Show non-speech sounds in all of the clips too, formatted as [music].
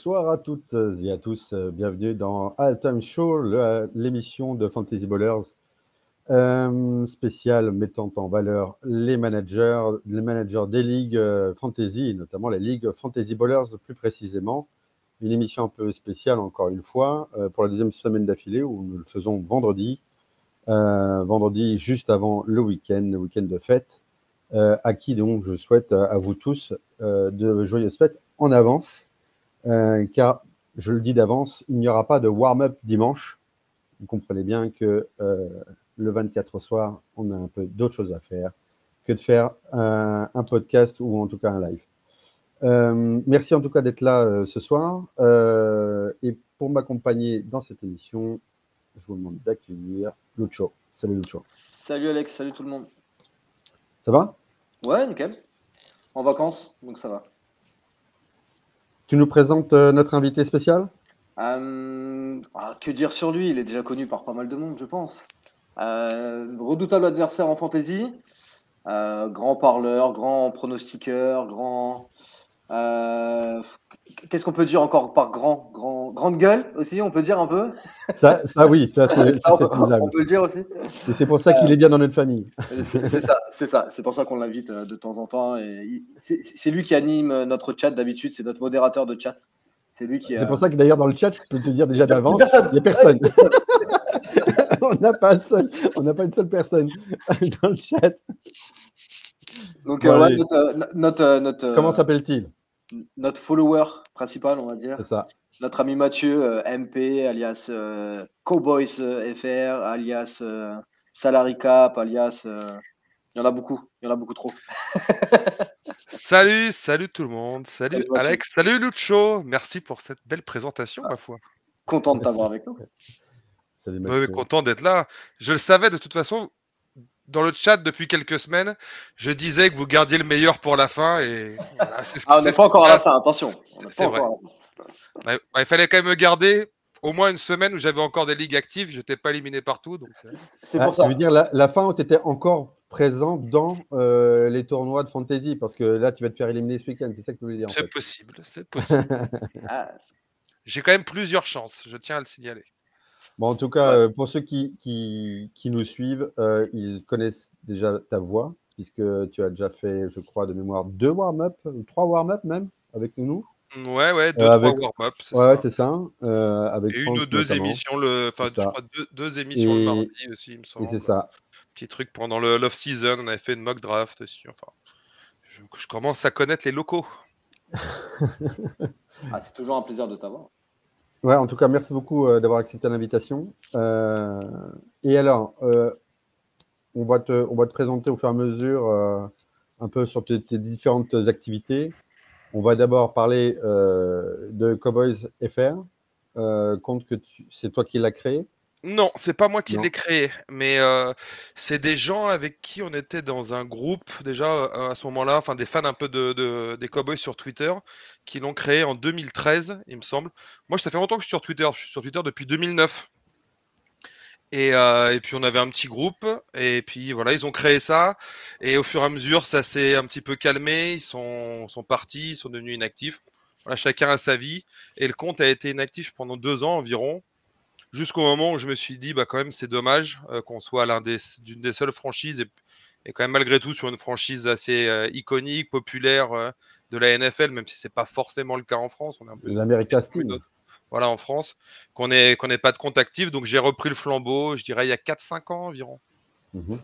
Bonsoir à toutes et à tous. Bienvenue dans All Time Show, l'émission de Fantasy Ballers euh, spéciale mettant en valeur les managers, les managers des ligues euh, fantasy, notamment les ligues Fantasy Ballers plus précisément. Une émission un peu spéciale encore une fois euh, pour la deuxième semaine d'affilée où nous le faisons vendredi, vendredi juste avant le week-end, le week-end de fête, à qui donc je souhaite à vous tous de joyeuses fêtes en avance, car je le dis d'avance, il n'y aura pas de warm-up dimanche. Vous comprenez bien que le 24 au soir, on a un peu d'autres choses à faire que de faire un, podcast ou en tout cas un live. Euh, merci en tout cas d'être là euh, ce soir. Euh, et pour m'accompagner dans cette émission, je vous demande d'accueillir Lucho. Salut Lucho. Salut Alex, salut tout le monde. Ça va? Ouais, nickel. En vacances, donc ça va. Tu nous présentes notre invité spécial? Ah, Que dire sur lui? Il est déjà connu par pas mal de monde, je pense. Euh, redoutable adversaire en fantasy. Euh, grand parleur, grand pronostiqueur, grand. Euh, qu'est-ce qu'on peut dire encore par grand, grand Grande gueule aussi, on peut dire un peu? Ça, oui, ça, c'est, [laughs] on, peut le dire aussi? c'est pour ça qu'il est bien dans notre famille. C'est, ça, c'est ça. C'est pour ça qu'on l'invite de temps en temps. Et c'est, lui qui anime notre chat d'habitude, c'est notre modérateur de chat. C'est lui qui. C'est pour ça que d'ailleurs dans le chat, je peux te dire déjà d'avance, il n'y a personne. [laughs] on n'a pas, pas une seule personne [laughs] dans le chat. Donc, euh, notre, euh, euh, Comment s'appelle-t-il? Notre follower principal, on va dire. C'est ça. Notre ami Mathieu, MP, alias Cowboys FR, alias Salary Cap, alias. Il y en a beaucoup, il y en a beaucoup trop. [laughs] salut, salut tout le monde. Salut, Alex, salut Lucho. Merci pour cette belle présentation, ma foi. Content de t'avoir avec nous. [laughs] Content d'être là. Je le savais de toute façon. Dans le chat depuis quelques semaines, je disais que vous gardiez le meilleur pour la fin et ah, on n'est pas encore à la fin, attention. C'est vrai. il fallait quand même me garder au moins une semaine où j'avais encore des ligues actives, je n'étais pas éliminé partout. Euh. C'est ah, pour ça. Ça veut dire la, la fin où tu étais encore présent dans euh, les tournois de fantasy parce que là tu vas te faire éliminer ce week-end, c'est ça que tu veux dire C'est possible, c'est possible. [laughs] Ah. J'ai quand même plusieurs chances, je tiens à le signaler. Bon, en tout cas, euh, pour ceux qui, qui, nous suivent, euh, ils connaissent déjà ta voix, puisque tu as déjà fait, je crois, de mémoire, deux warm-up, trois warm-up même, avec nous. Ouais, ouais, deux, euh, trois warm-up. Ouais, c'est ça. avec Et une ou deux émissions, le... enfin, deux, deux, émissions le mardi aussi, il me semble. c'est ça. Petit truc pendant le l'off-season, on avait fait une mock draft aussi. Enfin, je, je commence à connaître les locaux. [laughs] [laughs] ah, c'est toujours un plaisir de t'avoir. Ouais, en tout cas, merci beaucoup euh, d'avoir accepté l'invitation. Euh, et alors, euh, on, va te, on va te présenter au fur et à mesure un peu sur tes, différentes activités. On va d'abord parler de Cowboys FR, compte que c'est toi qui l'as créé. Non, c'est pas moi qui l'ai créé, mais euh, c'est des gens avec qui on était dans un groupe déjà euh, à ce moment-là, enfin des fans un peu de, des Cowboys sur Twitter, qui l'ont créé en 2013, il me semble. Moi, ça fait longtemps que je suis sur Twitter, je suis sur Twitter depuis 2009. Et, euh, et puis on avait un petit groupe, et puis voilà, ils ont créé ça, et au fur et à mesure, ça s'est un petit peu calmé, ils sont, sont partis, ils sont devenus inactifs. Voilà, chacun a sa vie, et le compte a été inactif pendant deux ans environ. Jusqu'au moment où je me suis dit, bah, quand même, c'est dommage euh, qu'on soit l'un des, d'une des seules franchises et, quand même malgré tout sur une franchise assez euh, iconique, populaire euh, de la NFL, même si c'est pas forcément le cas en France. On est un peu Voilà, en France, qu'on n'ait qu'on pas de compte actif. Donc j'ai repris le flambeau, je dirais, il y a 4-5 ans environ. Mhm.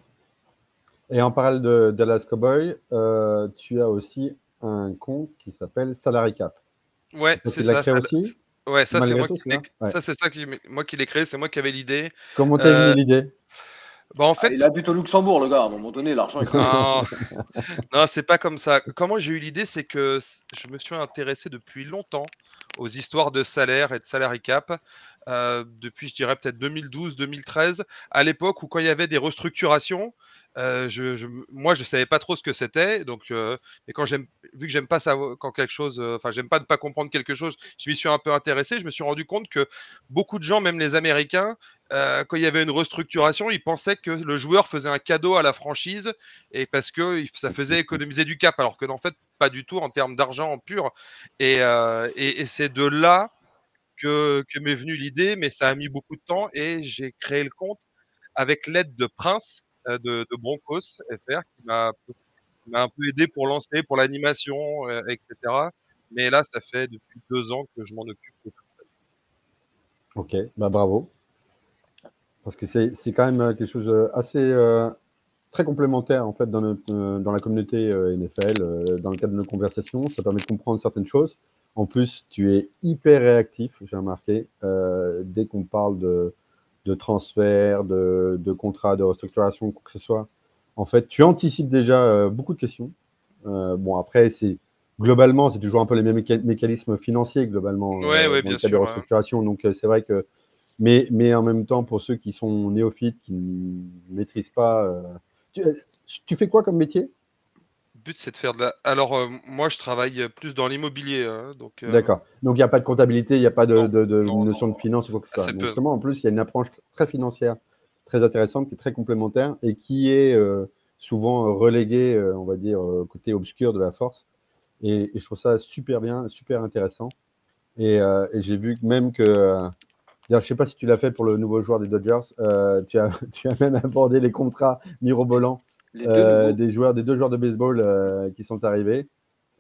Et en parallèle de Dallas Cowboy, tu as aussi un compte qui s'appelle Salary Cap. Ouais, c'est ça. Aussi? Ouais, ça c'est moi, qui ça c'est ça qui moi qui l'ai créé, c'est moi qui avais l'idée. Comment t'as eu l'idée? bah en fait, il habite au Luxembourg, le gars. À un moment donné, l'argent est. Non, [laughs] non c'est pas comme ça. Comment j'ai eu l'idée, c'est que je me suis intéressé depuis longtemps aux histoires de salaire et de salary cap. Euh, depuis, je dirais peut-être 2012-2013, à l'époque où quand il y avait des restructurations, euh, je, je, moi, je savais pas trop ce que c'était. Donc, euh, mais quand j'aime, vu que j'aime pas savoir quand quelque chose, euh, enfin, j'aime pas ne pas comprendre quelque chose, je m'y suis un peu intéressé. Je me suis rendu compte que beaucoup de gens, même les Américains, quand il y avait une restructuration, ils pensaient que le joueur faisait un cadeau à la franchise et parce que ça faisait économiser du cap, alors que en fait, pas du tout en termes d'argent en pur. Et, c'est de là que, m'est venue l'idée, mais ça a mis beaucoup de temps et j'ai créé le compte avec l'aide de Prince de, de Broncos FR qui m'a un peu aidé pour lancer, pour l'animation, etc. Mais là, ça fait depuis deux ans que je m'en occupe. Ok, bah bravo. Parce que c'est quand même quelque chose assez très complémentaire en fait dans, dans la communauté NFL, dans le cadre de nos conversations. Ça permet de comprendre certaines choses. En plus, tu es hyper réactif, j'ai remarqué, dès qu'on parle de, de transfert, de, de contrat, de restructuration, quoi que ce soit. En fait, tu anticipes déjà beaucoup de questions. bon, après, c'est globalement, c'est toujours un peu les mêmes mécanismes financiers, globalement, ouais, euh, dans le cas de restructuration. Donc, euh, c'est vrai que. Mais, mais en même temps, pour ceux qui sont néophytes, qui ne maîtrisent pas. Euh, tu, fais quoi comme métier? But, c'est de faire de la. Alors, moi, je travaille plus dans l'immobilier. Hein, donc, D'accord. Donc, il n'y a pas de comptabilité, il n'y a pas de, notion de finance quoi que ce soit. Justement, en plus, il y a une approche très financière, très intéressante, qui est très complémentaire et qui est souvent reléguée, on va dire, côté obscur de la force. Et, je trouve ça super bien, super intéressant. Et, euh, j'ai vu même que, euh, je ne sais pas si tu l'as fait pour le nouveau joueur des Dodgers, euh, tu, as, [laughs] tu, as, même abordé les contrats mirobolants des joueurs, des deux joueurs de baseball qui sont arrivés.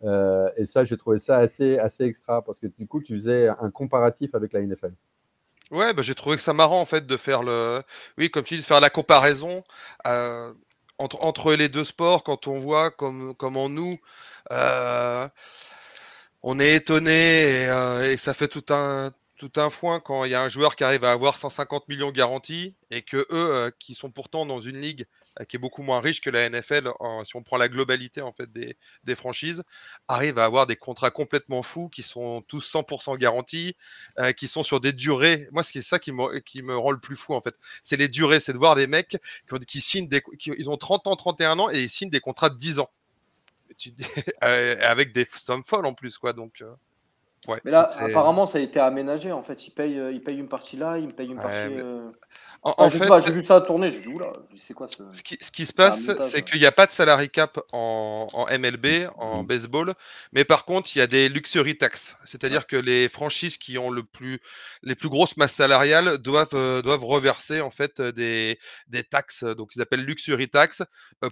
et ça, j'ai trouvé ça assez, assez extra parce que du coup, tu faisais un comparatif avec la NFL. Ouais, bah, j'ai trouvé que ça marrant en fait de faire le, oui, comme tu dis, de faire la comparaison entre, entre les deux sports quand on voit comme, comment nous, euh, on est étonné euh, et, ça fait tout un, tout un foin quand il y a un joueur qui arrive à avoir 150 millions garantis et que eux, euh, qui sont pourtant dans une ligue qui est beaucoup moins riche que la NFL, si on prend la globalité en fait des, franchises, arrivent à avoir des contrats complètement fous qui sont tous 100% garantis, qui sont sur des durées. Moi, c'est ça qui me, qui me rend le plus fou en fait. C'est les durées, c'est de voir des mecs qui, signent des, ils ont 30 ans, 31 ans et ils signent des contrats de 10 ans. [laughs] avec des sommes folles en plus, quoi. Donc, euh, ouais, mais là, apparemment, ça a été aménagé. En fait, ils payent, euh, ils payent une partie là, ils payent une partie. Euh, en, fait, j'ai vu ça tourner, j'ai dit oula, c'est quoi ce. Ce qui, ce qui se passe, c'est qu'il n'y a pas de salary cap en, en MLB, en mmh. baseball, mais par contre, il y a des luxury tax. C'est-à-dire que les franchises qui ont le plus, les plus grosses masses salariales doivent, doivent reverser en fait des, des taxes, donc ils appellent luxury tax,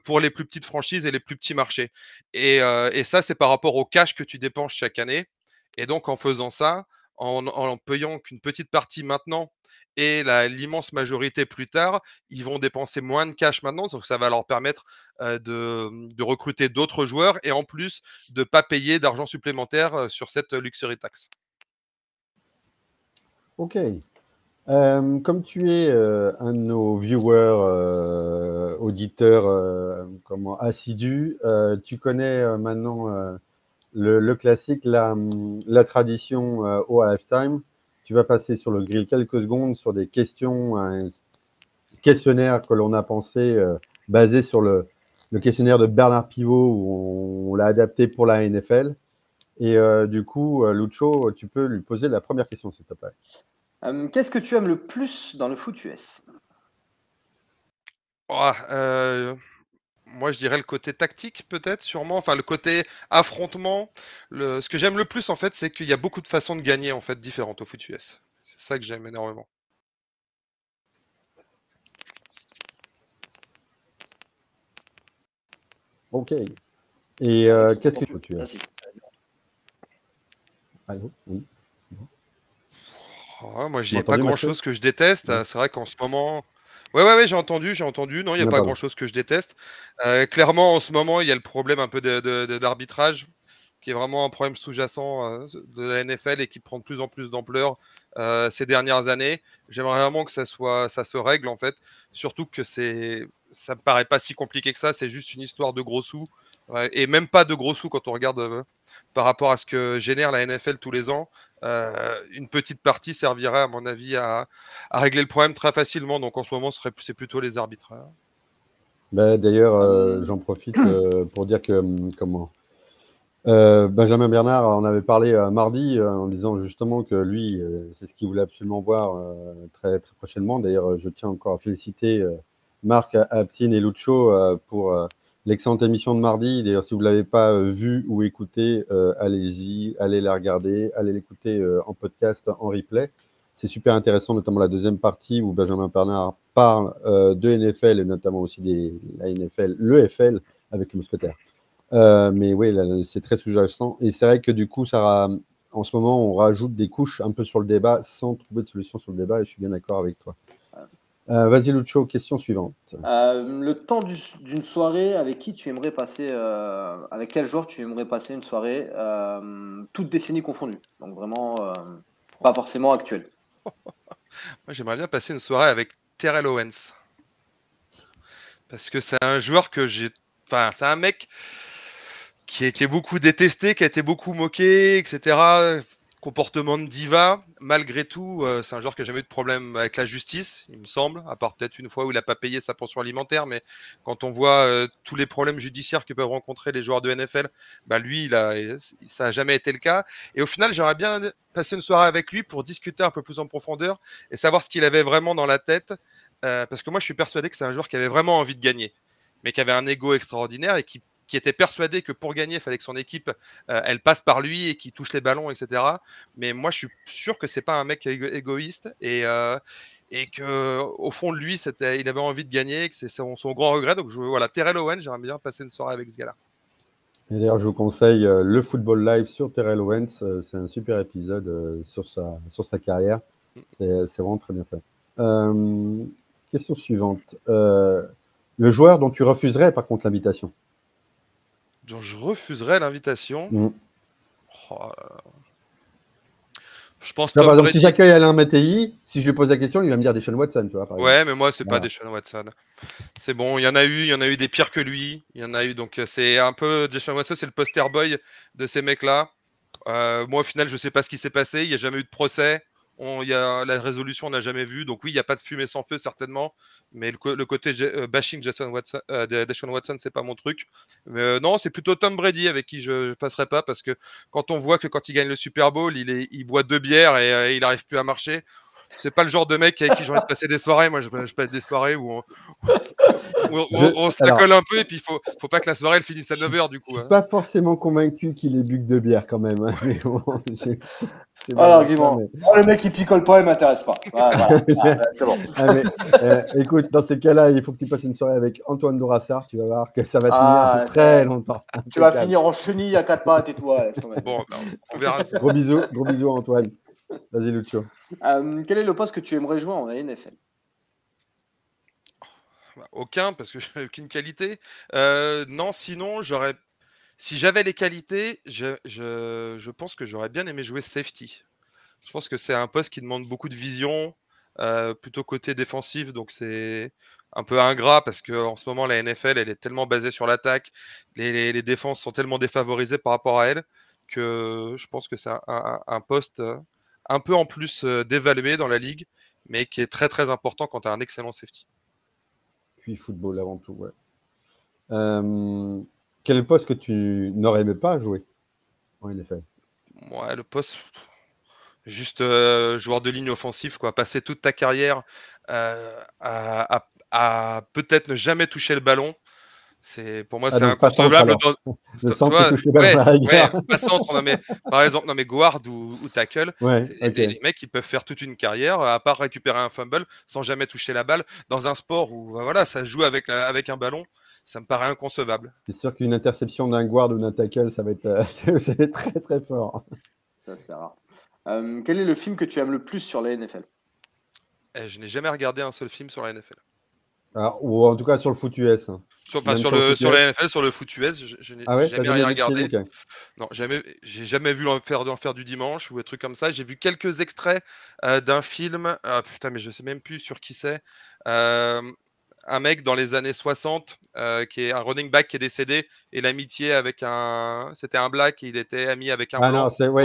pour les plus petites franchises et les plus petits marchés. Et, et ça, c'est par rapport au cash que tu dépenses chaque année. Et donc, en faisant ça, en, payant qu'une petite partie maintenant et l'immense majorité plus tard, ils vont dépenser moins de cash maintenant, donc ça va leur permettre de, de, recruter d'autres joueurs et en plus de ne pas payer d'argent supplémentaire sur cette luxury tax. Ok. comme tu es un de nos viewers, auditeurs assidus, tu connais maintenant le, classique, la, la tradition au halftime tu vas passer sur le grill quelques secondes sur des questions, un questionnaire que l'on a pensé euh, basé sur le, questionnaire de Bernard Pivot où on, l'a adapté pour la NFL. Et euh, du coup, euh, Lucho, tu peux lui poser la première question, s'il te plaît. Qu'est-ce que tu aimes le plus dans le foot US oh, moi, je dirais le côté tactique, peut-être, sûrement. Enfin, le côté affrontement. Le... Ce que j'aime le plus, en fait, c'est qu'il y a beaucoup de façons de gagner, en fait, différentes au foot US. C'est ça que j'aime énormément. Ok. Et euh, qu'est-ce que tu as? Allô? Oui. Oh, moi, je pas grand-chose que je déteste. C'est vrai qu'en ce moment, Ouais, ouais, ouais, j'ai entendu, j'ai entendu. Non, il n'y a pas grand-chose que je déteste. Euh, clairement, en ce moment, il y a le problème un peu de, l'arbitrage, qui est vraiment un problème sous-jacent euh, de la NFL et qui prend de plus en plus d'ampleur euh, ces dernières années. J'aimerais vraiment que ça soit, ça se règle en fait. Surtout que c'est, ça me paraît pas si compliqué que ça. C'est juste une histoire de gros sous et même pas de gros sous quand on regarde par rapport à ce que génère la NFL tous les ans. Euh, une petite partie servirait, à mon avis, à, régler le problème très facilement. Donc en ce moment, c'est plutôt les arbitres. Hein. Bah, d'ailleurs, euh, j'en profite euh, pour dire que hum, comment Benjamin Bernard en avait parlé mardi en disant justement que lui, c'est ce qu'il voulait absolument voir très, très prochainement. D'ailleurs, je tiens encore à féliciter Marc Aptin et Lucho pour l'excellente émission de mardi. D'ailleurs, si vous ne l'avez pas vue ou écoutée, allez-y, allez la regarder, allez l'écouter en podcast, en replay. C'est super intéressant, notamment la deuxième partie où Benjamin Bernard parle de NFL et notamment aussi des la NFL, l'EFL avec le mousquetaire. mais oui, c'est très sous-jacent. Et c'est vrai que du coup, ça, en ce moment, on rajoute des couches un peu sur le débat sans trouver de solution sur le débat, et je suis bien d'accord avec toi. Euh, Vas-y, Lucho, question suivante. Euh, le temps d'une soirée, avec qui tu aimerais passer, euh, avec quel joueur tu aimerais passer une soirée, euh, toute décennie confondue Donc vraiment, pas forcément actuelle. [laughs] Moi, j'aimerais bien passer une soirée avec Terrell Owens. Parce que c'est un joueur que j'ai. Enfin, c'est un mec qui a été beaucoup détesté, qui a été beaucoup moqué, etc. Comportement de diva. Malgré tout, euh, c'est un joueur qui n'a jamais eu de problème avec la justice, il me semble, à part peut-être une fois où il n'a pas payé sa pension alimentaire. Mais quand on voit euh, tous les problèmes judiciaires que peuvent rencontrer les joueurs de NFL, bah lui, il a, ça n'a jamais été le cas. Et au final, j'aimerais bien passer une soirée avec lui pour discuter un peu plus en profondeur et savoir ce qu'il avait vraiment dans la tête. Euh, parce que moi, je suis persuadé que c'est un joueur qui avait vraiment envie de gagner, mais qui avait un ego extraordinaire et qui qui était persuadé que pour gagner, il fallait que son équipe euh, elle passe par lui et qu'il touche les ballons, etc. Mais moi, je suis sûr que c'est pas un mec égoïste et euh, et que au fond de lui, c'était, il avait envie de gagner, que c'est son, grand regret. Donc je, voilà, Terrell Owens, j'aimerais bien passer une soirée avec ce gars-là. Et d'ailleurs, je vous conseille euh, le football live sur Terrell Owens. c'est un super épisode sur sa sur sa carrière. Mm. C'est, vraiment très bien fait. question suivante. le joueur dont tu refuserais par contre l'invitation? Dont je refuserais l'invitation. Mm. Oh je pense que si j'accueille Alain Mattei, si je lui pose la question, il va me dire Deshaun Watson, tu vois. ouais, mais moi, c'est pas Deshaun Watson. C'est bon, il y en a eu, il y en a eu des pires que lui. Il y en a eu, donc euh, c'est un peu Deshaun Watson, c'est le poster boy de ces mecs-là. Euh, moi, au final, je sais pas ce qui s'est passé. Il n'y a jamais eu de procès. On, y a, la résolution, on n'a jamais vu. Donc oui, il n'y a pas de fumée sans feu, certainement. Mais le, côté euh, bashing Jason Watson, euh, Watson, c'est pas mon truc. Mais, euh, non, c'est plutôt Tom Brady avec qui je ne passerai pas parce que quand on voit que quand il gagne le Super Bowl, il, est, il boit deux bières et il n'arrive plus à marcher c'est pas le genre de mec avec qui j'ai envie de passer des soirées. Moi, je, passe des soirées où on, se la colle un peu et puis il faut, faut pas que la soirée elle finisse à 9h du coup. Je suis hein. pas forcément convaincu qu'il ait bu de bière quand même. Hein, mais bon, [laughs] ah, l'argument. Oh, le mec qui picole pas, il m'intéresse pas. Ah, c'est bon. Ah, euh, écoute, dans ces cas-là, il faut que tu passes une soirée avec Antoine Dourassar. Tu vas voir que ça va tenir très longtemps. Tu vas [laughs] finir en chenille à quatre pattes et toi. bon, ben, on verra. Gros bisous, gros bisous Antoine. Vas-y, Lucio. Euh, quel est le poste que tu aimerais jouer en NFL bah, Aucun, parce que [laughs] je n'ai aucune qualité. Euh, non, sinon, j'aurais. Si j'avais les qualités, je, je, pense que j'aurais bien aimé jouer safety. Je pense que c'est un poste qui demande beaucoup de vision, euh, plutôt côté défensif, donc c'est un peu ingrat parce qu'en ce moment la NFL elle est tellement basée sur l'attaque, les, les, défenses sont tellement défavorisées par rapport à elle que je pense que c'est un, un, poste un peu en plus euh, d'évaluer dans la ligue, mais qui est très très important quand tu as un excellent safety. Puis football avant tout, ouais. Euh, quel poste que tu n'aurais pas jouer en NFL Ouais, le poste, juste euh, joueur de ligne offensif, quoi. Passer toute ta carrière à peut-être ne jamais toucher le ballon c'est pour moi ah, c'est inconcevable. Dans... Le centre touché ouais, ouais, pas centre, non, mais, par exemple, non mais guard ou, ou tackle, les, mecs ils peuvent faire toute une carrière à part récupérer un fumble sans jamais toucher la balle dans un sport où bah, voilà ça joue avec avec un ballon. Ça me paraît inconcevable. C'est sûr qu'une interception d'un guard ou d'un tackle, ça va être euh, [laughs] très très fort. Ça c'est rare. Euh, quel est le film que tu aimes le plus sur la NFL eh, Je n'ai jamais regardé un seul film sur la NFL. Ah, ou en tout cas sur le foot US. Hein. Sur, sur, le, sur la NFL, sur le foot US, je, n'ai ah jamais rien regardé. Non, jamais, j'ai jamais vu l'enfer, l'enfer du dimanche ou des trucs comme ça. J'ai vu quelques extraits euh, d'un film. Ah, putain, mais je sais même plus sur qui c'est. Euh, un mec dans les années 60 euh, qui est un running back qui est décédé et l'amitié avec un c'était un black il était ami avec un ah non c'est ouais,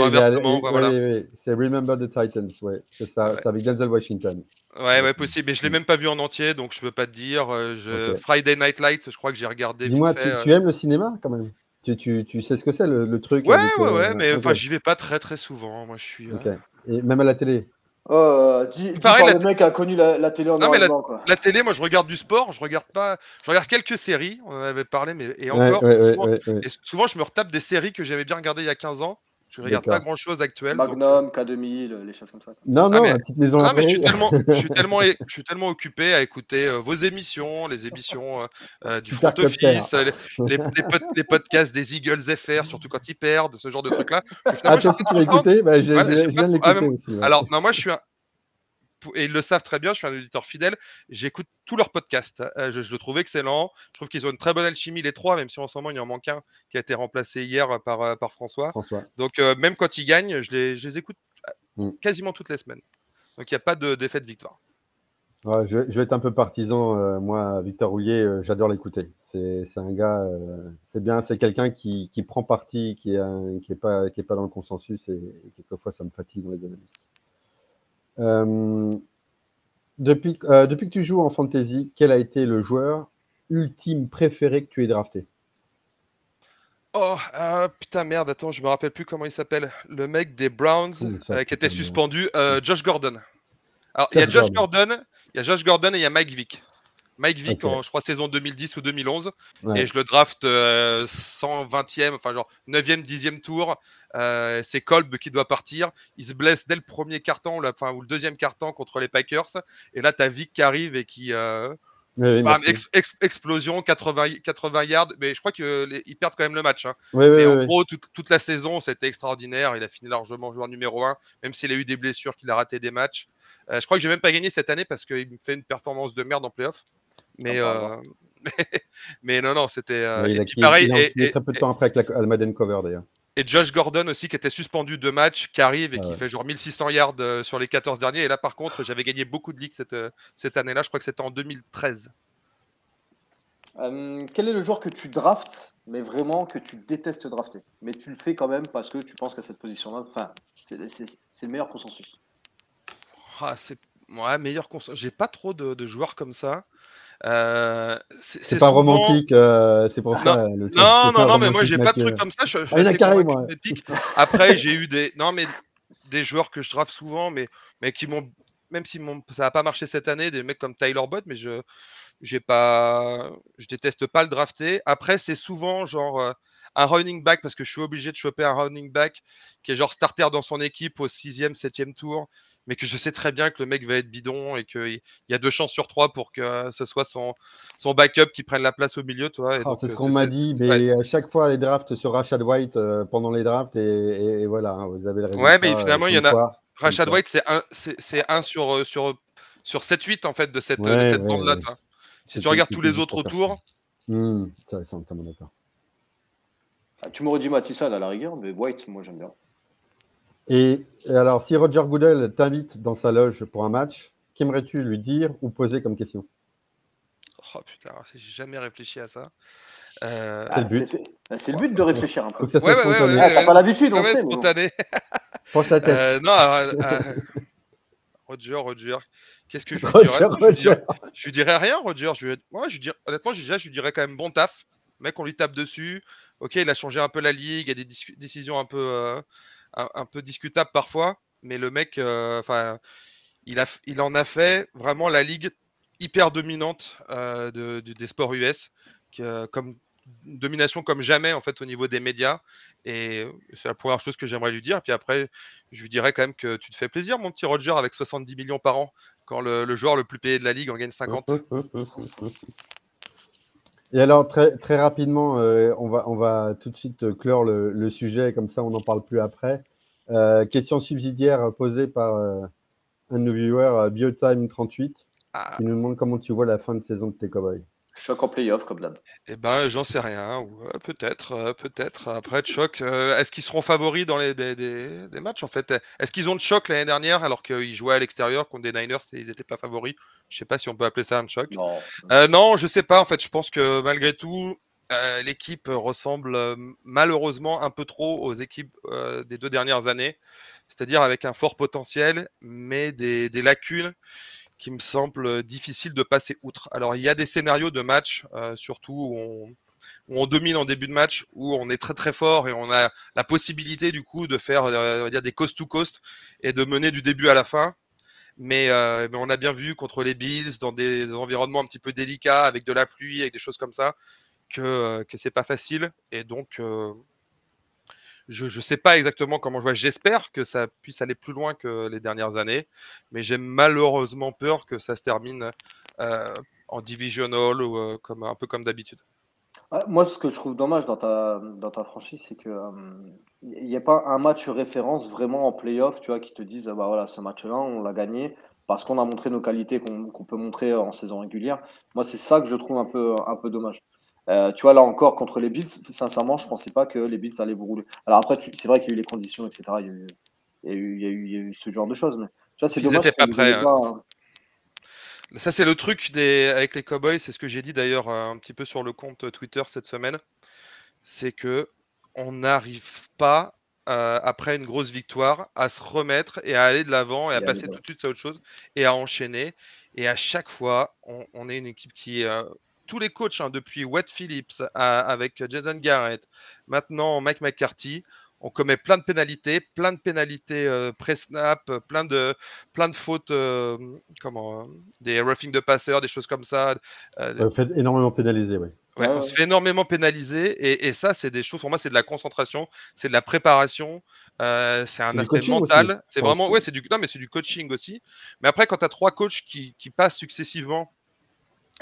c'est Remember the Titans ouais c'est ça c'est avec Denzel Washington Ouais, ouais, possible. Mais je l'ai même pas vu en entier, donc je peux pas te dire. Euh, je... Friday Night Lights, je crois que j'ai regardé. Dis-moi, tu, euh. tu, aimes le cinéma quand même? Tu, tu, tu, sais ce que c'est le, le, truc Ouais, ouais, ouais, euh, mais enfin, j'y vais pas très très souvent. Moi, je suis. Et même à la télé? Oh, dis, dis Pareil, par la- le mec a connu la, la télé en Non, mais et blanc, quoi. La télé, moi, je regarde du sport, je regarde pas, je regarde quelques séries, on en avait parlé, mais et encore, ouais, ouais, souvent, ouais, ouais. et souvent, je me retape des séries que j'avais bien regardées il y a 15 ans. Je regarde pas grand chose actuel. donc, euh, Magnum, K2000, les choses comme ça. Non, non, mais- la petite maison Ah, mais je suis tellement, je suis [laughs] tellement, je suis tellement occupé à écouter euh, vos émissions, les émissions euh, euh, du Super front office, euh, les, les, les pod- les podcasts des Eagles FR, surtout quand ils perdent, ce genre de trucs-là. Ah, toi aussi, tu l'as écouté bah, Voilà, pas viens de tout- ah, mais- aussi. ouais. Alors, non, moi, je suis un. Et ils le savent très bien, je suis un auditeur fidèle. J'écoute tous leurs podcasts. Euh, je, je le trouve excellent. Je trouve qu'ils ont une très bonne alchimie, les trois, même si en ce moment, il en manque un qui a été remplacé hier par, euh, par François. François. Donc, euh, même quand ils gagnent, je les, je les écoute euh, Mm. quasiment toutes les semaines. Donc, il n'y a pas de défaite victoire. Ouais, je, je vais être un peu partisan. euh, moi, Victor Rouillet, euh, j'adore l'écouter. C'est un gars, euh, c'est bien, c'est quelqu'un qui, qui prend parti, qui n'est qui est pas, qui est pas dans le consensus et, et quelquefois ça me fatigue dans les analyses. Euh, depuis, euh, depuis que tu joues en fantasy, quel a été le joueur ultime préféré que tu aies drafté? Oh, ah, putain, merde, attends, je me rappelle plus comment il s'appelle. Le mec des Browns ça, euh, qui était suspendu, euh, Josh Gordon. Alors, il y a Josh. Gordon, il y a Josh Gordon et il y a Mike Vick. Mike Vick, en, je crois, saison 2010 ou 2011. Ouais. Et je le draft euh, 120e, enfin genre 9e, 10e tour. Euh, c'est Kolb qui doit partir. Il se blesse dès le premier carton, ou, la- ou le deuxième carton contre les Packers. Et là, tu as Vic qui arrive et qui. euh, Oui, ex- ex- explosion, 80, 80 yards. Mais je crois qu'ils perdent quand même le match. hein. Oui, Mais oui, en gros, toute, toute la saison, c'était extraordinaire. Il a fini largement joueur numéro 1, même s'il a eu des blessures, qu'il a raté des matchs. Euh, je crois que j'ai même pas gagné cette année parce qu'il me fait une performance de merde en playoff. Mais, Ah, pardon. euh, mais non, non, c'était. euh, il a il- pareil, il a et, très peu de temps après avec la, la Madden Cover d'ailleurs. et Josh Gordon aussi qui était suspendu de match, qui arrive et Ah qui fait genre 1600 yards euh, sur les 14 derniers. Et là, par contre, j'avais gagné beaucoup de ligues cette, cette année-là. Je crois que c'était en 2013. Euh, quel est le joueur que tu draftes, mais vraiment que tu détestes drafter? Mais tu le fais quand même parce que tu penses qu'à cette position-là, enfin, c'est le meilleur consensus. Ah, c'est ouais, meilleur console. J'ai pas trop de, de joueurs comme ça. Euh, c'est pas souvent- romantique, euh, c'est pour Non, ça. le- Non, non, non, mais moi j'ai pas de trucs comme ça. Je, je Ah, carré, moi. Après, j'ai eu des, non, mais des joueurs que je draft souvent, mais, mais qui m'ont, même si mon, ça n'a pas marché cette année, des mecs comme Tyler Bott, mais je, j'ai pas, je déteste pas le drafter. Après, c'est souvent genre euh, un running back parce que je suis obligé de choper un running back qui est genre starter dans son équipe au sixième, septième tour, mais que je sais très bien que le mec va être bidon et qu'il y a deux chances sur trois pour que ce soit son, son backup qui prenne la place au milieu, toi. Ah, c'est ce euh, qu'on m'a dit, ouais. mais à chaque fois les drafts sur Rashad White euh, pendant les drafts et, et- et voilà, hein, vous avez le résultat. Ouais, mais finalement, euh, il y en a-. Rashad White, c'est un, c'est, c'est un sur, sur, sur 7-8 en fait de cette, de cette ouais, bande-là. Si tu regardes tous les autres autour, Hmm, ça, c'est entièrement d'accord. Ah, Tu m'aurais dit Matissad à la rigueur, mais White, moi j'aime bien. Et, et alors, si Roger Goodell t'invite dans sa loge pour un match, qu'aimerais-tu lui dire ou poser comme question? Oh putain, j'ai jamais réfléchi à ça. Euh, C'est le Ah, but. c'est le but de réfléchir un peu. Faut que ça Ouais, soit ouais, ouais, Ah, T'as pas l'habitude, on sait. bon. spontané. [laughs] Penche la tête. Euh, non, euh, euh, Roger, Roger. Qu'est-ce que je lui Roger, dirais je lui, dirais, Roger. je lui dirais rien, Roger. Je lui, ouais, je lui dirais- honnêtement, je, déjà, je lui dirais quand même bon taf. Mec, on lui tape dessus. Ok, il a changé un peu la ligue, il y a des décisions un peu, euh, un, un peu discutables parfois, mais le mec, euh, enfin, il, a, il en a fait vraiment la ligue hyper dominante euh, de, des sports US, comme une domination comme jamais en fait au niveau des médias. Et c'est la première chose que j'aimerais lui dire. Puis après, je lui dirais quand même que tu te fais plaisir, mon petit Roger, avec 70 millions par an, quand le, le joueur le plus payé de la ligue en gagne 50. Et alors, très, très rapidement, euh, on, va, on va tout de suite clore le, le sujet, comme ça on n'en parle plus après. Euh, question subsidiaire posée par euh, un de nos viewers, euh, Biotime38, Ah, qui nous demande comment tu vois la fin de saison de tes Cowboys. Choc en playoff, comme d'hab. eh ben, j'en sais rien. ou, euh, peut-être, euh, peut-être. Après, de choc, euh, est-ce qu'ils seront favoris dans les des, des- des matchs en fait? Est-ce qu'ils ont de choc l'année dernière alors qu'ils jouaient à l'extérieur contre des Niners et ils n'étaient pas favoris? Je sais pas si on peut appeler ça un choc. Non. Euh, non, je sais pas. En fait, je pense que malgré tout, euh, l'équipe ressemble euh, malheureusement un peu trop aux équipes euh, des deux dernières années. C'est-à-dire avec un fort potentiel, mais des, des lacunes qui me semblent difficiles de passer outre. Alors, il y a des scénarios de match, euh, surtout où on, où on domine en début de match, où on est très très fort et on a la possibilité du coup de faire euh, on va dire des coast to coast et de mener du début à la fin. Mais, mais, on a bien vu contre les Bills, dans des environnements un petit peu délicats, avec de la pluie, avec des choses comme ça, que, que c'est pas facile. Et donc, je ne sais pas exactement comment jouer. J'espère que ça puisse aller plus loin que les dernières années, mais j'ai malheureusement peur que ça se termine en divisional ou comme, un peu comme d'habitude. moi, ce que je trouve dommage dans ta, franchise, c'est qu'il n'y a pas un match référence vraiment en playoff, tu vois, qui te dise, bah voilà, ce match-là, on l'a gagné parce qu'on a montré nos qualités qu'on peut montrer en saison régulière. Moi, c'est ça que je trouve un peu, un peu dommage. Euh, tu vois, là encore, contre les Bills, sincèrement, je ne pensais pas que les Bills allaient vous rouler. Alors après, c'est vrai qu'il y a eu les conditions, etc. Il y a eu, il y a eu, il y a eu, ce genre de choses. Mais tu vois, c'est dommage. Pas prêts, hein. pas... Ça, c'est le truc des... avec les Cowboys. C'est ce que j'ai dit d'ailleurs un petit peu sur le compte Twitter cette semaine. C'est que on n'arrive pas, euh, après une grosse victoire, à se remettre et à aller de l'avant et à passer tout de suite à autre chose et à enchaîner. Et à chaque fois, on, on est une équipe qui euh, tous les coachs, hein, depuis Watt Phillips avec Jason Garrett, maintenant Mike McCarthy, on commet plein de pénalités, plein de pénalités euh, pré-snap, plein de, plein de fautes, euh, comment, des roughing de passeurs, des choses comme ça. Euh, on fait énormément pénaliser, oui. Ouais, on se fait énormément pénaliser et, et ça, c'est des choses, pour moi, c'est de la concentration, c'est de la préparation, c'est un aspect mental. C'est vraiment, ouais, c'est du, non, mais c'est du coaching aussi. Mais après, quand tu as trois coachs qui, qui passent successivement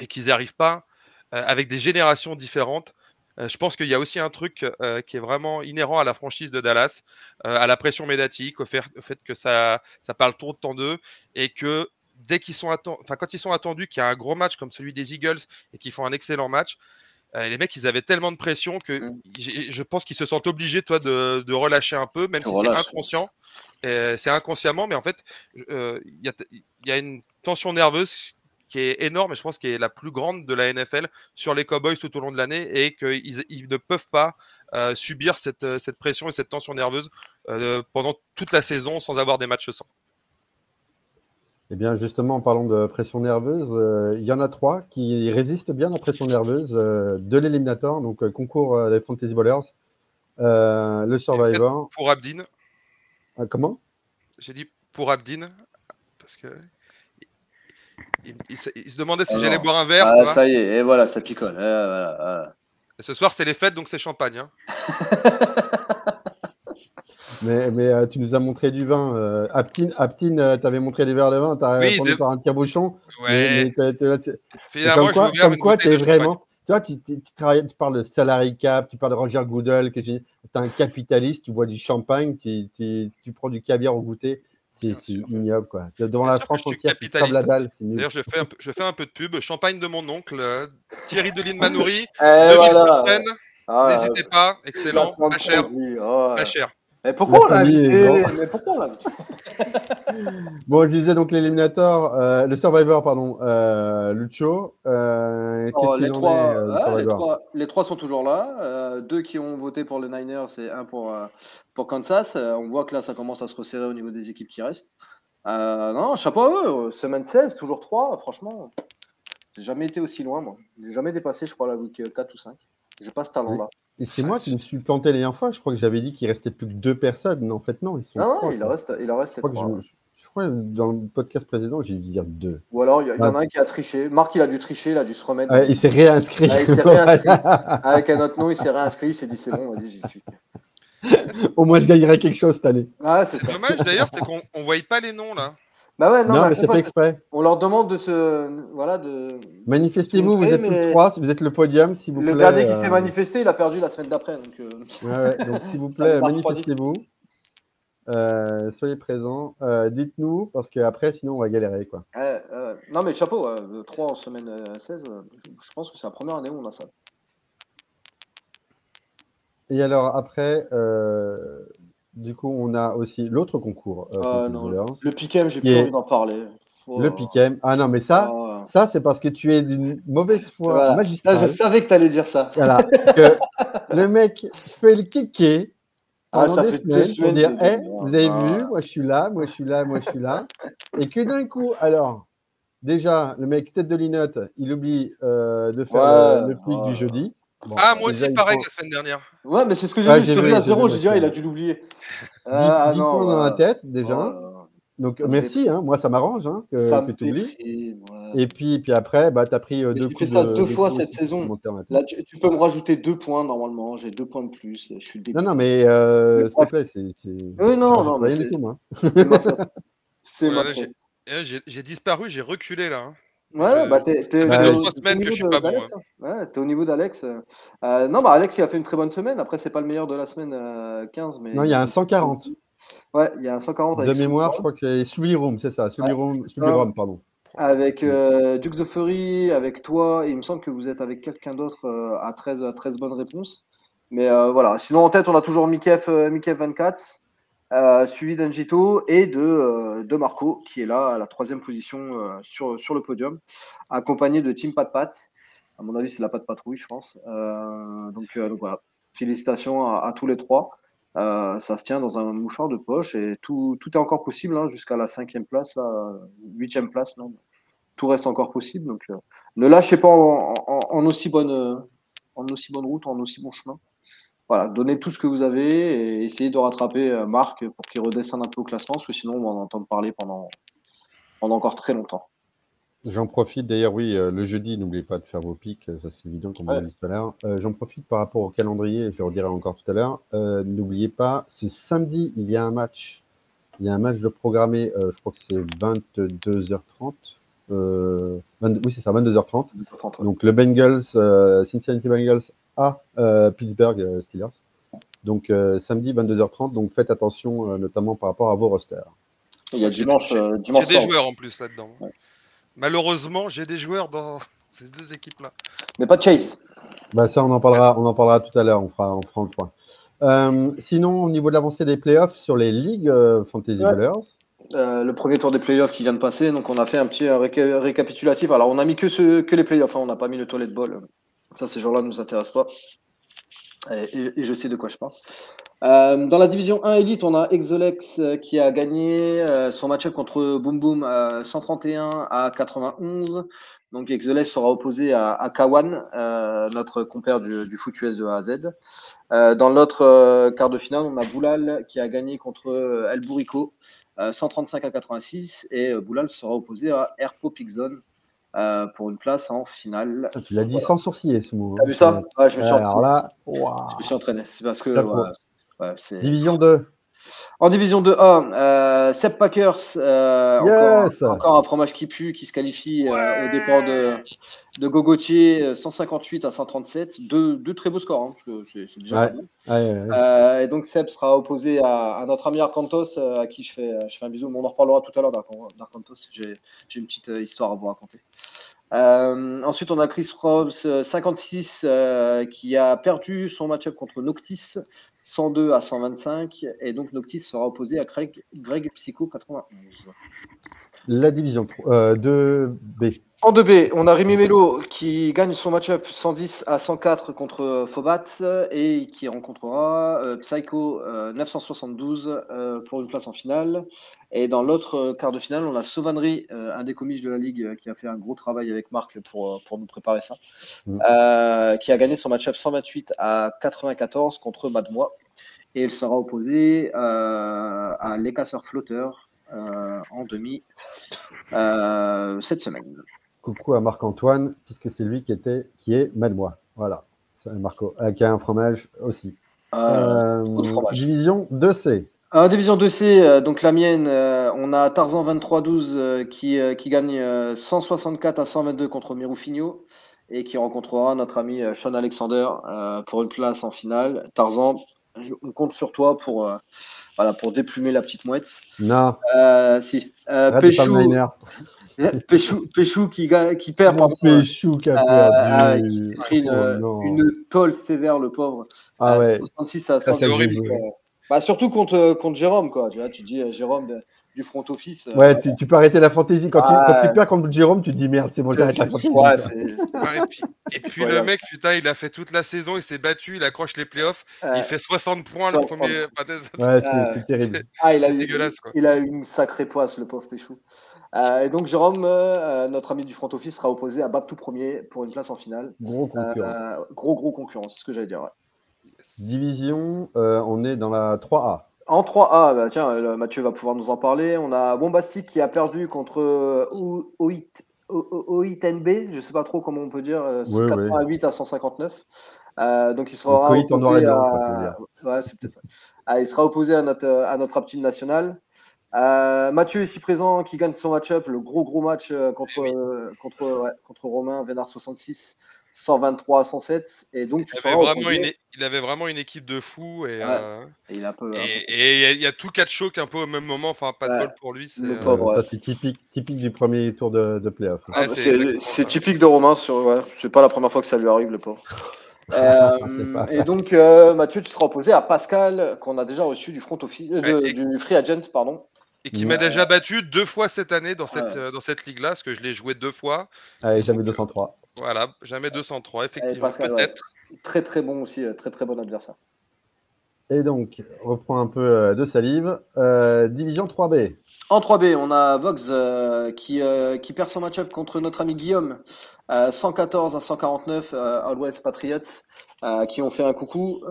et qu'ils n'y arrivent pas, euh, avec des générations différentes. Euh, je pense qu'il y a aussi un truc euh, qui est vraiment inhérent à la franchise de Dallas, à la pression médiatique, au fait, que ça, ça parle trop de temps d'eux et que dès qu'ils sont enfin quand ils sont attendus qu'il y a un gros match comme celui des Eagles et qu'ils font un excellent match, les mecs ils avaient tellement de pression que mmh. je pense qu'ils se sentent obligés toi de, de relâcher un peu, même si c'est inconscient. c'est inconsciemment, mais en fait il y, y, a une tension nerveuse qui est énorme et je pense qui est la plus grande de la NFL sur les Cowboys tout au long de l'année et qu'ils ils ne peuvent pas euh, subir cette, euh, cette, pression et cette tension nerveuse euh, pendant toute la saison sans avoir des matchs sans. Eh bien, justement, en parlant de pression nerveuse, il y en a trois qui résistent bien à la pression nerveuse de l'éliminator, donc concours des Fantasy Ballers, le Survivor. Pour Abdin. comment? J'ai dit pour Abdin, parce que il, se demandait si j'allais boire un verre. Ah, ça y est, et voilà, ça picole. Et ce soir, c'est les fêtes, donc c'est champagne. Hein. [laughs] mais, mais euh, tu nous as montré du vin. Euh, Aptine, Aptine euh, tu avais montré des verres de vin, tu as répondu par un tire-bouchon. Ouais. Finalement, comme quoi, comme quoi tu es vraiment. Tu vois, tu, tu, travailles, tu, parles de salary cap, tu parles de Roger Goodell, tu es un capitaliste, tu bois du champagne, tu, tu prends du caviar au goûter. C'est ignoble, quoi. Devant la France entière, la dalle. D'ailleurs, je, fais un peu, je fais un peu de pub. Champagne de mon oncle, euh, Thierry Deline Manoury, [laughs] eh, de ah, N'hésitez pas, excellent, pas cher. Oh, pas cher. Mais pourquoi on l'a invité Mais pourquoi on l'a Bon, je disais donc l'éliminator, euh, le Survivor, pardon, euh, Lucho. Euh, oh, les, trois, euh, les, trois, les, trois, sont toujours là. Euh, deux qui ont voté pour les Niners et un pour, pour Kansas. on voit que là, ça commence à se resserrer au niveau des équipes qui restent. non, chapeau à eux. Semaine 16, toujours trois. Franchement, j'ai jamais été aussi loin, moi. J'ai jamais dépassé, je crois, la week 4 ou 5. J'ai pas ce talent-là. Et c'est moi qui me suis planté les dernières fois. Je crois que j'avais dit qu'il restait plus que deux personnes. Mais en fait, non. Ils sont non, non il, en reste, il en reste trois. Je, crois que dans le podcast précédent, j'ai dû dire deux. Ou alors, il y, en a un qui a triché. Marc, il a dû tricher, il a dû se remettre. il s'est réinscrit. il s'est réinscrit. [laughs] Avec un autre nom, il s'est réinscrit. Il s'est dit c'est bon, vas-y, j'y suis. Au moins, je gagnerai quelque chose cette année. Ah, c'est dommage d'ailleurs, c'est qu'on ne voyait pas les noms là. Bah ouais, non, non mais c'est fait exprès. On leur demande de se. Voilà, de. Manifestez-vous, vous êtes tous trois, si vous êtes le podium, s'il vous plaît. Le dernier qui s'est euh, manifesté, il a perdu la semaine d'après. Donc, euh, ouais, donc [laughs] s'il vous plaît, manifestez-vous. Euh, soyez présents. Dites-nous, parce qu'après, sinon, on va galérer. Quoi. non, mais chapeau, 3 en semaine 16, je pense que c'est la première année où on a ça. Et alors, après, du coup, on a aussi l'autre concours. Euh, ah, le Piquem, j'ai plus envie d'en parler. Le Piquem. Ah non, mais ça, ah, ça c'est parce que tu es d'une mauvaise foi magistrale. je savais que tu allais dire ça. Voilà. le mec fait le kicker. Ah, ça fait deux semaines. Pour dire, hey, vous avez vu, moi je suis là, moi je suis là, moi je suis là. Et que d'un coup, alors, déjà, le mec tête de linotte, il oublie euh, de faire le, pic du jeudi ah, moi aussi, pareil que la semaine dernière. Ouais, mais c'est ce que j'ai dit. Je suis à zéro. J'ai dit, ah, il a dû l'oublier. Ah, non. dans la tête, déjà. Donc merci, hein, moi ça m'arrange hein, que, tu oublies. Et puis, puis après, bah, tu as pris deux coups. J'ai fait ça deux fois cette saison. Là, tu, peux me rajouter deux points normalement. J'ai deux points de plus. Je suis Non, non, mais s'il te plaît, c'est. Oui, non, non, mais c'est C'est ma faute. J'ai disparu, j'ai reculé là. Hein. Ouais, bah t'es, t'es, bah, au, bon. Hein. Ouais, t'es niveau d'Alex. Euh, non, bah Alex, il a fait une très bonne semaine. Après, c'est pas le meilleur de la semaine 15, mais. Non, il y a un 140. Ouais, il y a un 140. de mémoire, je crois que c'est Subliroom, c'est ça. Subliroom, ouais. pardon. Avec euh, Dukes of Fury, avec toi, il me semble que vous êtes avec quelqu'un d'autre euh, à, 13, à 13 bonnes réponses. Mais euh, voilà, sinon en tête, on a toujours Mikef, euh, Mikef 24, euh, suivi d'Angito et de, de Marco, qui est là à la troisième position sur, sur le podium, accompagné de Team Pat Pat. À mon avis, c'est la Pat Patrouille, je pense. donc, voilà, félicitations à, tous les trois. Euh, ça se tient dans un mouchoir de poche et tout, tout est encore possible hein, jusqu'à la cinquième place, la huitième place. Non, tout reste encore possible. Donc, euh, ne lâchez pas en, aussi bonne, en aussi bonne route, en aussi bon chemin. Voilà, donnez tout ce que vous avez et essayez de rattraper euh, Marc pour qu'il redescende un peu au classement, parce que sinon on va en entendre parler pendant, pendant encore très longtemps. J'en profite d'ailleurs, oui, euh, le jeudi, n'oubliez pas de faire vos pics, ça c'est évident, comme on a dit tout à l'heure. Euh, j'en profite par rapport au calendrier, je le redirai encore tout à l'heure. Euh, n'oubliez pas, ce samedi, il y a un match. Il y a un match de programmé, je crois que c'est 22h30. oui, c'est ça, 22h30. Donc le Bengals, Cincinnati Bengals à Pittsburgh Steelers. Donc samedi, 22h30. Donc faites attention, notamment par rapport à vos rosters. Il y a dimanche. dimanche il y a des joueurs en plus là-dedans. Malheureusement, j'ai des joueurs dans [laughs] ces deux équipes-là. Mais pas de Chase. Bah ça, on en parlera, on en parlera tout à l'heure. On fera, on fera le point. Euh, sinon, au niveau de l'avancée des playoffs sur les ligues euh, Fantasy Ballers. Euh, le premier tour des playoffs qui vient de passer, donc on a fait un petit récapitulatif. Alors, on a mis que, ce, que les playoffs, hein, on n'a pas mis le toilette ball. Ça, ces gens-là ne nous intéressent pas. Et, je sais de quoi je parle. Euh, dans la division 1 Elite, on a Exolex euh, qui a gagné euh, son match-up contre Boom Boom 131 à 91. Donc Exolex sera opposé à, Kawan, notre compère du, du foot US de A à Z. dans l'autre quart de finale, on a Boulal qui a gagné contre El Bourico 135 à 86 et Boulal sera opposé à Airpo Pixon pour une place en finale. Tu l'as dit sans sourciller ce mot. T'as vu ça? Ouais, je, me suis Alors là, je me suis entraîné. C'est parce que Division 2. En division 2A, euh, Seb Packers, euh, encore, un fromage qui pue, qui se qualifie euh, au départ de, de Gogotier, 158 à 137. Deux, deux très beaux scores, hein, c'est déjà ouais. et donc Seb sera opposé à, notre ami Arcantos, à qui je fais, je fais un bisou. on en reparlera tout à l'heure d'Arcantos, j'ai une petite histoire à vous raconter. Euh, ensuite, on a Chris Robs, 56, euh, euh, qui a perdu son match-up contre Noctis, 102 à 125. Et donc, Noctis sera opposé à Greg, Greg Psycho, 91. La division 2B. En 2B, on a Rémi Melo qui gagne son match-up 110 à 104 contre Fobat et qui rencontrera euh, Psycho 972 euh, euh, pour une place en finale. Et dans l'autre quart de finale, on a Sauvanerie, un des comiques de la Ligue qui a fait un gros travail avec Marc pour, pour nous préparer ça, mm. qui a gagné son match-up 128 à 94 contre Madmois. Et il sera opposé à Les Casseurs Flotteurs en demi cette semaine coucou à Marc-Antoine, puisque c'est lui qui, était, qui est Malmois. Voilà, Marco, euh, qui a un fromage aussi. Euh, division 2C. division 2C, euh, donc la mienne, on a Tarzan 23-12 qui, qui gagne 164 à 122 contre Miroufinho et qui rencontrera notre ami Sean Alexander pour une place en finale. Tarzan, on compte sur toi pour, voilà, pour déplumer la petite mouette. Non. si. Péchou, Péchou, qui, qui perd. par Péchou qui a euh, perdu. pris une, oh, une, tolle sévère, le pauvre. Ah ouais. 66 à 100. C'est horrible. Bah, surtout contre, contre Jérôme, quoi. Tu, vois, tu dis Jérôme, du front office. Euh, ouais, tu, tu, peux arrêter la fantaisie. Quand, tu, quand tu perds contre Jérôme, tu te dis merde, c'est bon, j'arrête la fantaisie. Ouais, et puis, et puis le mec, putain, il a fait toute la saison, il s'est battu, il accroche les playoffs, il fait 60 points le premier. Ouais, c'est terrible. Ah, il a, dégueulasse, quoi. il a une sacrée poisse, le pauvre Péchou. Euh, et donc, Jérôme, euh, notre ami du front office, sera opposé à Bab tout premier pour une place en finale. Gros concurrent. gros, gros concurrent, c'est ce que j'allais dire. Division, on est dans la 3A. En 3A, bah, tiens, Mathieu va pouvoir nous en parler. On a Bombastic qui a perdu contre OIT, OITNB, je ne sais pas trop comment on peut dire, 88 à 159. donc il sera opposé à... Ouais, ah, il sera opposé à notre, à notre Aptine nationale. Euh, Mathieu ici présent qui gagne son match-up, le gros gros match euh, contre, euh, contre, ouais, contre Romain, Vénard 66, 123 à 107. Et donc tu il, avait vraiment une, il avait vraiment une équipe de fous. Et, et il, a peu, et, il y a tout quatre chocs un peu au même moment, enfin pas de bol pour lui. C'est typique, typique du premier tour de, de playoff. Ah, c'est typique de Romain, sur, c'est pas la première fois que ça lui arrive le pauvre. [laughs] et donc Mathieu, tu seras opposé à Pascal qu'on a déjà reçu du front office, du free agent, pardon. Et qui m'a déjà battu deux fois cette année dans cette, euh, dans cette ligue-là, parce que je l'ai joué deux fois. Allez, jamais 203. Voilà, jamais 203, effectivement. Peut-être. Très très bon aussi, euh, très très bon adversaire. Et donc, reprend un peu euh, de salive. division 3B. En 3B, on a Vox qui, qui perd son match-up contre notre ami Guillaume. 114 à 149 à l'Ouest Patriots, qui ont fait un coucou,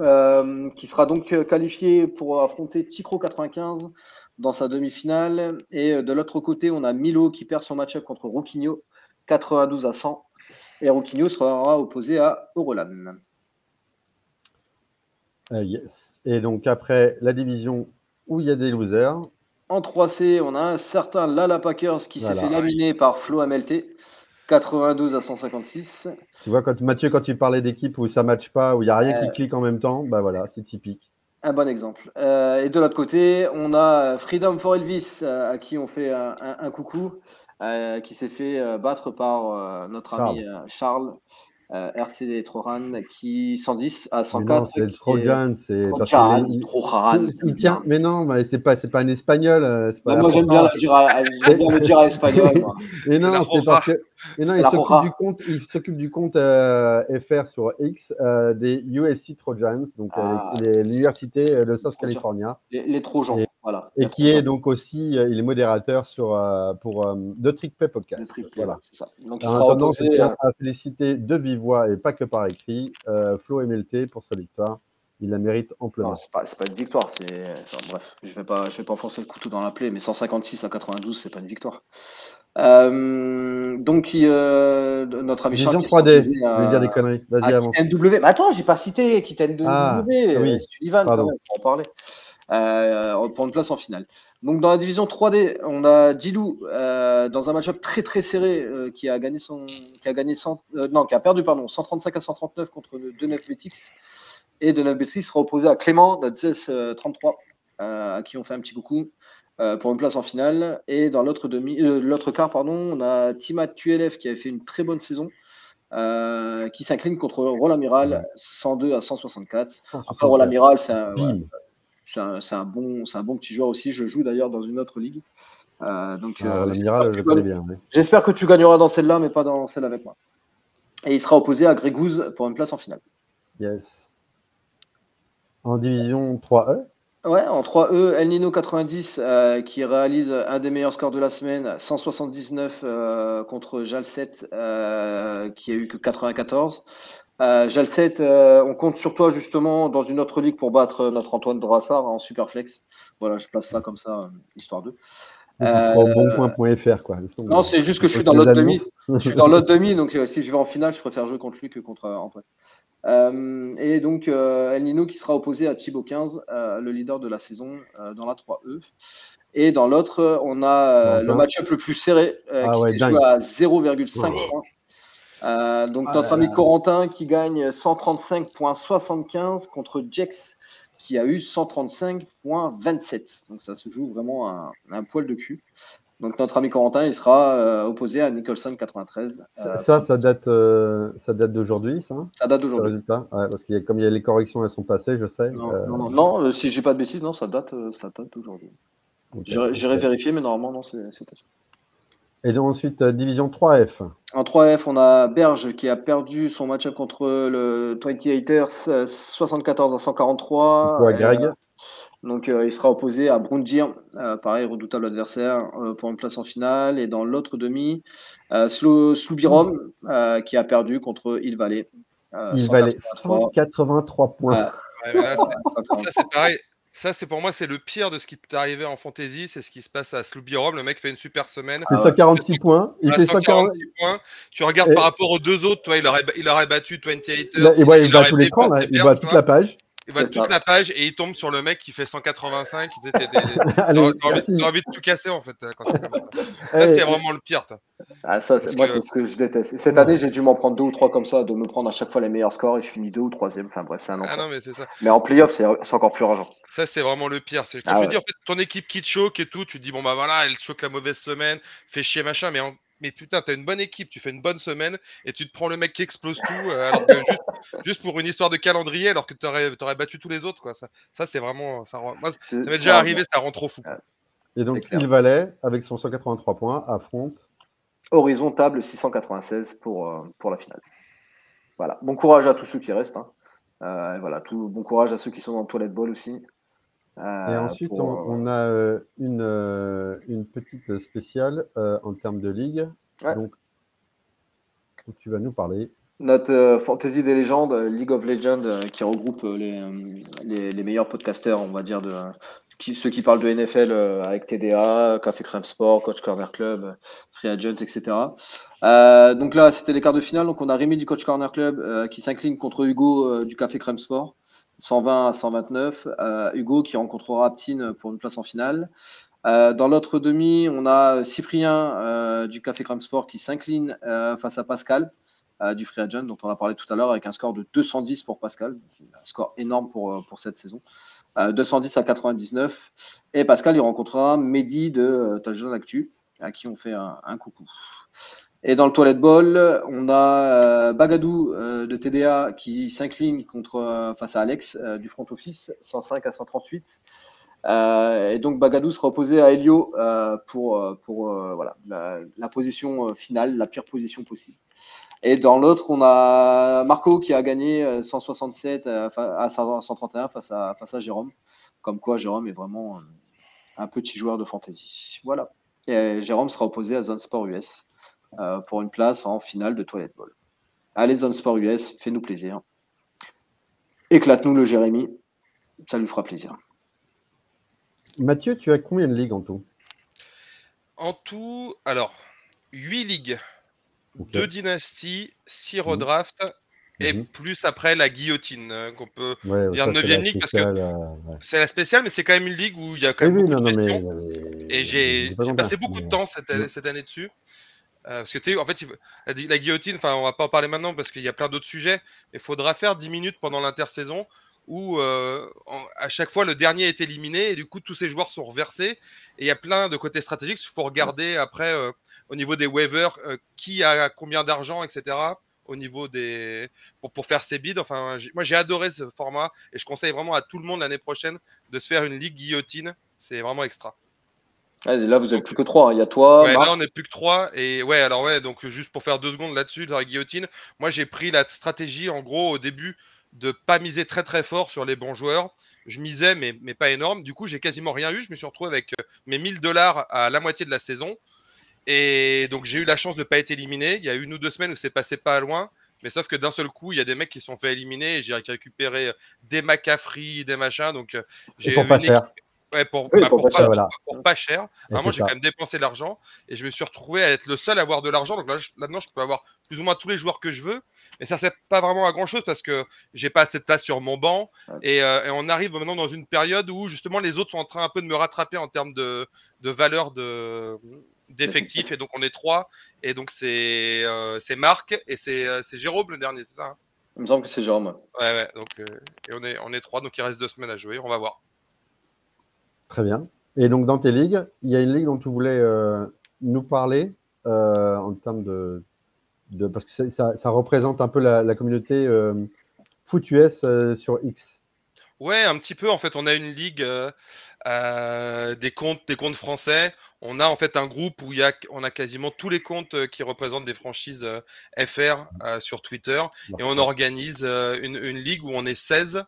qui sera donc qualifié pour affronter Ticro 95 dans sa demi-finale. Et euh, de l'autre côté, on a Milo qui perd son match-up contre Rouquinho, 92 à 100. Et Rouquinho sera opposé à Eurolan. Euh, et donc après la division où il y a des losers. En 3C, on a un certain Lala Packers qui s'est fait laminer par Flo MLT. 92 à 156. Tu vois, quand, Mathieu, quand tu parlais d'équipe où ça ne matche pas, où il n'y a rien qui clique en même temps, bah voilà, c'est typique. Un bon exemple. Euh, et de l'autre côté, on a Freedom for Elvis, euh, à qui on fait un, coucou, euh, qui s'est fait battre par notre ami Charles euh, RCD Troran qui 110 à 104. C'est Trojan, c'est Trojan. Il, tient, mais non, mais c'est pas, c'est pas un espagnol. Euh, pas moi j'aime bien, le dire à l'espagnol. [laughs] Et non, c'est parce que. Et non, il s'occupe du compte, il s'occupe du compte euh, FR sur X euh, des USC Trojans, donc ah. l'université de South California. Les, les Trojans. Et qui est donc aussi, euh, il est modérateur sur, euh, pour euh, The Trick Play Podcast. The Trick Play, voilà. c'est ça. Donc, il sera opposé, à... féliciter de vive voix et pas que par écrit Flo MLT pour sa victoire. Il la mérite amplement. Non, c'est pas, pas une victoire. C'est... bref, je vais pas, je vais pas enfoncer le couteau dans la plaie, mais 156 à 92, c'est pas une victoire. Donc, notre ami Charles. 3D, je vais dire des conneries. Vas-y, avance. Mais attends, j'ai pas cité Kitten MW. Ah, oui. C'est Ivan, quand même, faut en parler euh, pour une place en finale. Donc dans la division 3D, on a Dilou euh, dans un match-up très très serré euh, qui a gagné son, qui a gagné 100, euh, non, qui a perdu pardon 135 à 139 contre 2-9 Betix et 2-9 Betix sera opposé à Clément de 33 à qui on fait un petit coucou. Pour une place en finale et dans l'autre demi l'autre quart pardon on a Timat QLF qui avait fait une très bonne saison qui s'incline contre Roland Amiral 102 à 164 après Roland Amiral c'est un, c'est un, bon, un bon petit joueur aussi. Je joue d'ailleurs dans une autre ligue. Euh, donc, ah, euh, j'espère que, tu gagneras dans celle-là, mais pas dans celle avec moi. Et il sera opposé à Grégouze pour une place en finale. Yes. En division 3E Ouais, en 3E, El Nino 90 euh, qui réalise un des meilleurs scores de la semaine, 179 contre Jal 7 qui a eu que 94. Euh, Jalset, euh, on compte sur toi justement dans une autre ligue pour battre notre Antoine Drassard en Superflex. Voilà, je place ça comme ça, euh, histoire de. Euh, bonpoint.fr quoi. Non, c'est juste que je suis dans l'autre demi. je suis dans l'autre demi, donc si je vais en finale, je préfère jouer contre lui que contre Antoine. et donc El Nino qui sera opposé à Thibaut 15, le leader de la saison dans la 3E. Et dans l'autre, on a le match-up le plus serré ah qui ouais, joue à 0,5 points. Euh, donc ah notre ami Corentin qui gagne 135.75 contre Jex qui a eu 135.27. Donc ça se joue vraiment un, un, poil de cul. Donc notre ami Corentin, il sera euh, opposé à Nicholson 93. Euh, ça, ça, date, ça date d'aujourd'hui, ça? Ça date d'aujourd'hui. Ouais, parce que comme il y a les corrections, elles sont passées, je sais. Non, non, non, non si j'ai pas de bêtises, non, ça date, ça date d'aujourd'hui. J'irai vérifier, mais normalement, non, c'était ça. Et ensuite, euh, division 3F. En 3F, on a Berge qui a perdu son match contre le 20 Haters 74 à 143. Pour Greg. Euh, donc euh, il sera opposé à Brunjir, pareil, redoutable adversaire pour une place en finale. Et dans l'autre demi, Soubirom qui a perdu contre Il Valley. Il Valley, 183 points. ça, c'est pareil. Ça, c'est pour moi, c'est le pire de ce qui t'est arrivé en fantasy. C'est ce qui se passe à Sloopy-Rome. Le mec fait une super semaine. Il fait 146 points. Il fait 146 points. Tu regardes par rapport aux deux autres, toi, il aurait, il aurait battu 28 Il, il, il, voit tous les il voit toute la page. Il voit toute la page et il tombe sur le mec qui fait 185. [laughs] T'as envie, envie, de tout casser en fait. Quand ça, [laughs] c'est vraiment le pire. Toi. Ah, ça, moi, c'est ce que je déteste. Cette année, j'ai dû m'en prendre deux ou trois comme ça, de me prendre à chaque fois les meilleurs scores et je finis deux ou troisième. Enfin bref, c'est un enfer. Ah non, mais c'est ça. Mais en playoff, c'est encore plus rageant. Ça, c'est vraiment le pire. Quand ah, je dis, en fait, ton équipe qui te choque et tout, tu te dis, bon, bah voilà, elle choque la mauvaise semaine, fait chier, machin, mais en, mais putain, t'as une bonne équipe, tu fais une bonne semaine et tu te prends le mec qui explose tout, euh, alors que juste, [laughs] pour une histoire de calendrier, alors que tu aurais, battu tous les autres. Quoi. Ça, ça c'est vraiment. Ça, moi, ça m'est déjà arrivé, ça rend trop fou. Et donc, il Valais, avec son 183 points, affronte. Horizon table 696 pour, euh, pour la finale. Voilà. Bon courage à tous ceux qui restent. Hein. Euh, voilà, tout, bon courage à ceux qui sont dans le toilette ball aussi. Et euh, ensuite, on, a euh, une, euh, une, petite spéciale en termes de ligue. Donc, tu vas nous parler. Notre Fantasy des légendes, League of Legends, qui regroupe les, les, meilleurs podcasters, on va dire, de, qui, ceux qui parlent de NFL avec TDA, Café Crème Sport, Coach Corner Club, Free Agent, etc. donc là, c'était les quarts de finale. Donc on a Rémi du Coach Corner Club qui s'incline contre Hugo du Café Crème Sport. 120 à 129. Euh, Hugo qui rencontrera Aptine pour une place en finale. Euh, dans l'autre demi, on a Cyprien euh, du Café Crème Sport qui s'incline face à Pascal du Free Agent, dont on a parlé tout à l'heure, avec un score de 210 pour Pascal. Un score énorme pour, cette saison. 210 à 99. Et Pascal, il rencontrera Mehdi de Touchdown Actu, à qui on fait un coucou. Et dans le toilette ball, on a euh, Bagadou euh, de TDA qui s'incline contre euh, face à Alex du front office, 105 à 138. et donc Bagadou sera opposé à Elio pour, pour voilà, la, position finale, la pire position possible. Et dans l'autre, on a Marco qui a gagné 167 à 131 face à, face à Jérôme. Comme quoi, Jérôme est vraiment un petit joueur de fantasy. Voilà. Et Jérôme sera opposé à Zone Sport US. Euh, pour une place en finale de Toilette Ball. Allez, Zone Sport US, fais-nous plaisir. Éclate-nous le Jérémy, ça lui fera plaisir. Mathieu, tu as combien de ligues en tout? En tout, alors, 8 ligues, 2 dynasties, 6 mhm. redrafts, et mhm. plus après la guillotine, hein, qu'on peut dire 9 ligue, parce que euh, c'est la spéciale, mais c'est quand même une ligue où il y a quand même beaucoup de questions. Et j'ai passé beaucoup de temps cette, cette année dessus. Euh, parce que tu sais, en fait, la, guillotine, enfin, on va pas en parler maintenant parce qu'il y a plein d'autres sujets. Il faudra faire 10 minutes pendant l'intersaison où euh, à chaque fois le dernier est éliminé et du coup tous ces joueurs sont reversés. Et il y a plein de côtés stratégiques. Il faut regarder après euh, au niveau des waivers qui a combien d'argent, etc. Au niveau des pour, pour faire ses bids. Enfin, moi j'ai adoré ce format et je conseille vraiment à tout le monde l'année prochaine de se faire une ligue guillotine. C'est vraiment extra là, vous n'êtes plus que trois. Hein. Il y a toi. Ouais, là, on n'est plus que trois. Et ouais, alors ouais, donc juste pour faire deux secondes là-dessus, dans la guillotine, moi j'ai pris la stratégie en gros au début de pas miser très très fort sur les bons joueurs. Je misais, mais, mais pas énorme. Du coup, j'ai quasiment rien eu. Je me suis retrouvé avec euh, mes 1000 dollars à la moitié de la saison. Et donc, j'ai eu la chance de ne pas être éliminé. Il y a une ou deux semaines où c'est passé pas loin. Mais sauf que d'un seul coup, il y a des mecs qui se sont fait éliminer et j'ai récupéré des McCaffrey, des machins. Donc, euh, j'ai eu une, Ouais, pour, bah, pour, pas, cher. moi, j'ai quand même dépensé de l'argent et je me suis retrouvé à être le seul à avoir de l'argent. Donc là, maintenant, je peux avoir plus ou moins tous les joueurs que je veux. Mais ça ne sert pas vraiment à grand chose parce que j'ai pas assez de place sur mon banc. Et, euh, et, on arrive maintenant dans une période où justement les autres sont en train un peu de me rattraper en termes de, de valeur de d'effectifs. Et donc on est trois. Et donc c'est euh, c'est Marc et euh, c'est Jérôme le dernier c'est ça hein? Il me semble que c'est Jérôme. Ouais, ouais. Donc et on est on est trois. Donc il reste deux semaines à jouer. On va voir Très bien. Et donc, dans tes ligues, il y a une ligue dont tu voulais euh, nous parler euh, en termes de, de. parce que ça, représente un peu la, communauté euh, foot US sur X. Ouais, un petit peu. En fait, on a une ligue des comptes, des comptes français. On a en fait un groupe où il y a, on a quasiment tous les comptes qui représentent des franchises FR sur Twitter. Et on organise une, une, ligue où on est 16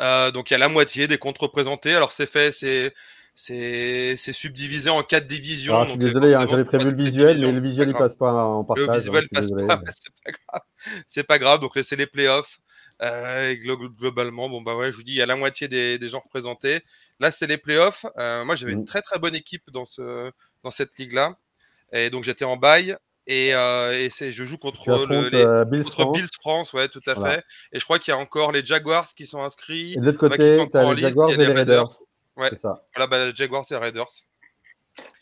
euh, donc il y a la moitié des comptes représentés. Alors c'est fait, c'est c'est subdivisé en quatre divisions. Ah, je suis désolé, hein, j'avais prévu le visuel, mais le visuel il passe pas en partage. Le visuel passe pas, [laughs] c'est pas grave. C'est pas grave, donc c'est les playoffs. globalement, bon bah ouais, je vous dis, il y a la moitié des, gens représentés. Là, c'est les playoffs. moi, j'avais une mmh. très très bonne équipe dans, ce, dans cette ligue-là. Et donc, j'étais en bail. Et, c'est, je joue contre, le, Bills, France. ouais, tout à fait. Et je crois qu'il y a encore les Jaguars qui sont inscrits. Et de l'autre côté, tu as les Jaguars et les Raiders. Ouais. Ça. Voilà, bah, Jaguars et Raiders.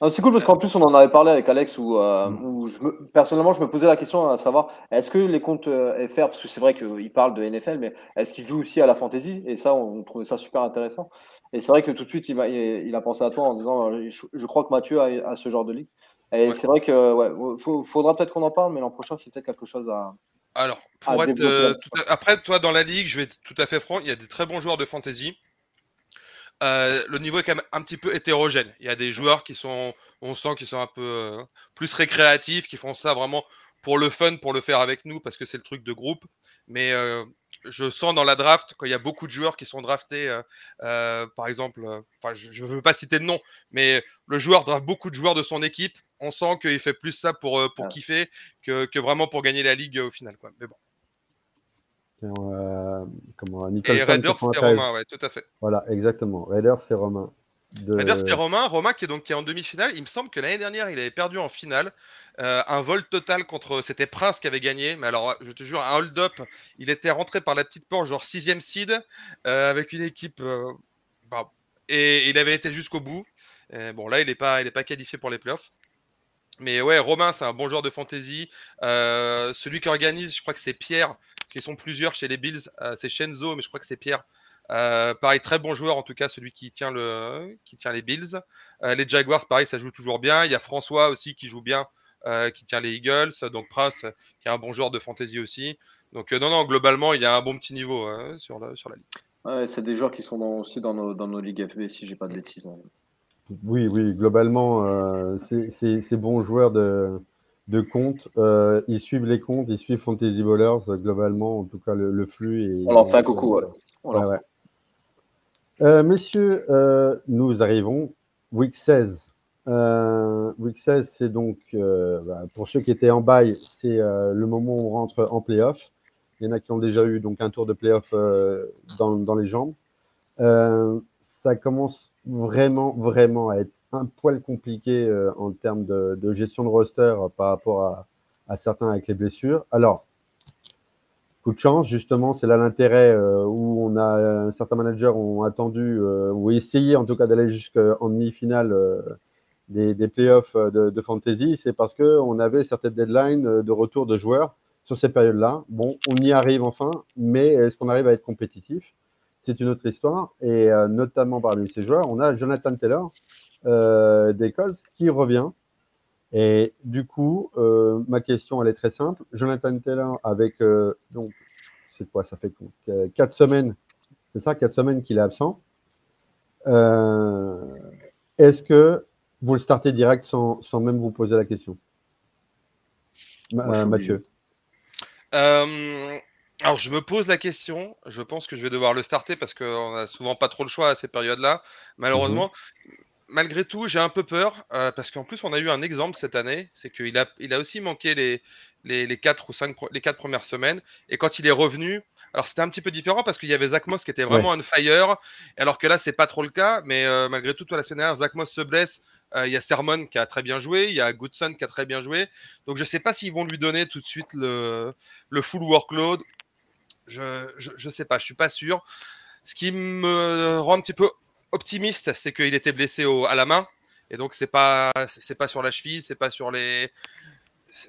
Ah, c'est cool parce qu'en plus, on en avait parlé avec Alex où, euh, mm. personnellement, je me posais la question à savoir est-ce que les comptes euh, FR, parce que c'est vrai qu'il parle de NFL, mais est-ce qu'il joue aussi à la fantasy? Et ça, on, trouvait ça super intéressant. Et c'est vrai que tout de suite, il, a, il a pensé à toi en disant je, crois que Mathieu a, ce genre de ligue. Et c'est vrai que ouais, faudra peut-être qu'on en parle, mais l'an prochain, c'est peut-être quelque chose à. Alors, pour être, euh, après, toi, dans la ligue, je vais être tout à fait franc, il y a des très bons joueurs de fantasy. Euh, le niveau est quand même un petit peu hétérogène. Il y a des joueurs qui sont, on sent qu'ils sont un peu euh, plus récréatifs, qui font ça vraiment pour le fun, pour le faire avec nous, parce que c'est le truc de groupe. Mais euh, je sens dans la draft, quand il y a beaucoup de joueurs qui sont draftés, par exemple, je ne veux pas citer de nom, mais le joueur draft beaucoup de joueurs de son équipe. On sent qu'il fait plus ça pour, pour kiffer que, que, vraiment pour gagner la ligue au final. Quoi. Mais bon. Euh, comment, et Raiders, c'est Romain, ouais, tout à fait. Voilà, exactement. Raiders, c'est Romain. De... Raiders, c'est Romain. Romain qui est donc qui est en demi-finale. Il me semble que l'année dernière, il avait perdu en finale. Euh, un vol total contre. C'était Prince qui avait gagné. Mais alors, je te jure, un hold-up. Il était rentré par la petite porte, genre sixième seed, euh, avec une équipe. Bah, et il avait été jusqu'au bout. bon, là, il n'est pas, pas qualifié pour les playoffs. Mais ouais, Romain, c'est un bon joueur de fantasy. celui qui organise, je crois que c'est Pierre, qui sont plusieurs chez les Bills. Euh, c'est Shenzo, mais je crois que c'est Pierre. Euh, pareil, très bon joueur en tout cas, celui qui tient, le, qui tient les Bills. Euh, les Jaguars, pareil, ça joue toujours bien. Il y a François aussi qui joue bien, qui tient les Eagles. Donc Prince, qui est un bon joueur de fantasy aussi. Donc non, non, globalement, il y a un bon petit niveau sur, la, sur la ligue. c'est des joueurs qui sont aussi dans nos, dans nos ligues FB, si j'ai pas de bêtises. Hein. Oui, oui, globalement, c'est bons joueurs de, de comptes. Euh, ils suivent les comptes, ils suivent Fantasy Ballers, globalement, en tout cas le, flux. Et, on leur fait un coucou. Euh, messieurs, euh, nous arrivons week 16. week 16, c'est donc, bah, pour ceux qui étaient en bail, c'est le moment où on rentre en playoff. Il y en a qui ont déjà eu donc un tour de playoff dans, dans, les jambes. ça commence vraiment, vraiment à être un poil compliqué euh, en termes de, gestion de roster par rapport à, certains avec les blessures. Alors, de chance, justement, c'est là l'intérêt euh, où on a certains managers ont attendu euh, ou essayé en tout cas d'aller jusqu'en demi-finale des, des, playoffs de, fantasy. C'est parce qu'on avait certaines deadlines de retour de joueurs sur ces périodes-là. Bon, on y arrive enfin, mais est-ce qu'on arrive à être compétitif? C'est une autre histoire. Et notamment parmi ces joueurs, on a Jonathan Taylor euh, d'école qui revient. Et du coup, euh, ma question, elle est très simple. Jonathan Taylor, avec, euh, donc, c'est quoi, ça fait quatre semaines, c'est ça, quatre semaines qu'il est absent. Est-ce que vous le startez direct sans, sans, même vous poser la question? Mathieu alors, je me pose la question. Je pense que je vais devoir le starter parce qu'on n'a souvent pas trop le choix à ces périodes-là, malheureusement. Mhm malgré tout, j'ai un peu peur euh, parce qu'en plus, on a eu un exemple cette année, c'est qu'il a, il a aussi manqué les, les, ou cinq, les quatre premières semaines. Et quand il est revenu, alors c'était un petit peu différent parce qu'il y avait Zach Moss qui était vraiment on fire, alors que là, c'est pas trop le cas. Mais euh, malgré tout, la semaine dernière, Zach Moss se blesse. Euh, il y a Sermon qui a très bien joué, il y a Goodson qui a très bien joué. Donc je sais pas s'ils vont lui donner tout de suite le, le full workload. Je, je, je sais pas, je suis pas sûr. Ce qui me rend un petit peu optimiste, c'est qu'il était blessé à la main. Et donc, c'est pas, pas sur la cheville, c'est pas sur les.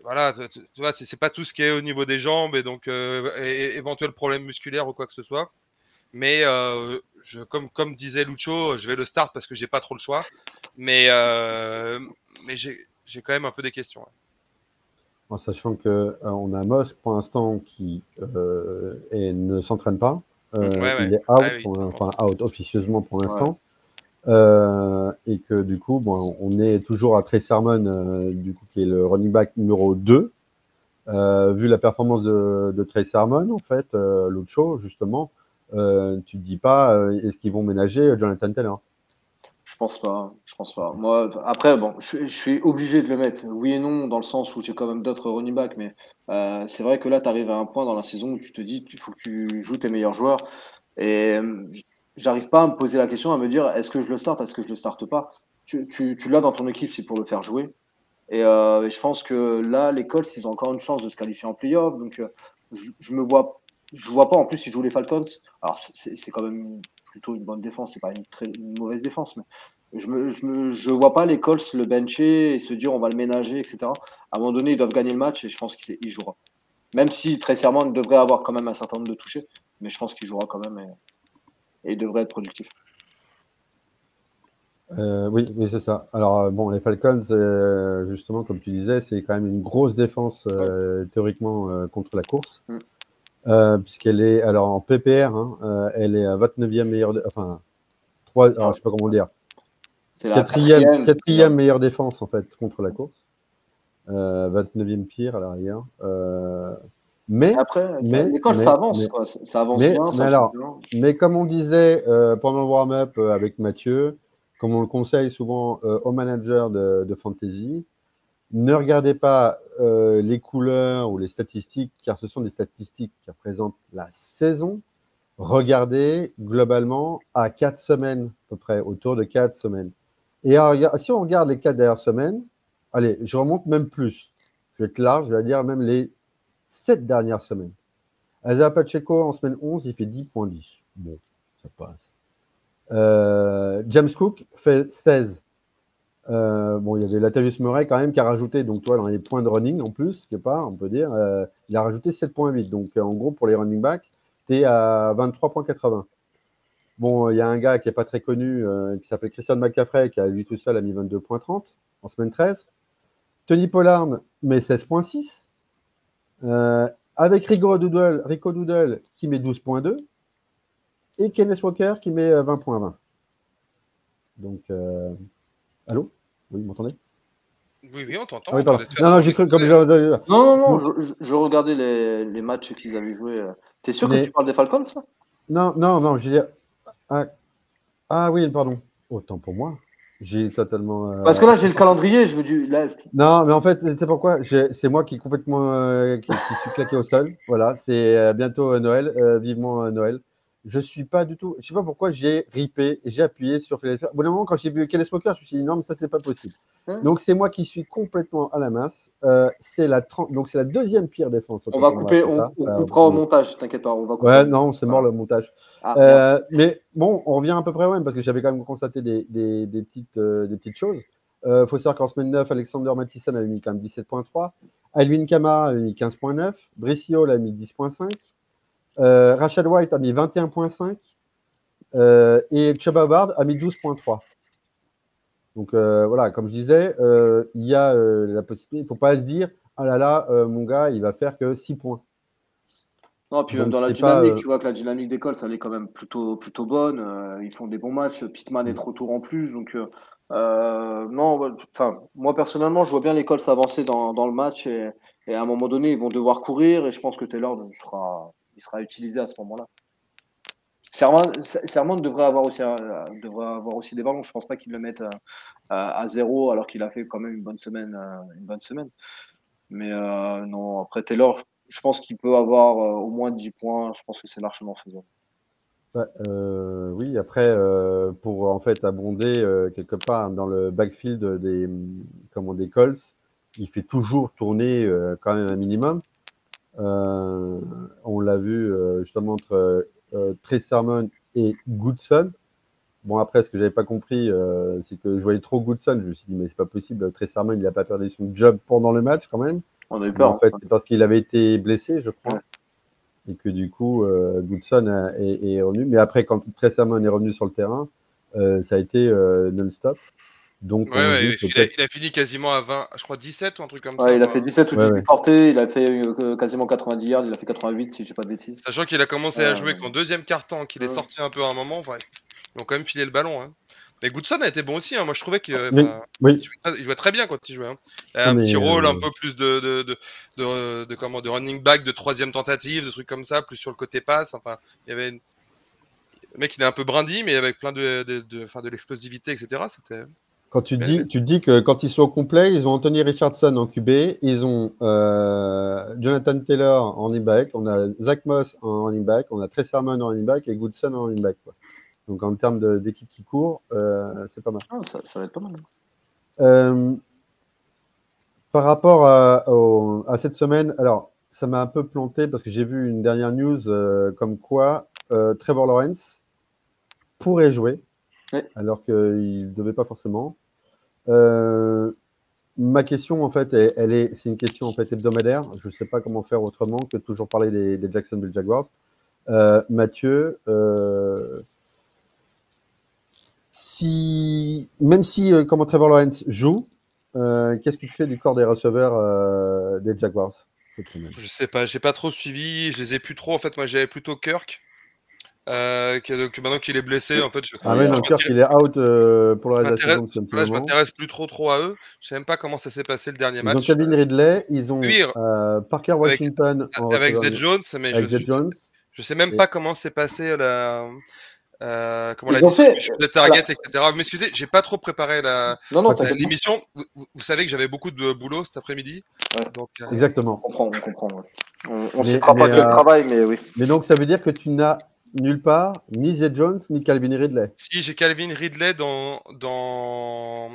Voilà, tu, vois, c'est pas tout ce qui est au niveau des jambes et donc euh, éventuel problème musculaire ou quoi que ce soit. Mais euh, comme, comme disait Lucho, je vais le start parce que j'ai pas trop le choix. Mais, euh, mais j'ai quand même un peu des questions. En sachant que on a Mosk pour l'instant qui et ne s'entraîne pas. Euh, il est out, enfin out officieusement pour l'instant. Euh, et que du coup, bon, on est toujours à Trey Sermon, euh, du coup, qui est le running back numéro 2. vu la performance de, de Trey Sermon, en fait, l'autre chose, justement, tu te dis pas, est-ce qu'ils vont ménager Jonathan Taylor? Pense pas. Je pense pas. Moi, après, bon, je, suis obligé de le mettre. Oui et non, dans le sens où j'ai quand même d'autres running backs, mais euh, c'est vrai que là, tu arrives à un point dans la saison où tu te dis qu'il faut que tu joues tes meilleurs joueurs. Et euh, j'arrive pas à me poser la question, à me dire est-ce que je le starte, est-ce que je le starte pas? Tu, l'as dans ton équipe, c'est pour le faire jouer. Et, euh, je pense que là, les Colts, ils ont encore une chance de se qualifier en playoff. Donc, je, je me vois, je vois pas en plus ils jouent les Falcons. Alors, c'est quand même plutôt une bonne défense, c'est pas une, très, mauvaise défense, mais je ne je je vois pas les Colts le bencher et se dire on va le ménager, etc. À un moment donné, ils doivent gagner le match et je pense qu'il jouera. Même si très serment il devrait avoir quand même un certain nombre de touchés, mais je pense qu'il jouera quand même et, il devrait être productif. Euh, oui, oui c'est ça. Alors, euh, bon, les Falcons, euh, justement, comme tu disais, c'est quand même une grosse défense théoriquement contre la course. Mm. Euh, puisqu'elle est alors en PPR, hein, euh, elle est à 29e meilleure, enfin 3, alors, je sais pas comment dire, c'est quatrième, quatrième meilleure défense en fait contre la course, euh, 29e pire à l'arrière. Euh, mais après, l'école ça avance, quoi. ça avance bien. Mais, alors, mais comme on disait pendant le warm-up avec Mathieu, comme on le conseille souvent aux managers de, de fantasy, ne regardez pas euh, les couleurs ou les statistiques, car ce sont des statistiques qui représentent la saison. Regardez globalement à quatre semaines, à peu près, autour de quatre semaines. Et si on regarde les quatre dernières semaines, allez, je remonte même plus. Je vais être large, je vais dire même les sept dernières semaines. Azar Pacheco en semaine 11, il fait 10.10. Bon, ça passe. Euh, James Cook fait 16. Euh, bon, il y avait Latavius Murray quand même qui a rajouté, donc toi, dans les points de running en plus, quelque part, on peut dire, euh, il a rajouté 7.8. Donc, en gros, pour les running backs, tu es à 23.80. Bon, il y a un gars qui n'est pas très connu, euh, qui s'appelle Christian McCaffrey, qui a lui tout seul a mis 22.30 en semaine 13. Tony Pollard met 16.6. avec Rico Doodle, Rico Doodle qui met 12.2. Et Kenneth Walker qui met 20.20. Donc, allô? Oui, vous m'entendez? Oui, oui, on t'entend. Ah non, non, j'ai cru comme. Non, non, non, je, regardais les, les matchs qu'ils avaient joués. T'es sûr que tu parles des Falcons là Non, non, non, je veux dire. Ah, ah oui, pardon. Autant pour moi. J'ai totalement. Euh, Parce que là, j'ai le calendrier, je veux du. Non, mais en fait, c'est pourquoi? C'est moi qui est complètement. Euh, qui, suis claqué au sol. Voilà, c'est euh, bientôt Noël. vivement Noël je suis pas du tout. Je sais pas pourquoi j'ai ripé, j'ai appuyé sur Philadelphia. Au bout d'un moment, quand j'ai vu Kelly Smoker, je me suis dit non, mais ça, c'est pas possible. Hein donc, c'est moi qui suis complètement à la masse. Euh, c'est la, donc, c'est la deuxième pire défense. On va couper, on, coupera au montage, t'inquiète pas. On va couper. Ouais, non, c'est mort le montage. Ah, euh, mais bon, on revient à peu près au même parce que j'avais quand même constaté des, des, des petites, euh, des petites choses. Il faut savoir qu'en semaine 9, Alexander Mattison avait mis quand même 17.3. Alvin Kamara avait mis 15.9. Bricio a mis 10.5. Euh, Rachel White a mis 21.5 euh, et Chuba Bard a mis 12.3. Donc euh, voilà, comme je disais, il y a la possibilité, il ne faut pas se dire, ah là là, mon gars, il va faire que 6 points. Non, puis même dans la dynamique, tu vois que la dynamique d'école, ça est quand même plutôt, plutôt bonne. ils font des bons matchs. Pitman est trop tour en plus. Donc, non, enfin, moi personnellement, je vois bien l'école s'avancer dans, dans, le match. Et, et, à un moment donné, ils vont devoir courir. Et je pense que Taylor sera, il sera utilisé à ce moment-là. Sermon, devrait avoir aussi euh, devrait avoir aussi des ballons. Je pense pas qu'il le mette euh, à, zéro alors qu'il a fait quand même une bonne semaine. Euh, une bonne semaine. Mais non, après Taylor, je pense qu'il peut avoir au moins 10 points. Je pense que c'est largement faisable. oui, après, pour en fait abonder quelque part dans le backfield des, comment, des Colts, il fait toujours tourner quand même un minimum. Euh, on l'a vu euh, justement entre euh, Trey Sermon et Goodson. Bon, après, ce que j'avais pas compris, c'est que je voyais trop Goodson. Je me suis dit, mais c'est pas possible. Trey Sermon, il a pas perdu son job pendant le match quand même. On eu peur. En fait, c'est parce qu'il avait été blessé, je crois. Et que du coup, Goodson est, revenu. Mais après, quand Trey Sermon est revenu sur le terrain, ça a été non-stop. Donc, il, a, fini quasiment à 20, je crois 17 ou un truc comme ça. Il a fait 17 ou 18 portées, il a fait euh, quasiment 90 yards, il a fait 88 si je pas de bêtises. Sachant qu'il a commencé à jouer qu'en deuxième quart-temps, qu'il est sorti un peu à un moment, ils ont quand même filé le ballon. Hein. Mais Goodson a été bon aussi, hein. moi je trouvais qu'il jouait, très bien quand il jouait. Hein. un petit rôle un euh, peu plus de, de, de, comment, de running back, de troisième tentative, de trucs comme ça, plus sur le côté passe. Enfin, il y avait Le mec, il est un peu brindis, mais avec plein de, de, de l'explosivité, etc. C'était. Quand tu dis, tu dis que quand ils sont au complet, ils ont Anthony Richardson en QB, ils ont euh, Jonathan Taylor en running back, on a Zach Moss en running back, on a Trey Sermon en running back et Goodson en running back. Donc en termes d'équipe qui court, euh, c'est pas mal. Ah, ça, va être pas mal. Euh, par rapport à, à, cette semaine, alors ça m'a un peu planté parce que j'ai vu une dernière news comme quoi Trevor Lawrence pourrait jouer alors qu'il ne devait pas forcément. Euh, ma question, en fait, elle, est, c'est une question en fait hebdomadaire. Je ne sais pas comment faire autrement que toujours parler des, Jacksonville Jaguars. Euh, Mathieu, euh, si, même si, comment Trevor Lawrence joue, qu'est-ce que tu fais du corps des receveurs des Jaguars cette semaine? Je sais pas, j'ai pas trop suivi, je les ai plus trop. En fait, moi, j'avais plutôt Kirk. Euh, que, maintenant qu'il est blessé, en fait, je, ah ouais, non, il est out euh, pour le reste de la saison. Là, je m'intéresse plus trop trop à eux. Je sais même pas comment ça s'est passé le dernier match. Ils ont Kevin Ridley, ils ont euh, Parker Washington avec, avec Jones, mais je, Jones. je, sais même pas comment s'est passé la. Euh, comment la fait... target, etc. Vous m'excusez, j'ai pas trop préparé la l'émission. Vous, vous, savez que j'avais beaucoup de boulot cet après-midi. Donc, Exactement. On comprend, on comprend. On, on citera pas que le travail, mais oui. Mais donc ça veut dire que tu n'as nulle part, ni Zed Jones, ni Calvin Ridley. Si, j'ai Calvin Ridley dans, dans,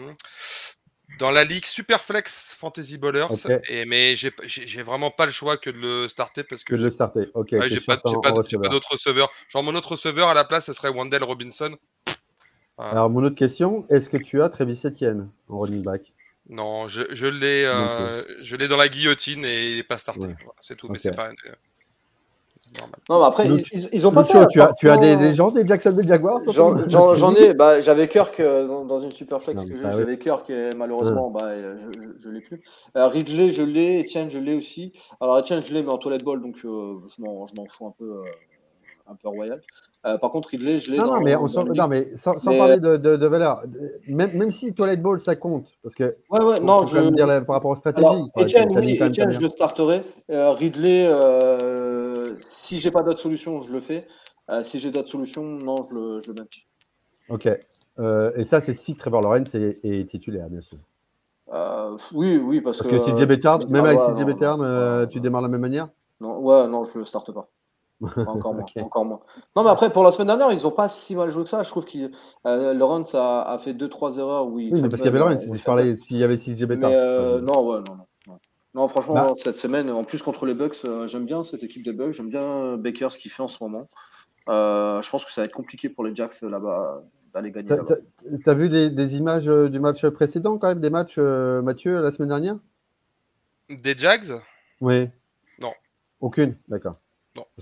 dans la ligue Superflex Fantasy Bowlers, et, mais j'ai vraiment pas le choix que de le starter parce que. Que de le starter, ok. j'ai pas, pas d'autres receveurs. Genre, mon autre receveur à la place, ce serait Wendell Robinson. Alors, mon autre question, est-ce que tu as Travis Etienne en running back? Non, je, je l'ai euh, dans la guillotine et il n'est pas starté. c'est tout, mais c'est pas. Non, mais après, ils, ils, ont pas fait. Tu as, tu as des, des, gens des Jacksonville Jaguars J'en ai. Bah, j'avais Kirk euh, dans, dans, une super flex que bah j'avais Kirk et malheureusement, bah, euh, je, ne l'ai plus. Euh, Ridley, je l'ai. Etienne, je l'ai aussi. Alors, Etienne, je l'ai, mais en toilette ball, donc euh, je m'en fous un peu, un peu royal. Euh, par contre, Ridley, je l'ai non, dans, non, mais, on non, mais sans, sans parler de, de, de, valeur, même, même si Toilette Ball, ça compte, parce que ouais, ouais, non, je... dire par rapport aux stratégies. Alors, Etienne, oui, Etienne, je le starterai. Euh, Ridley, euh, si j'ai pas d'autre solution, je le fais. Euh, si j'ai d'autres solutions, non, je le, je le. Ok. Euh, et ça, c'est si Trevor Lawrence est, est titulaire, bien sûr. oui, oui, parce, parce que, que CJ Bettard, même avec CJ Bettard, tu démarres de la même manière? Non, ouais, non, je le starte pas. [laughs] Encore moins, encore moins. Non, mais après, pour la semaine dernière, ils n'ont pas si mal joué que ça. Je trouve que euh, Laurence a, a, fait 2-3 erreurs. Où il oui, mais parce qu'il y avait Laurence, je parlais s'il y avait 6 GB. Euh, non, ouais, non, non. Non, franchement, bah. cette semaine, en plus contre les Bucks, euh, j'aime bien cette équipe des Bucks. J'aime bien Baker ce qu'il fait en ce moment. Euh, je pense que ça va être compliqué pour les Jacks là-bas d'aller gagner. Tu as vu des, des, images du match précédent, quand même, des matchs, Mathieu, la semaine dernière? Des Jags? Oui. Non. Aucune, d'accord.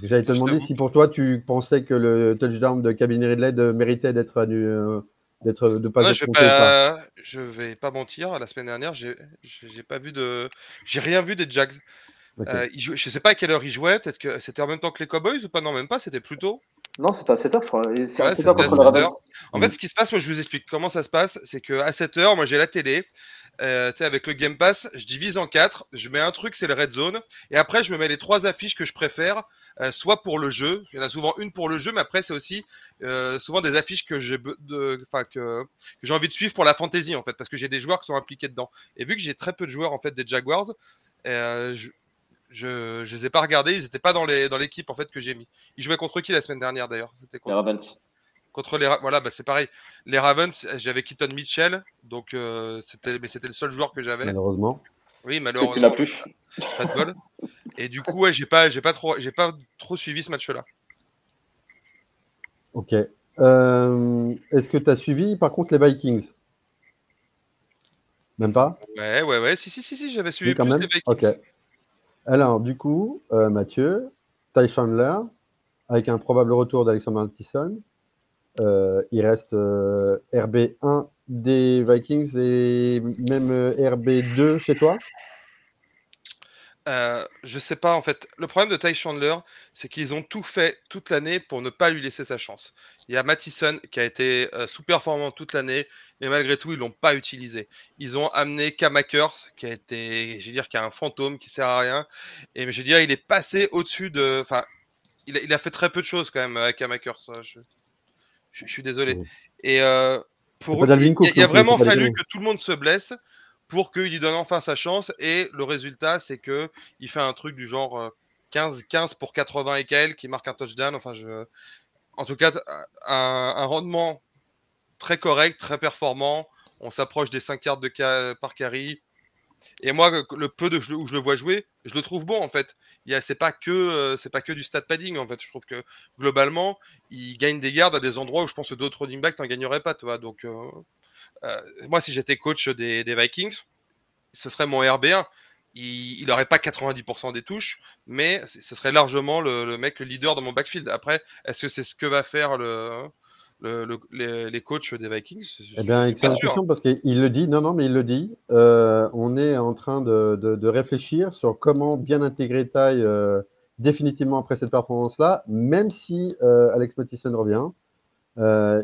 J'allais te demander si pour toi tu pensais que le touchdown de Cabine Ridley méritait d'être euh, d'être de pas être je, vais pas, je vais pas mentir. La semaine dernière, j'ai pas vu de, j'ai rien vu des Jags. Euh, je sais pas à quelle heure ils jouaient. Peut-être que c'était en même temps que les Cowboys ou pas? Non, même pas. C'était plus tôt. Non, c'était à 7h, je crois. C'est à 7h contre le En fait, ce qui se passe, moi, je vous explique comment ça se passe. C'est qu'à 7h, moi, j'ai la télé. Euh, avec le Game Pass, je divise en quatre. Je mets un truc, c'est le Red Zone. Et après, je me mets les trois affiches que je préfère, euh, soit pour le jeu. Il y en a souvent une pour le jeu, mais après, c'est aussi euh, souvent des affiches que j'ai de, que, que j'ai envie de suivre pour la fantasy, en fait, parce que j'ai des joueurs qui sont impliqués dedans. Et vu que j'ai très peu de joueurs, en fait, des Jaguars, euh, je, je, je les ai pas regardés. Ils n'étaient pas dans les dans l'équipe en fait que j'ai mis. Ils jouaient contre qui la semaine dernière d'ailleurs? C'était Les Ravens. Contre les voilà, bah, c'est pareil. Les Ravens, j'avais Keaton Mitchell, donc euh, c'était mais c'était le seul joueur que j'avais. Malheureusement. Oui, malheureusement. plus. Pas de bol. Et du coup, ouais, j'ai pas j'ai pas trop j'ai pas trop suivi ce match-là. Ok. Euh, est-ce que tu as suivi par contre les Vikings? Même pas? Ouais, ouais, ouais. Si, si, si, si j'avais suivi plus les Vikings. Ok. Alors, du coup, euh, Mathieu, Ty Chandler, avec un probable retour d'Alexander Mattison, il reste euh, RB1 des Vikings et même euh, RB2 chez toi? Euh, je sais pas en fait. Le problème de Ty Chandler, c'est qu'ils ont tout fait toute l'année pour ne pas lui laisser sa chance. Il y a Mattison qui a été sous-performant toute l'année, mais malgré tout, ils l'ont pas utilisé. Ils ont amené Kamakers, qui a été, je veux dire, qui a un fantôme qui sert à rien. Et je veux dire, il est passé au-dessus de. Enfin, il a, fait très peu de choses quand même Kamakers. Je... Je, suis désolé. Et pour eux, il, a, vraiment fallu que tout le monde se blesse pour qu'il lui donne enfin sa chance. Et le résultat, c'est que il fait un truc du genre 15, 15 pour 80 et quelques, qui marque un touchdown. Enfin, je... En tout cas, un, rendement très correct, très performant. On s'approche des 5 cartes de par carry. Et moi, le peu où je le vois jouer, je le trouve bon en fait. C'est pas que euh, c'est pas que du stat padding en fait. Je trouve que globalement, il gagne des gardes à des endroits où je pense que d'autres running backs n'en gagneraient pas. Donc euh, euh, moi, si j'étais coach des, Vikings, ce serait mon RB1. Il n'aurait pas 90% des touches, mais ce serait largement le, mec, le leader de mon backfield. Après, est-ce que c'est ce que va faire le, les, coachs des Vikings Eh bien, excellente question parce qu'il le dit. Non, non, mais il le dit. Euh, on est en train de, réfléchir sur comment bien intégrer Taille euh, définitivement après cette performance-là, même si euh, Alex Mattison revient.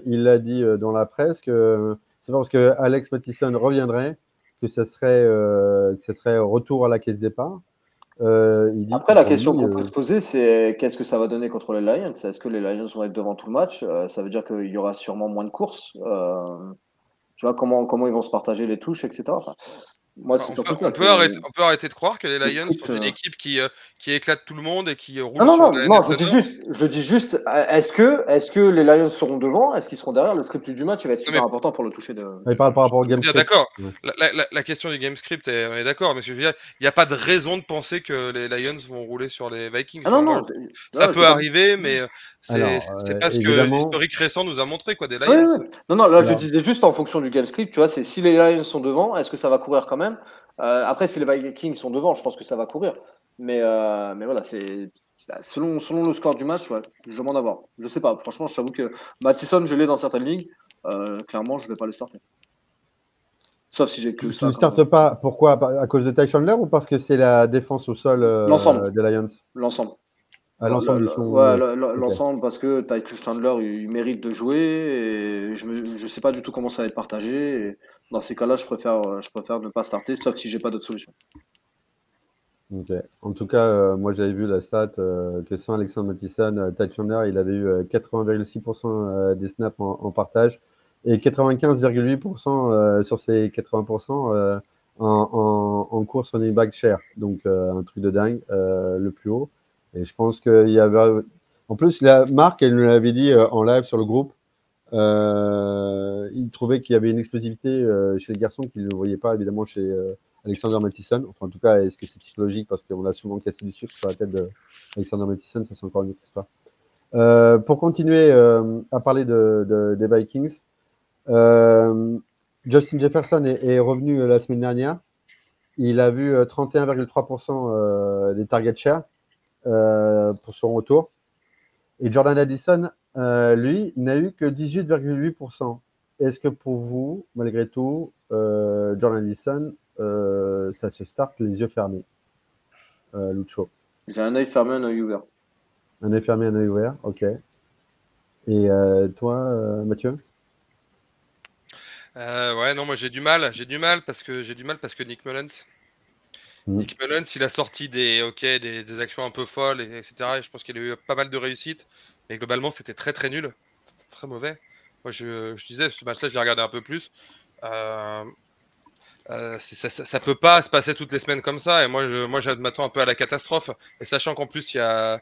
il l'a dit dans la presse que c'est parce que Alex Mattison reviendrait que ce serait, que ce serait retour à la caisse départ. Euh, Après, la question qu'on peut euh, se poser, c'est qu'est-ce que ça va donner contre les Lions? Est-ce que les Lions vont être devant tout le match? Euh, Ça veut dire qu'il y aura sûrement moins de courses. tu vois, comment, comment ils vont se partager les touches, etc. Enfin, moi, on, peut, on, peut arrêter, on, peut, arrêter, de croire que les Lions sont une équipe qui, qui éclate tout le monde et qui roule. Non, non, non, non je, dis juste, je dis juste, est-ce que, est que les Lions seront devant? Est-ce qu'ils seront derrière? Le script du match va être super important pour le toucher de. Il parle par rapport au game script. D'accord. La, la, la, question du game script, on est d'accord, mais il n'y a pas de raison de penser que les Lions vont rouler sur les Vikings. Ah non, non, ça peut arriver, mais c'est euh, pas ce que l'historique récent nous a montré, quoi, des Lions. Non, non, là, je disais juste en fonction du game script, tu vois, c'est si les Lions sont devant, est-ce que ça va courir quand même euh, après, si les Vikings sont devant, je pense que ça va courir. Mais, euh, mais voilà, c'est bah, selon, selon le score du match, ouais, je m'en avoir. Je sais pas, franchement, je t'avoue que Mattison, je l'ai dans certaines ligues. Euh, clairement, je vais pas le starter. Sauf si j'ai que ça. Tu ne startes pas, pourquoi? À cause de Ty Chandler ou parce que c'est la défense au sol des Lions? L'ensemble l'ensemble l'ensemble parce que Titus Chandler il, mérite de jouer et je ne sais pas du tout comment ça va être partagé. dans ces cas-là, je préfère, je préfère ne pas starter, sauf si j'ai pas d'autre solution. Ok. En tout cas, euh, moi j'avais vu la stat euh, que sans Alexandre Mattison, euh, Chandler, il avait eu 80,6% des snaps en, partage et 95,8% sur ces 80% en, en, en, course running back share. Donc un truc de dingue, le plus haut. Et je pense qu'il y avait. En plus, la marque, elle nous l'avait dit euh, en live sur le groupe. Euh, il trouvait qu'il y avait une explosivité euh, chez les garçons qu'il ne voyait pas évidemment chez Alexander Mattison. Enfin, en tout cas, est-ce que c'est psychologique? Parce qu'on a souvent cassé du sucre sur la tête d'Alexander Mattison Ça, c'est encore une autre histoire. Pour continuer à parler de, de, des Vikings, Justin Jefferson est, est, revenu la semaine dernière. Il a vu 31,3% des target share. Euh, pour son retour. Et Jordan Addison, euh, lui, n'a eu que 18,8%. Est-ce que pour vous, malgré tout, euh, Jordan Addison, ça se start les yeux fermés Lucho? J'ai un œil fermé, un œil ouvert. Un œil fermé, un œil ouvert, ok. Et toi, Mathieu? Ouais, non, moi j'ai du mal. J'ai du mal parce que j'ai du mal parce que Nick Mullens. Nick Mullens, il a sorti des, ok, des, actions un peu folles, et, etc. Et je pense qu'il a eu pas mal de réussite. Mais globalement, c'était très très nul. très mauvais. Moi, je, disais, ce match-là, je l'ai regardé un peu plus. Euh, euh, ça, ça, peut pas se passer toutes les semaines comme ça. Et moi, je, moi, m'attends un peu à la catastrophe. Et sachant qu'en plus, il y a,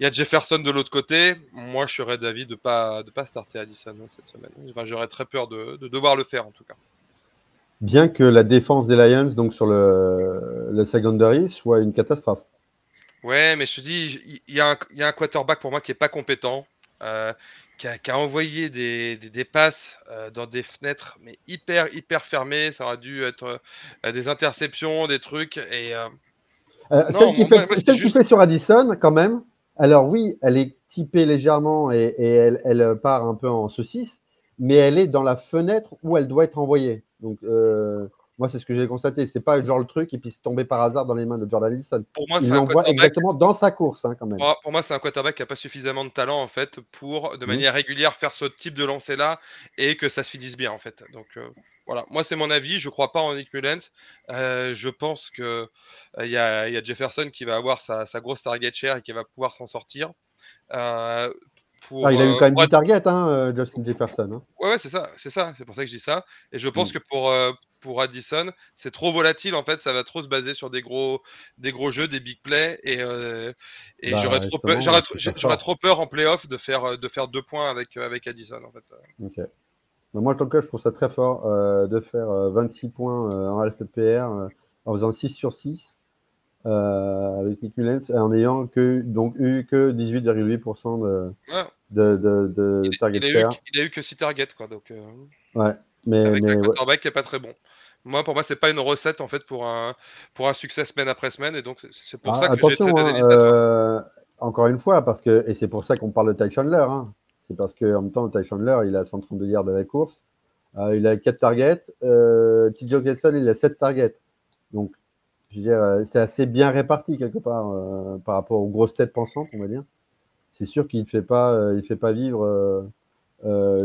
Jefferson de l'autre côté, moi, je serais d'avis de pas, de pas starter Addison hein, cette semaine. J'aurais très peur de devoir le faire, en tout cas bien que la défense des Lions, donc sur le, le secondary, soit une catastrophe. Ouais, mais je te dis, il y, a un quarterback pour moi qui est pas compétent, euh, qui, a, envoyé des, des, passes euh, dans des fenêtres, mais hyper, hyper fermées. Ça aurait dû être euh, des interceptions, des trucs. Et, celle qui, fait, qui fait sur Addison, quand même, alors oui, elle est typée légèrement et, et elle, elle, part un peu en saucisse, mais elle est dans la fenêtre où elle doit être envoyée. Donc, euh, moi, c'est ce que j'ai constaté. C'est pas genre le truc et puis c'est tombé par hasard dans les mains de Jordan Wilson. Pour moi, c'est l'envoie exactement dans sa course, hein, quand même. Pour moi, c'est un quarterback qui a pas suffisamment de talent en fait pour, de mmh. manière régulière, faire ce type de lancer là et que ça se finisse bien en fait. Donc euh, voilà, moi c'est mon avis. Je crois pas en Nick Mullens. Euh, je pense que il y, a Jefferson qui va avoir sa, grosse target share et qui va pouvoir s'en sortir pour. Ah, il a eu euh, quand même pour 10 targets, hein, euh, Justin Jefferson. hein. Ouais, ouais, c'est ça, c'est ça, c'est pour ça que je dis ça. Et je pense Mm. que pour, euh, pour Addison, c'est trop volatile en fait, ça va trop se baser sur des gros, des gros jeux, des big plays, et, euh, et Bah, j'aurais trop peur, j'aurais j'aurais trop en playoff de faire, de faire deux points avec, avec Addison en fait. Ok. Bah, moi, en tant que coach, je trouve ça très fort euh, de faire euh, 26 points en euh, en faisant 6 sur 6 euh, avec Nick Mullens et en ayant que, donc, eu que 18,8% de, Ouais, de, de, de il, target il a eu, il a eu que 6 targets quoi, donc. euh, Ouais. Mais, avec mais un ouais. quarterback qui est pas très bon. Moi, pour moi, c'est pas une recette en fait pour un pour un succès semaine après semaine, et donc c'est- pour Ah, ça que j'ai hein, euh, encore une fois, parce que, et c'est pour ça qu'on parle de Ty Chandler. Hein, c'est parce qu'en même temps, Ty Chandler, il a 132 yards de la course. Euh, il a 4 targets. Euh, TJ il a 7 targets. Donc, je veux dire, euh, c'est assez bien réparti quelque part euh, par rapport aux grosses têtes pensantes, on va dire. C'est sûr qu'il ne fait pas, euh, fait pas vivre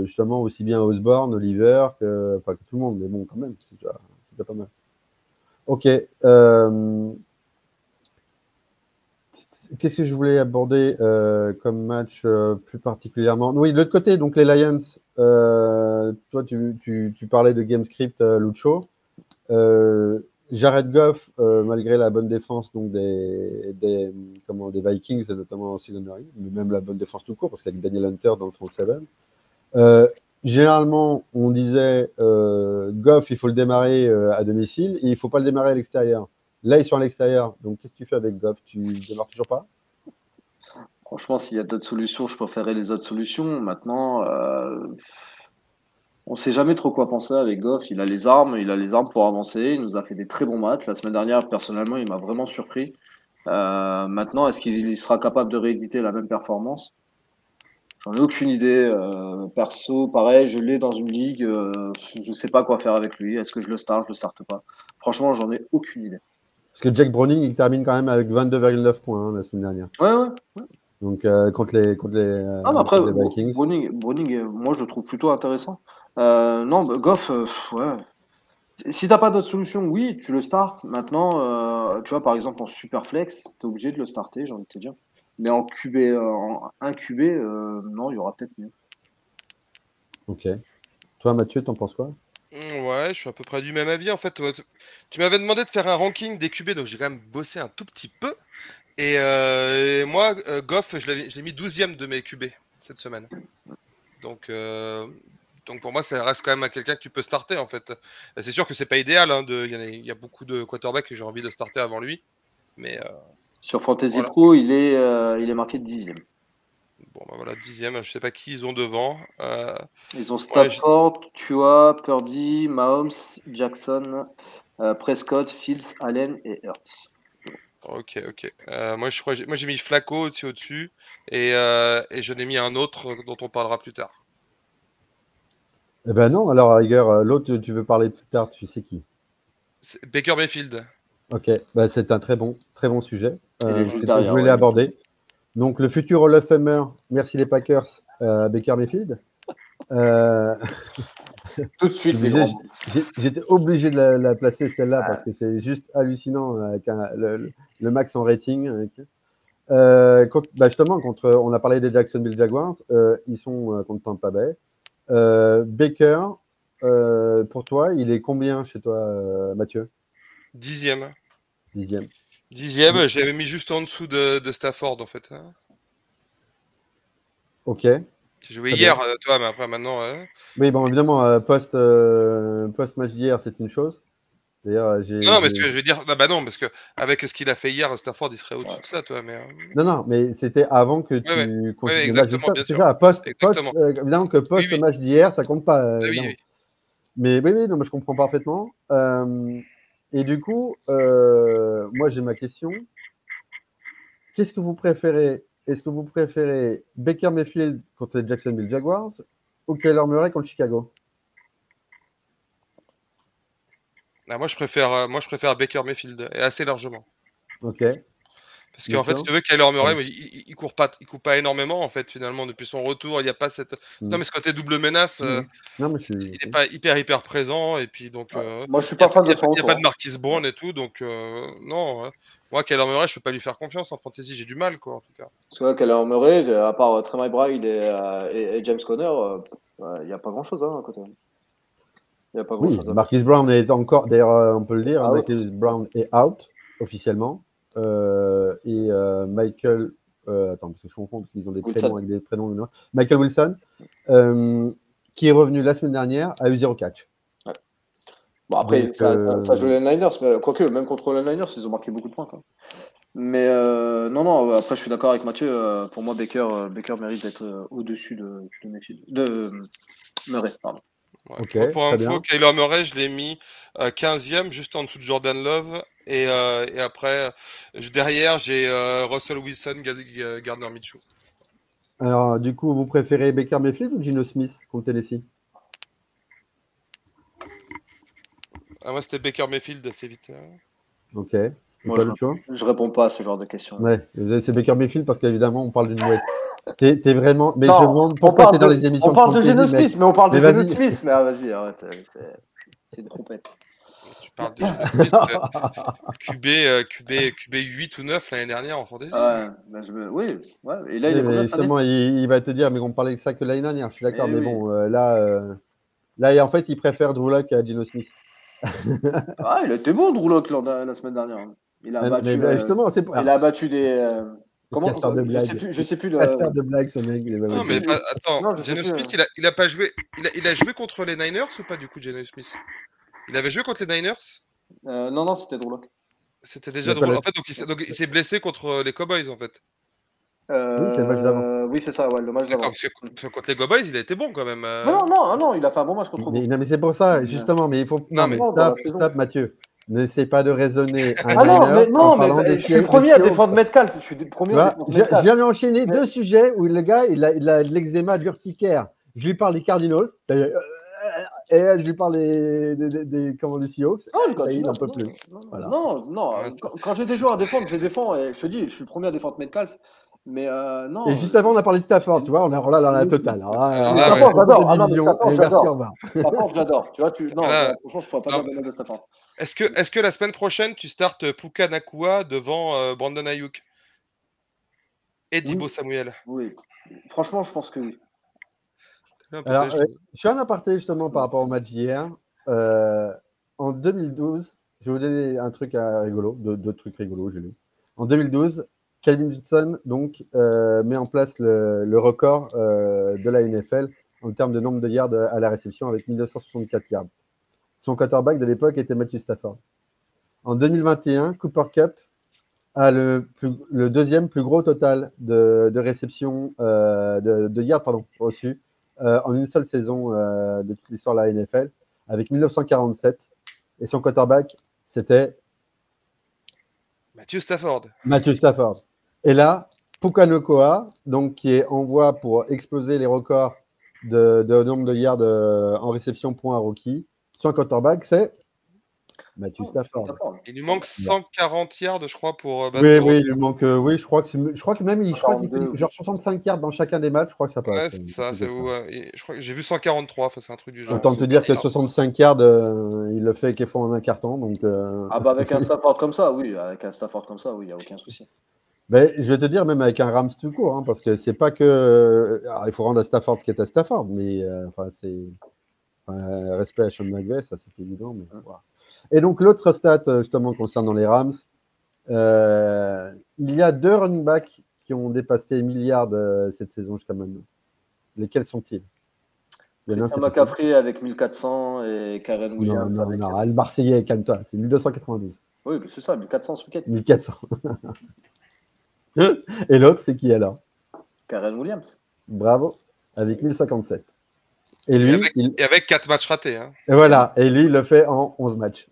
justement aussi bien Osborne, Oliver que, que tout le monde. Mais bon, quand même, c'est déjà, pas mal. Ok. Qu'est-ce que je voulais aborder comme match plus particulièrement? Oui, de l'autre côté, donc les Lions. toi, tu, tu, parlais de game script, euh, Lucho. Jared Goff, euh, malgré la bonne défense donc des, comment, des Vikings, et notamment en secondary, mais même la bonne défense tout court, parce qu'avec Daniel Hunter dans le front 7, euh, généralement, on disait euh, Goff, il faut le démarrer euh, à domicile et il faut pas le démarrer à l'extérieur. Là, ils sont à l'extérieur. Donc, qu'est-ce que tu fais avec Goff? Tu démarres toujours pas? Franchement, s'il y a d'autres solutions, je préférerais les autres solutions. Maintenant, on sait jamais trop quoi penser avec Goff. Il a les armes, il a les armes pour avancer. Il nous a fait des très bons matchs. La semaine dernière, personnellement, il m'a vraiment surpris. Euh, maintenant, est-ce qu'il sera capable de rééditer la même performance? J'en ai aucune idée. Euh, perso, pareil, je l'ai dans une ligue. euh, je sais pas quoi faire avec lui. Est-ce que je le starte, je le starte pas? Franchement, j'en ai aucune idée. Parce que Jack Browning, il termine quand même avec 22,9 points hein, la semaine dernière. Ouais, ouais. Donc, contre les, contre les, euh, Ah, mais après, contre les Vikings. Browning, Browning, moi, je le trouve plutôt intéressant. Euh, non, bah, Goff, euh, ouais. Si t'as pas d'autre solution, oui, tu le startes. Maintenant, euh, tu vois, par exemple, en super flex, t'es obligé de le starter, j'ai envie de te dire. Mais en QB, euh, en 1 QB, euh, non, il y aura peut-être mieux. Ok. Toi, Mathieu, t'en penses quoi? Mm, Ouais, je suis à peu près du même avis. En fait, tu- m'avais demandé de faire un ranking des QB, donc j'ai quand même bossé un tout petit peu. Et, euh, et moi, Goff, je l'ai mis 12ème de mes QB cette semaine. Donc, euh, donc pour moi, ça reste quand même à quelqu'un que tu peux starter en fait. Et C'est sûr que c'est pas idéal. hein, Il y, a- il y a beaucoup de quarterbacks que j'ai envie de starter avant lui. Mais euh, Sur Fantasy Voilà. Pro, il est, euh, il est marqué dixième. bon, bah voilà, dixième. Je sais pas qui ils ont devant. Euh, Ils ont Stafford, Tua, Purdy, Mahomes, Jackson, euh, Prescott, Fields, Allen et Hurts. Ok, ok. Euh, moi, je crois, j'ai- moi j'ai mis Flacco aussi au-dessus et, euh, et je n'ai mis un autre dont on parlera plus tard. Eh ben non, alors, à rigueur, l'autre, tu veux parler plus tard, tu sais qui? Baker Mayfield. Ok, bah, c'est un très bon, très bon sujet. Euh, derrière, je voulais ouais. l'aborder. Donc, le futur Hall of Famer, merci les Packers, euh, Baker Mayfield. Euh, [laughs] Tout de suite, J'étais obligé de la, la placer celle-là parce que c'est juste hallucinant euh, avec un- le, max en rating. avec- Euh, contre- bah, justement, contre, on a parlé des Jacksonville Jaguars, euh, ils sont contre Tampa Bay. Euh, Baker, euh, pour toi, il est combien chez toi, euh, Mathieu? Dixième. Dixième. Dixième, Oui. j'avais mis juste en dessous de, de Stafford en fait. hein. Ok. J'ai joué Très hier, euh, toi, mais après maintenant. euh, Oui, bon, évidemment, euh, post, euh, post-match d'hier, c'est une chose. D'ailleurs, euh, j'ai. Non, non, mais ce que je veux dire, bah, bah non, parce que avec ce qu'il a fait hier, Stafford, il serait au-dessus de ça, toi. Mais, euh, Non, non, mais c'était avant que tu ouais. continues Ouais, le match exactement, C'est ça, post, post, Exactement. euh, évidemment que post oui. match d'hier, ça compte pas. euh, Ah oui. Mais oui, oui, non, mais je comprends parfaitement. Euh, et du coup, moi j'ai ma question. Qu'est-ce que vous préférez? Est-ce que vous préférez Baker Mayfield contre les Jacksonville Jaguars ou Kyler Murray contre Chicago? Ah, moi, je préfère, euh, moi, je préfère Baker Mayfield, et assez largement. Ok. Parce qu'en fait, si tu veux, Kyler Murray, il, il, court pas, il court pas énormément en fait finalement depuis son retour. Il n'y a pas cette, mm. non mais ce côté double menace, euh, non, mais il n'est pas hyper hyper présent et puis donc. Euh, moi, je suis pas fan de son Il n'y a, pas de Marquis Brown et tout, donc euh, non. Moi, Kyler Murray, je peux pas lui faire confiance en fantasy. J'ai du mal quoi en tout cas. Parce que Kyler Murray, à part Trey McBride et, et, James Conner, il n'y a pas grand chose hein, à côté. Il y a pas grand oui, chose. Marquis Brown est encore, d'ailleurs, on peut le dire, Marquis Brown est out officiellement. Euh, et euh, Michael, euh, attends, parce que je confonds, parce qu'ils ont des prénoms avec des prénoms. Michael Wilson, qui est revenu la semaine dernière, a eu zéro catch. Bon, après, ça, joue les Niners, mais quoique, même contre les Niners, ils ont marqué beaucoup de points. Quoi. Mais non, non, après, je suis d'accord avec Mathieu. pour moi, Baker, Baker mérite d'être au-dessus de, de, de Murray. Pardon. Pour info, Kyler Murray, je l'ai mis 15e, juste en dessous de Jordan Love. Et, euh, et après, derrière, j'ai euh, Russell Wilson, Gardner Mitchell. Alors, du coup, vous préférez Baker Mayfield ou Gino Smith contre Tennessee? Ah, Moi, c'était Baker Mayfield assez vite. Ok. Moi, je, je, réponds pas à ce genre de questions. Ouais, c'est Baker Mayfield parce qu'évidemment, on parle d'une mouette. T'es es vraiment. Mais je me demande pourquoi t'es dans les émissions. On parle de, Geno Smith, mais on parle de Geno Smith. Mais ah, vas-y, arrête. C'est une trompette parle de QB, QB, QB 8 ou 9 l'année dernière en fantasy. Ouais, bah, je Oui, ouais. Et là, il est justement, il, il, va te dire, mais on parlait de ça que l'année dernière, je suis d'accord, mais, bon, euh, là, euh, là, en fait, il préfère Drew à Gino Smith. ah, il a été bon, Drew la, semaine dernière. Il a battu, bah, justement, c'est il a battu des. Euh, comment de je sais plus, je sais plus de... de blague, ce mec. Non, mais attends, Geno Smith, il a, il a pas joué. Il a, il a joué contre les Niners ou pas du coup, Geno Smith? Il avait joué contre les Niners? Euh, Non, non, c'était Drew C'était déjà Drew En fait, donc il s'est blessé contre euh, les Cowboys, en fait. Euh, oui, c'est ça, ouais, le match d'avant. Parce que contre les Cowboys, il a été bon quand même. Non, non, non, il a fait un bon match contre mais, Non, mais c'est pour ça, justement, mais il faut. Non, mais stop, stop, Mathieu. N'essaie pas de raisonner. Un ah non, mais non, mais je suis le premier à défendre Metcalf. Je suis le premier à défendre Metcalf. Je viens d'enchaîner deux sujets où le gars, il a, il a de l'eczéma urticaire. Je lui parle des Cardinals et je lui parle des, des, des, comment, des Seahawks. Non, ça, il n'en peut plus. Non, non, quand, j'ai des joueurs à défendre, je les défends. Et je te dis, je suis le premier à défendre Metcalf. Mais euh, non. Et juste avant, on a parlé de Stafford, tu vois, on est là dans la totale. Ah, Stafford, j'adore. Ah, Stafford, j'adore. Tu vois, tu... non, franchement, je ne pas de de Stafford. Est-ce que, est que la semaine prochaine, tu startes Puka Nakua devant euh, Brandon Ayuk? Et Dibo Samuel Oui. Franchement, je pense que oui. Alors, je suis un aparté justement par rapport au match d'hier. Euh, en 2012, je vais vous donner un truc rigolo, deux, trucs rigolos, j'ai lu. En 2012, Calvin Johnson donc, euh, met en place le, record euh, de la NFL en termes de nombre de yards à la réception avec 1964 yards. Son quarterback de l'époque était Matthew Stafford. En 2021, Cooper Cup a le, le deuxième plus gros total de, de réception de, de, yards pardon, reçus euh, en une seule saison euh, de toute l'histoire de la NFL, avec 1947. Et son quarterback, c'était Matthew Stafford. Matthew Stafford. Et là, Pukanokoa, donc qui est en voie pour exploser les records de, de nombre de yards euh, en réception point à rookie. Son quarterback, c'est Matthew oh, Stafford. Il lui manque 140 yards, je crois, pour euh, battre. Oui, oui, il lui manque. Euh, oui, je crois que je crois que même il, je crois qu'il fait genre 65 yards dans chacun des matchs. Je crois que ça passe. Ouais, c'est ça. C'est où Je crois que j'ai vu 143. Enfin, c'est un truc du genre. Autant te dire que 65 yards, euh, il le fait qu'il faut en un carton. Donc. Ah bah avec un Stafford comme ça, oui, avec un Stafford comme ça, oui, il y a aucun souci. Mais je vais te dire, même avec un Rams tout court, hein, parce que c'est pas que. il faut rendre à Stafford ce qui est à Stafford, mais enfin, c'est. respect à Sean McVay, ça c'est évident. Mais, voilà. Et donc, l'autre stat, euh, justement, concernant les Rams, euh, il y a deux running backs qui ont dépassé milliards euh, cette saison jusqu'à maintenant. Lesquels sont-ils? Christian McCaffrey avec 1400 et Karen Williams. Non, non, non, le Marseillais, calme-toi, c'est 1292. Oui, c'est ça, 1400 ce week 1400. [laughs] et l'autre, c'est qui alors? Karen Williams. Bravo, avec 1057. Et lui, avec, il... et avec 4 matchs ratés. Hein. Et voilà, et lui, il le fait en 11 matchs.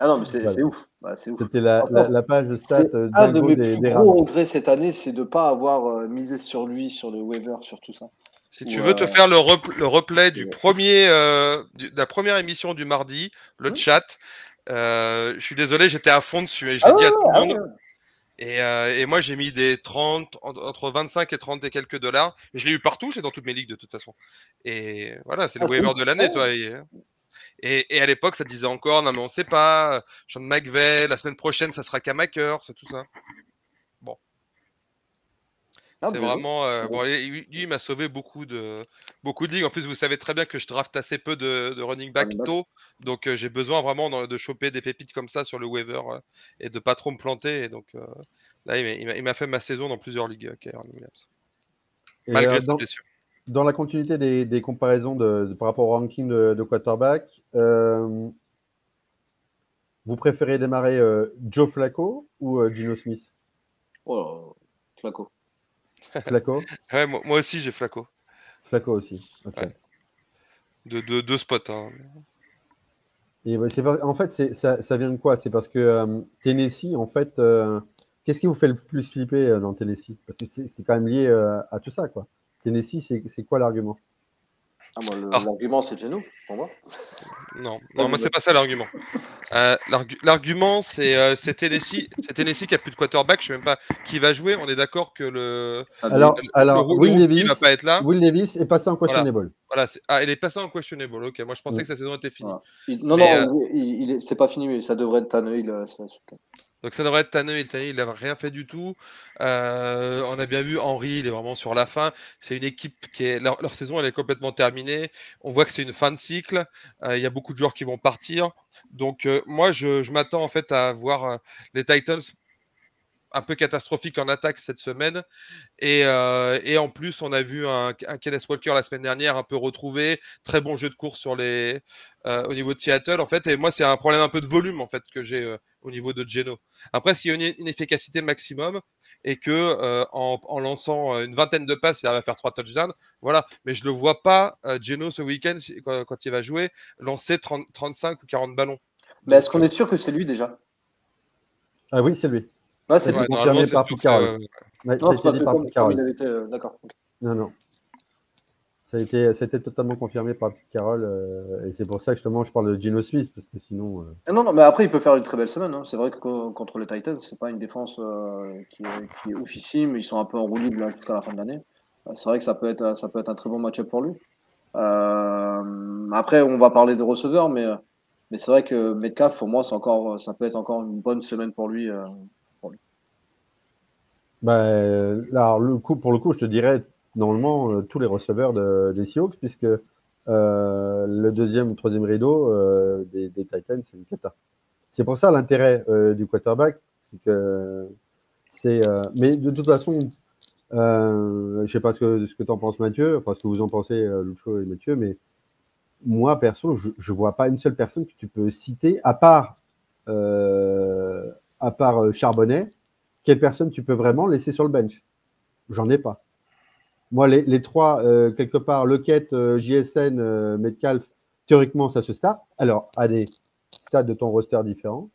ah non, mais c'est ouf. Bah, ouf. C'était la, la, la, page de stats Un de mes des, plus gros regrets cette année, c'est de ne pas avoir euh, misé sur lui, sur le waiver, sur tout ça. Si tu veux te euh, faire le, le replay du premier, euh, de la première émission du mardi, le hum. chat, je suis désolé, j'étais à fond dessus et je l'ai ah dit à tout le monde. Et, euh, et moi, j'ai mis des 30, entre 25 et 30 et quelques dollars. Je l'ai eu partout, c'est dans toutes mes ligues de toute façon. Et voilà, c'est le Ah, waiver de l'année, toi. Et, et, et à l'époque, ça disait encore, non mais on sait pas, Sean McVeigh, la semaine prochaine, ça sera Kamakers, c'est tout ça. Ah, c'est joué. vraiment. euh, bon, lui, lui, il m'a sauvé beaucoup de, beaucoup de ligues. En plus, vous savez très bien que je draft assez peu de, de running back tôt. Donc, euh, j'ai besoin vraiment de, de choper des pépites comme ça sur le waiver euh, et de pas trop me planter. Et donc, euh, là, il m'a- fait ma saison dans plusieurs ligues, Kyren Williams. Malgré euh, sa dans, blessure. dans la continuité des, des comparaisons de, de- par rapport au ranking de, de quarterback, euh, vous préférez démarrer euh, Joe Flacco ou euh, Gino Smith? Oh, Flaco? [laughs] Ouais, moi, moi aussi, j'ai Flaco. Flacco aussi. ok. Ouais. De deux de spots. hein. Et en fait, ça, ça vient de quoi? C'est parce que euh, Tennessee, en fait, euh, qu'est-ce qui vous fait le plus flipper euh, dans Tennessee? Parce que c'est c'est quand même lié à tout ça, quoi. Tennessee, c'est c'est quoi l'argument? Ah, moi, le- Ah. l'argument, c'est Geno, pour moi. Non, [laughs] non moi, c'est pas ça l'argument. Euh, l'argu- L'argument, c'est euh, c'est Tennessee. Qui a plus de quarterback. Je sais même pas qui va jouer. On est d'accord que le, Ah, Alors, le, alors le- le Will rookie Levis, va pas être là. Will Levis est passé en questionable. Voilà, c'est- ah, il est passé en questionable. Ok, moi je pensais Mm. que sa saison était finie. Voilà. Il- non, Mais, non, est- c'est pas fini, mais ça devrait être Tannehill. Donc ça devrait être Tannehill. Tannehill, il n'a rien fait du tout. Euh, on a bien vu Henry, il est vraiment sur la fin. C'est une équipe qui est leur, saison, elle est complètement terminée. On voit que c'est une fin de cycle. Euh, Il y a beaucoup de joueurs qui vont partir. Donc euh, moi, je, m'attends en fait à voir les Titans un peu catastrophiques en attaque cette semaine. Et, en plus, on a vu un, Kenneth Walker la semaine dernière un peu retrouvé. Très bon jeu de course sur les, au niveau de Seattle, en fait. Et moi, c'est un problème un peu de volume, en fait, que j'ai au niveau de Geno. Après, s'il y a une, une efficacité maximum et que euh, en, en lançant euh, une vingtaine de passes, il va faire trois touchdowns, voilà. Mais je ne le vois pas, euh, Geno, ce week-end, si- quand, quand il va jouer, lancer 30, 35 ou 40 ballons. Mais est-ce qu'on euh, est sûr que c'est lui déjà? Ah oui, c'est lui. Ouais, Ça c'est a lui. confirmé par Carroll. que- Ouais, Non, c'est par comme, comme il avait été. euh, D'accord. Non, non. Ça a été, ça a été totalement confirmé par Pete Carroll. euh, et c'est pour ça que justement, je parle de Gino Smith, parce que sinon. euh, Ah non, non, mais après, il peut faire une très belle semaine. hein. C'est vrai que co- contre les Titans, c'est pas une défense euh, qui, est, qui est oufissime. Ils sont un peu en roue libre là, jusqu'à la fin de l'année. Euh, C'est vrai que ça peut être, ça peut être un très bon match-up pour lui. Après, on va parler de receveurs, mais, mais c'est vrai que Metcalf, pour moi, encore, ça peut être encore une bonne semaine pour lui. Bah, là, alors, le coup, pour le coup, je te dirais normalement euh, tous les receveurs de- des Seahawks, puisque euh, le deuxième ou troisième rideau euh, des, Titans, c'est une cata. C'est pour ça l'intérêt du quarterback, mais de toute façon, je sais pas ce que ce que t'en penses, Mathieu, enfin ce que vous en pensez, Lucho et Mathieu, mais moi perso, je, je vois pas une seule personne que tu peux citer à part à part Charbonnet quelle personne tu peux vraiment laisser sur le bench? J'en ai pas. Moi, les, les trois, euh, quelque part, Lockett, euh, JSN, euh, Metcalf, théoriquement, ça se start. Alors, à des stades de ton roster différents.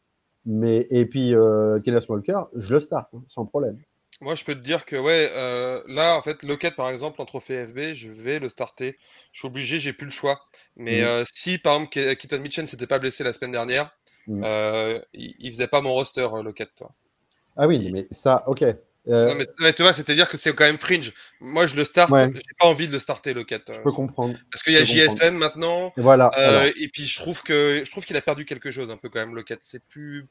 Mais, et puis, euh, Kenneth Walker, je le start, hein, sans problème. Moi, je peux te dire que ouais, euh, là, en fait, Lockett, par exemple, en trophée FB, je vais le starter. Je suis obligé, j'ai plus le choix. Mais euh, si, par exemple, Ke- Keaton Mitchell s'était pas blessé la semaine dernière, euh, il, il faisait pas mon roster, Lockett, toi. Ah oui, mais ça, ok. Euh, Non, mais, mais tu vois, c'est-à-dire que c'est quand même fringe. Moi, je le Ouais. j'ai pas envie de le starter, Lockett. euh, je peux comprendre. parce qu'il y a comprendre. JSN maintenant. Et voilà. euh, alors. et puis je trouve que je trouve qu'il a perdu quelque chose un peu quand même Lockett. C'est plus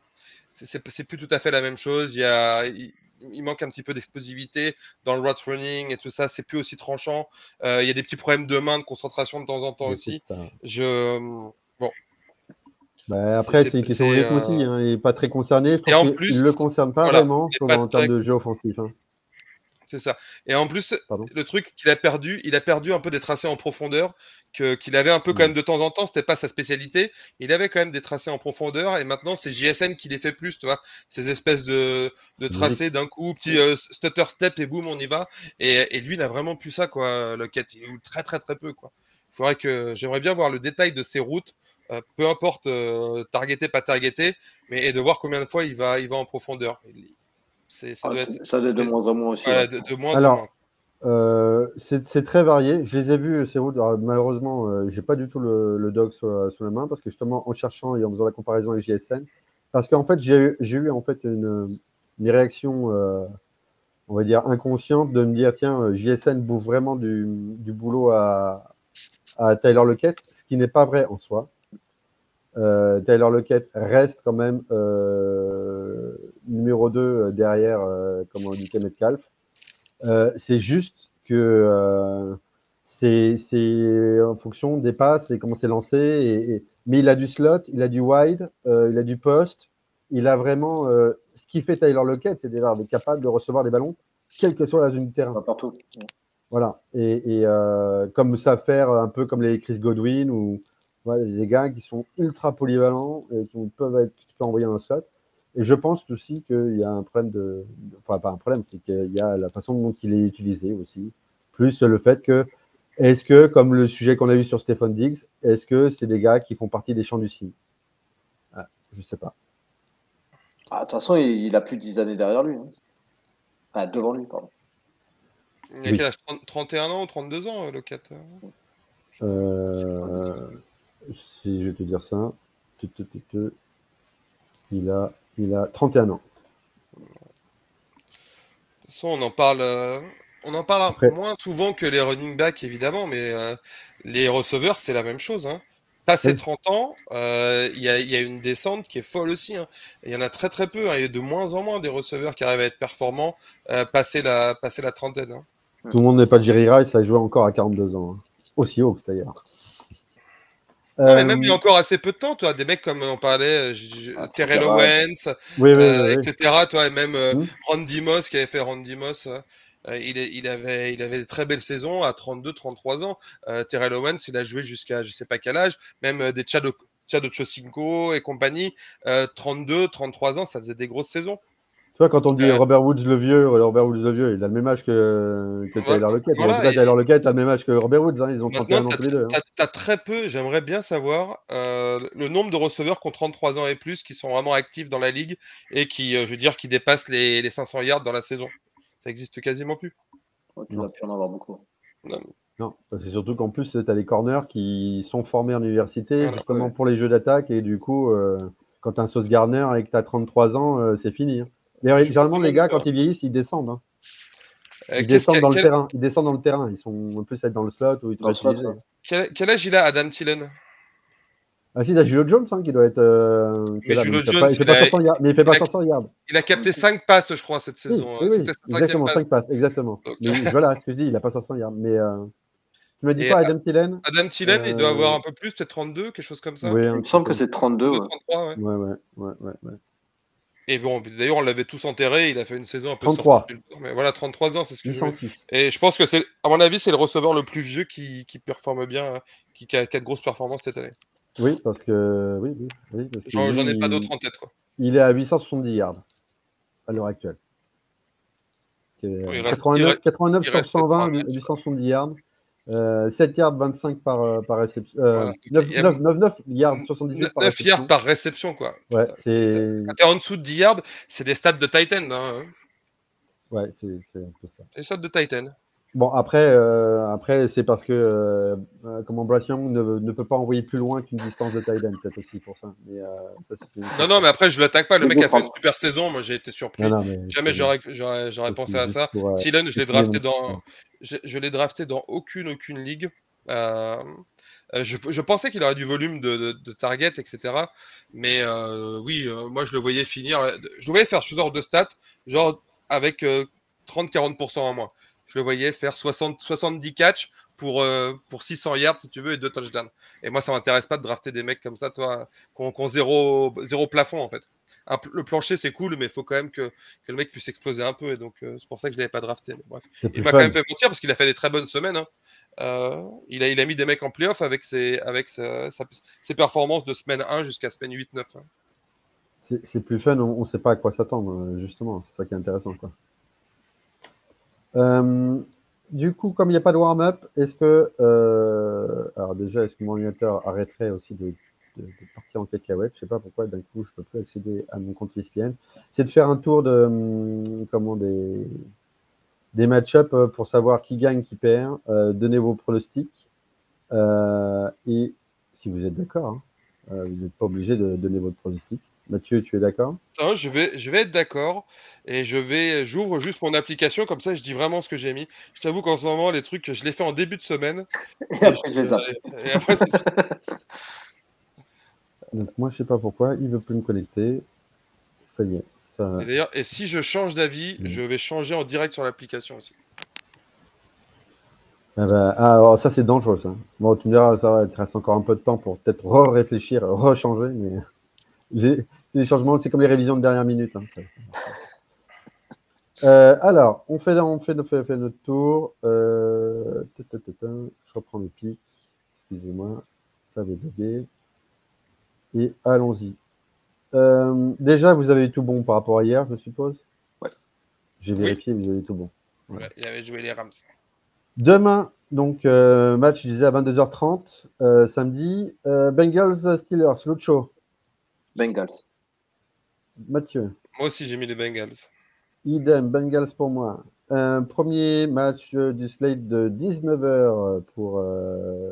c'est- plus tout à fait la même chose. Il y a il, il manque un petit peu d'explosivité dans le route running et tout ça. C'est plus aussi tranchant. Euh, il y a des petits problèmes de main, de concentration de temps en temps aussi. Je Bah, après, c'est- une question de rythme euh, aussi. Hein. Il n'est pas très concerné. Je Et en plus, qu'il ne le concerne pas voilà, vraiment, il pas en termes très- de jeu offensif. hein. C'est ça. Et en plus, Pardon. le truc qu'il a perdu, il a perdu un peu des tracés en profondeur qu'il avait un peu quand Mm. même de temps en temps. C'était pas sa spécialité. Il avait quand même des tracés en profondeur et maintenant c'est JSN qui les fait plus, tu vois. Ces espèces de, de C'est tracés d'un coup, petit euh, stutter step et boum, on y va. Et, et lui n'a vraiment plus ça, quoi. Le cat, il très très très peu, quoi. Il faudrait que j'aimerais bien voir le détail de ses routes, euh, peu importe euh, targeté pas targeté, mais et de voir combien de fois il va il va en profondeur. Il- C'est ça Ah, doit c'est- être ça doit être de moins en moins aussi. voilà, ouais. de, de moins en Alors, moins. Euh, c'est c'est très varié. Je les ai vus, ces routes. Alors, malheureusement, euh, j'ai pas du tout le, le dog sur, la- sur la main parce que justement, en cherchant et en faisant la comparaison avec JSN, parce qu'en fait, j'ai eu- j'ai eu en fait une, une réaction, on va dire, inconsciente de me dire tiens, JSN bouffe vraiment du, boulot à, à Tyler Lockett, ce qui n'est pas vrai en soi. Euh, Tyler Lockett reste quand même euh, numéro 2 derrière, euh, comme on dit, Metcalf. Euh, c'est juste que euh, c'est en fonction des passes et comment c'est lancé. Et, mais il a du slot, il a du wide, il a du post. Il a vraiment ce qui fait Tyler Lockett, c'est déjà d'être capable de recevoir des ballons, quelle que soit la zone du terrain. Partout. Voilà. Et, et comme ça faire un peu comme les Chris Godwin ou des gars qui sont ultra polyvalents et qui peuvent être tu peux envoyer un slot. Et je pense aussi qu'il y a un problème de. Enfin, pas un problème, c'est qu'il y a la façon dont il est utilisé aussi. Plus le fait que. Est-ce que, comme le sujet qu'on a vu sur Stephen Diggs, est-ce que c'est des gars qui font partie des champs du signe ah, Je sais pas. Ah, de toute façon, il, a plus de 10 années derrière lui. Hein. Enfin, devant lui, pardon. Il a quel âge 31 ans ou 32 ans, le 4 euh, si je vais te dire ça, il a, il a 31 ans. De toute façon, on en parle, euh, on en parle moins souvent que les running backs, évidemment, mais euh, les receveurs, c'est la même chose. Hein. Passé 30 ans, euh, il y, a, une descente qui est folle aussi. Hein. Il y en a très très peu. Hein. Il y a de moins en moins des receveurs qui arrivent à être performants passer, la, passer la trentaine. Hein. Tout le monde n'est pas Jerry Rice, ça a joué encore à 42 ans. Aussi haut d'ailleurs mais même il y a euh, encore assez peu de temps, toi, des mecs comme on parlait, euh, ah, Terrell Owens, euh, etc. Toi, et même mmh. Randy Moss qui avait fait Randy Moss. il, il, avait, il avait des très belles saisons à 32, 33 ans. Terrell Owens, il a joué jusqu'à je sais pas quel âge. Même des Chad, Chad Chosinko et compagnie, 32, 33 ans, ça faisait des grosses saisons. Tu vois, quand on dit Robert Woods le vieux, Robert Woods le vieux, il a le même âge que, que Tyler Lockett. Voilà, Tyler Lockett a le même âge que Robert Woods, hein, ils ont 31 ans tous les deux. Hein. Tu as, très peu, j'aimerais bien savoir euh, le nombre de receveurs qui ont 33 ans et plus, qui sont vraiment actifs dans la ligue et qui, euh, je veux dire, qui dépassent les, les 500 yards dans la saison. Ça existe quasiment plus. tu vas plus en avoir beaucoup. Non. c'est surtout qu'en plus, tu as les corners qui sont formés en université, justement pour les jeux d'attaque, et du coup, euh, quand tu as un Sauce Garner et que tu as 33 ans, c'est fini. Hein. Mais généralement, les gars, quand ils vieillissent, ils descendent. Hein. Euh, ils descendent dans le terrain. Ils descendent dans le terrain. Ils sont un peu être dans le slot ou ils quel, quel, âge il a, Adam Tillen Ah si, il a Julio Jones hein, qui doit être. Euh, mais Julio Jones, il fait pas 500 yards. Mais il fait pas 500 yards. Il a capté 5 passes, je crois, cette saison. Oui, oui, exactement, 5 passes, exactement. Mais, voilà, ce que je dis, il a pas 500 yards. Mais euh, tu m'as dit quoi, Adam Tillen Adam Tillen, il doit avoir un peu plus, peut-être 32, quelque chose comme ça. Oui, il me semble que c'est 32. 33, ouais. Ouais, ouais, ouais, ouais. Et bon, d'ailleurs, on l'avait tous enterré. Il a fait une saison un peu 33. mais voilà, 33 ans, c'est ce que je veux. Et je pense que c'est, à mon avis, c'est le receveur le plus vieux qui, qui performe bien, qui, a quatre grosses performances cette année. Oui, parce que oui, oui, J'en, ai pas d'autres en tête, quoi. Il est à 870 yards à l'heure actuelle. 89, 89 sur 120, 870 yards. 7 euh, yards 25 par, euh, par réception. 9, 9, 9, 9, yards 78 par réception. yards par réception, quoi. Ouais, c'est... Quand t'es en dessous de 10 yards, c'est des stats de Titan. Hein. Ouais, c'est, c'est un peu ça. C'est des stats de Titan. Bon, après, euh, après c'est parce que euh, euh, comment Bryce Young ne, ne, peut pas envoyer plus loin qu'une distance de tight end, peut-être aussi pour ça. Mais, euh, ça non, non, mais après, je ne l'attaque pas. Le mec a fait une super saison. Moi, j'ai été surpris. Jamais j'aurais, pensé à ça. Pour, Thielen, je l'ai drafté dans, je, je l'ai drafté dans aucune, aucune ligue. Je, je, pensais qu'il aurait du volume de, de, de target, etc. Mais oui, moi je le voyais finir. Je le voyais faire ce genre de stats, genre avec 30-40% en moins je le voyais faire 60, 70 catchs pour, euh, pour 600 yards, si tu veux, et deux touchdowns. Et moi, ça m'intéresse pas de drafter des mecs comme ça, toi, qui ont, zéro, zéro plafond, en fait. le plancher, c'est cool, mais il faut quand même que, que, le mec puisse exploser un peu. Et donc, euh, c'est pour ça que je l'avais pas drafté. bref. Il m'a quand même fait mentir parce qu'il a fait des très bonnes semaines. Hein. Euh, il, a, il a mis des mecs en playoff avec, ses, avec sa, ses performances de semaine 1 jusqu'à semaine 8-9. Hein. C'est plus fun, on ne sait pas à quoi s'attendre, justement. C'est ça qui est intéressant. Quoi. Euh, du coup, comme il n'y a pas de warm-up, est-ce que. Euh, alors, déjà, est-ce que mon ordinateur arrêterait aussi de, partir en cacahuète? Je ne sais pas pourquoi, d'un coup, je ne peux plus accéder à mon compte ESPN. C'est de faire un tour de. Hum, comment des des match-up euh, pour savoir qui gagne, qui perd. donnez vos pronostics. et si vous êtes d'accord, hein, vous n'êtes pas obligé de donner votre pronostic. Mathieu, tu es d'accord? Je vais, je vais être d'accord et je vais, j'ouvre juste mon application comme ça, je dis vraiment ce que j'ai mis. Je t'avoue qu'en ce moment, les trucs, je les fais en début de semaine. Et, après, je, les Et après, [laughs] Donc moi, je sais pas pourquoi, il veut plus me connecter. Ça y est. Ça... Et d'ailleurs, et si je change d'avis, je vais changer en direct sur l'application aussi. Ah, bah, ah alors ça c'est dangereux ça. Bon, tu me diras, ça va, il te reste encore un peu de temps pour peut-être re-réfléchir, re-changer, mais les, changements, c'est comme les révisions de dernière minute. Hein, euh, alors, on fait, on fait, fait, fait notre tour. Euh, je reprends le pic. Excusez-moi, ça avait bugué. Et allons-y. Euh, déjà, vous avez eu tout bon par rapport à hier, je suppose? Ouais. J'ai vérifié, vous avez eu tout bon. Ouais. il avait joué les Rams. Demain, donc, match, je disais, à 22h30, euh, samedi. Euh, Bengals Steelers, l'autre show. Bengals. Mathieu. Moi aussi, j'ai mis les Bengals. Idem, Bengals pour moi. Un premier match du slate de 19h pour.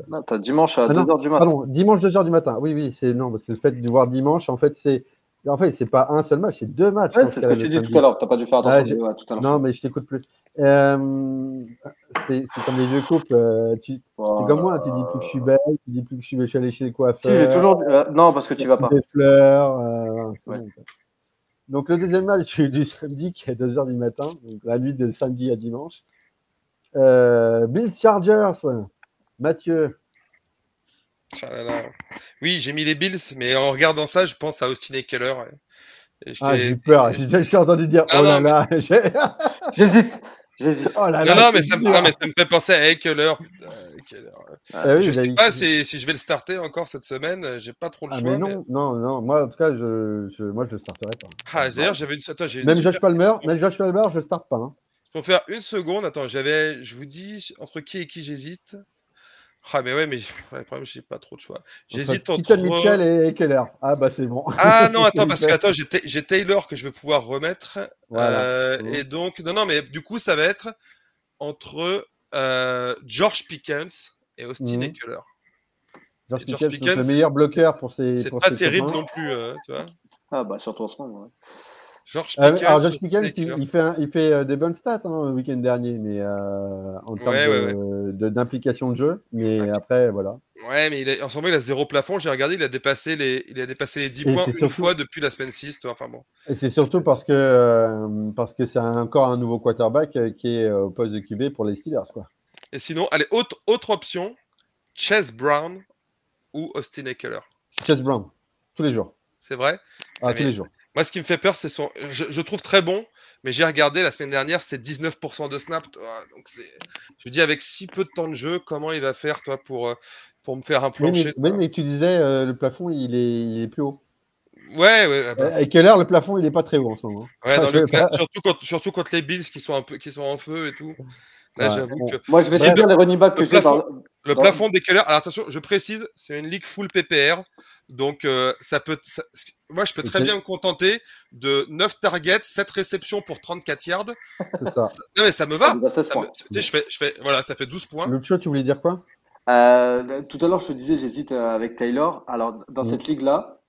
Non, as dimanche à 2h ah du matin. Pardon, dimanche 2h du matin. Oui, oui, c'est non, c'est le fait de voir dimanche. En fait, c'est en fait, c'est pas un seul match, c'est deux matchs. Ouais, c'est ce que tu dis tout à l'heure. Tu n'as pas dû faire attention ah, tout à l'heure. Non, mais je t'écoute plus. Euh, c'est comme les vieux couples. Euh, tu, oh, c'est comme moi, tu dis plus que je suis belle, tu dis plus que je suis allé chez les coiffeurs. Si, j'ai toujours. Euh, non, parce que tu vas pas. Des fleurs. Ouais. donc, le deuxième match [laughs] du samedi qui est à 2h du matin, donc la nuit de samedi à dimanche. Bills Chargers, Mathieu. Ah oui, j'ai mis les Bills, mais en regardant ça, je pense à Austin Eckler. Ah, j'ai peur. J'ai entendu dire. oh là là. [laughs] J'hésite. J'hésite. Oh non, non, mais ça, me fait penser à Eckler. Ah, je sais pas si, je vais le starter encore cette semaine. J'ai pas trop le ah, choix. Mais non, non, non. Moi, en tout cas, je, je moi, je le starterai pas. Ah, d'ailleurs, j'avais une. Attends, même Josh Palmer, même Josh Palmer, je le starte pas. Hein. Pour faire une seconde, attends, j'avais, je vous dis entre qui et qui j'hésite. Ah, mais ouais, mais le problème, j'ai pas trop de choix. J'hésite entre. Keaton Mitchell et Keller. Ah, bah c'est bon. Ah [laughs] non, attends, parce que attends, j'ai Taylor que je vais pouvoir remettre. Euh, et donc, non, non, mais du coup, ça va être entre euh, George Pickens et Austin mmh. Eckler. George, George Pickens, le meilleur bloqueur pour ses. C'est pas terrible non plus, euh, tu vois. Ah, bah surtout en ce moment. Ouais. George ah Pickens, alors George Pickens, il, fait, il fait euh, des bonnes stats hein, le week-end dernier, mais euh, en termes d'implication de, jeu. Mais après, voilà. Ouais, mais il en ce moment, il a zéro plafond. J'ai regardé, il a dépassé les, il a dépassé les 10 points une fois depuis la semaine 6. Enfin, bon. Et c'est surtout parce que euh, parce que c'est encore un nouveau quarterback qui est au poste de QB pour les Steelers. Quoi. Et sinon, allez, autre, autre option Chase Brown ou Austin Eckler? Chase Brown, tous les jours. C'est vrai? Ah, Tous les jours. Moi, ce qui me fait peur, c'est son. Je, trouve très bon, mais j'ai regardé la semaine dernière, c'est 19% de snap. Donc, c'est. Je dis, avec si peu de temps de jeu, comment il va faire, toi, pour, euh, pour me faire un plancher Oui, mais, tu disais, euh, le plafond, il est, il est plus haut. Ouais, ouais. Ah bah. Et quelle heure le plafond, il est pas très haut en ce moment? Ouais, dans le... surtout, quand, surtout quand les Bills qui sont, un peu, qui sont en feu et tout. Là, j'avoue que... Moi, je vais te dire les running backs que j'ai. Le plafond des Alors, attention, je précise, c'est une ligue full PPR. Donc, euh, ça peut. moi, je peux très bien me contenter de 9 targets, 7 réceptions pour 34 yards. C'est ça. non, mais ça me va. Bah, ça, je fais, je fais, voilà, ça fait 12 points. Le tu voulais dire quoi? Euh, Tout à l'heure, je te disais, j'hésite euh, avec Taylor. Alors, dans mm. cette ligue-là,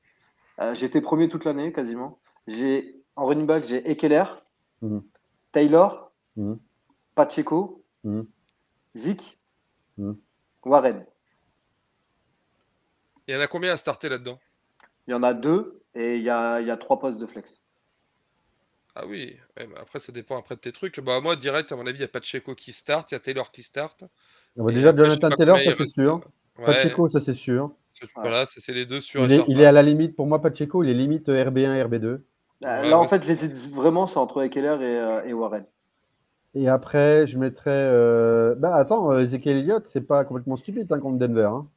été premier toute l'année quasiment. J'ai en running back, j'ai Ekeler, mm. Taylor, mm. Pacheco, Zik, Warren. Il y en a combien à starter là-dedans? Il y en a deux et il y a, il y a trois postes de flex. Ah oui, après ça dépend après de tes trucs. Bah, moi, direct, à mon avis, il n'y a pas de Checo qui start, il y a Taylor qui start. Ah bah, déjà, Jonathan Taylor, ça c'est sûr. Pacheco, ça c'est sûr. Voilà, c'est les deux sur. Il est, il est, à la limite, pour moi, Pacheco, il est limite RB1, RB2. Euh, là, en fait, j'hésite vraiment, c'est entre Ekeler et, euh, et, Warren. Et après, je mettrais. Euh... Bah attends, Ezekiel Elliott, c'est pas complètement stupide hein, contre Denver. Hein.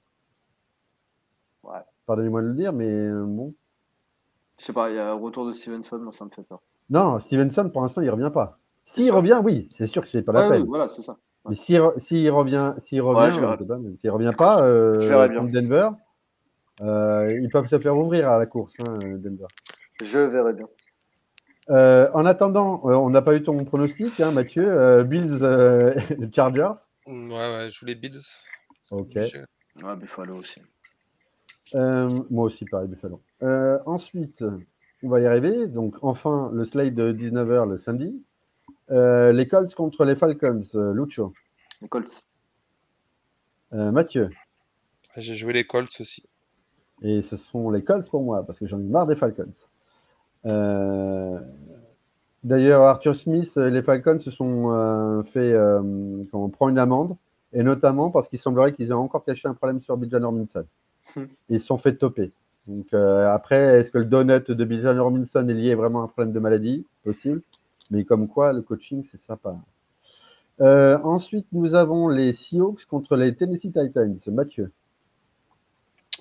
Pardonnez-moi de le dire, mais euh, bon. Je sais pas, il y a un retour de Stevenson, moi ça me fait peur. Non, Stevenson, pour l'instant, il revient pas. S'il revient, oui, c'est sûr que c'est pas la peine. voilà, c'est ça. Mais s'il revient, s'il revient, s'il revient pas, euh, contre Denver, euh, ils peuvent se faire ouvrir à la course, hein, Denver. Je verrai bien. en attendant, on n'a pas eu ton pronostic, hein, Mathieu. Bills, [laughs] Chargers. Ouais, ouais, je voulais Bills. Ok. Ouais, Buffalo aussi. Euh, moi aussi, pareil, Buffalo. Euh, ensuite, on va y arriver. Donc, enfin, le slide de 19h le samedi. Euh, les Colts contre les Falcons, euh, Lucho. Les Colts. Euh, Mathieu. J'ai joué les Colts aussi. Et ce sont les Colts pour moi, parce que j'en ai marre des Falcons. D'ailleurs, Arthur Smith et les Falcons se sont fait, quand on prend une amende, et notamment parce qu'il semblerait qu'ils aient encore caché un problème sur Bijan Robinson. [laughs] Ils se sont fait toper. Donc après, est-ce que le donut de Bijan Robinson est lié vraiment à un problème de maladie? Possible. Mais comme quoi, le coaching, c'est sympa. Euh, ensuite, nous avons les Seahawks contre les Tennessee Titans. Mathieu.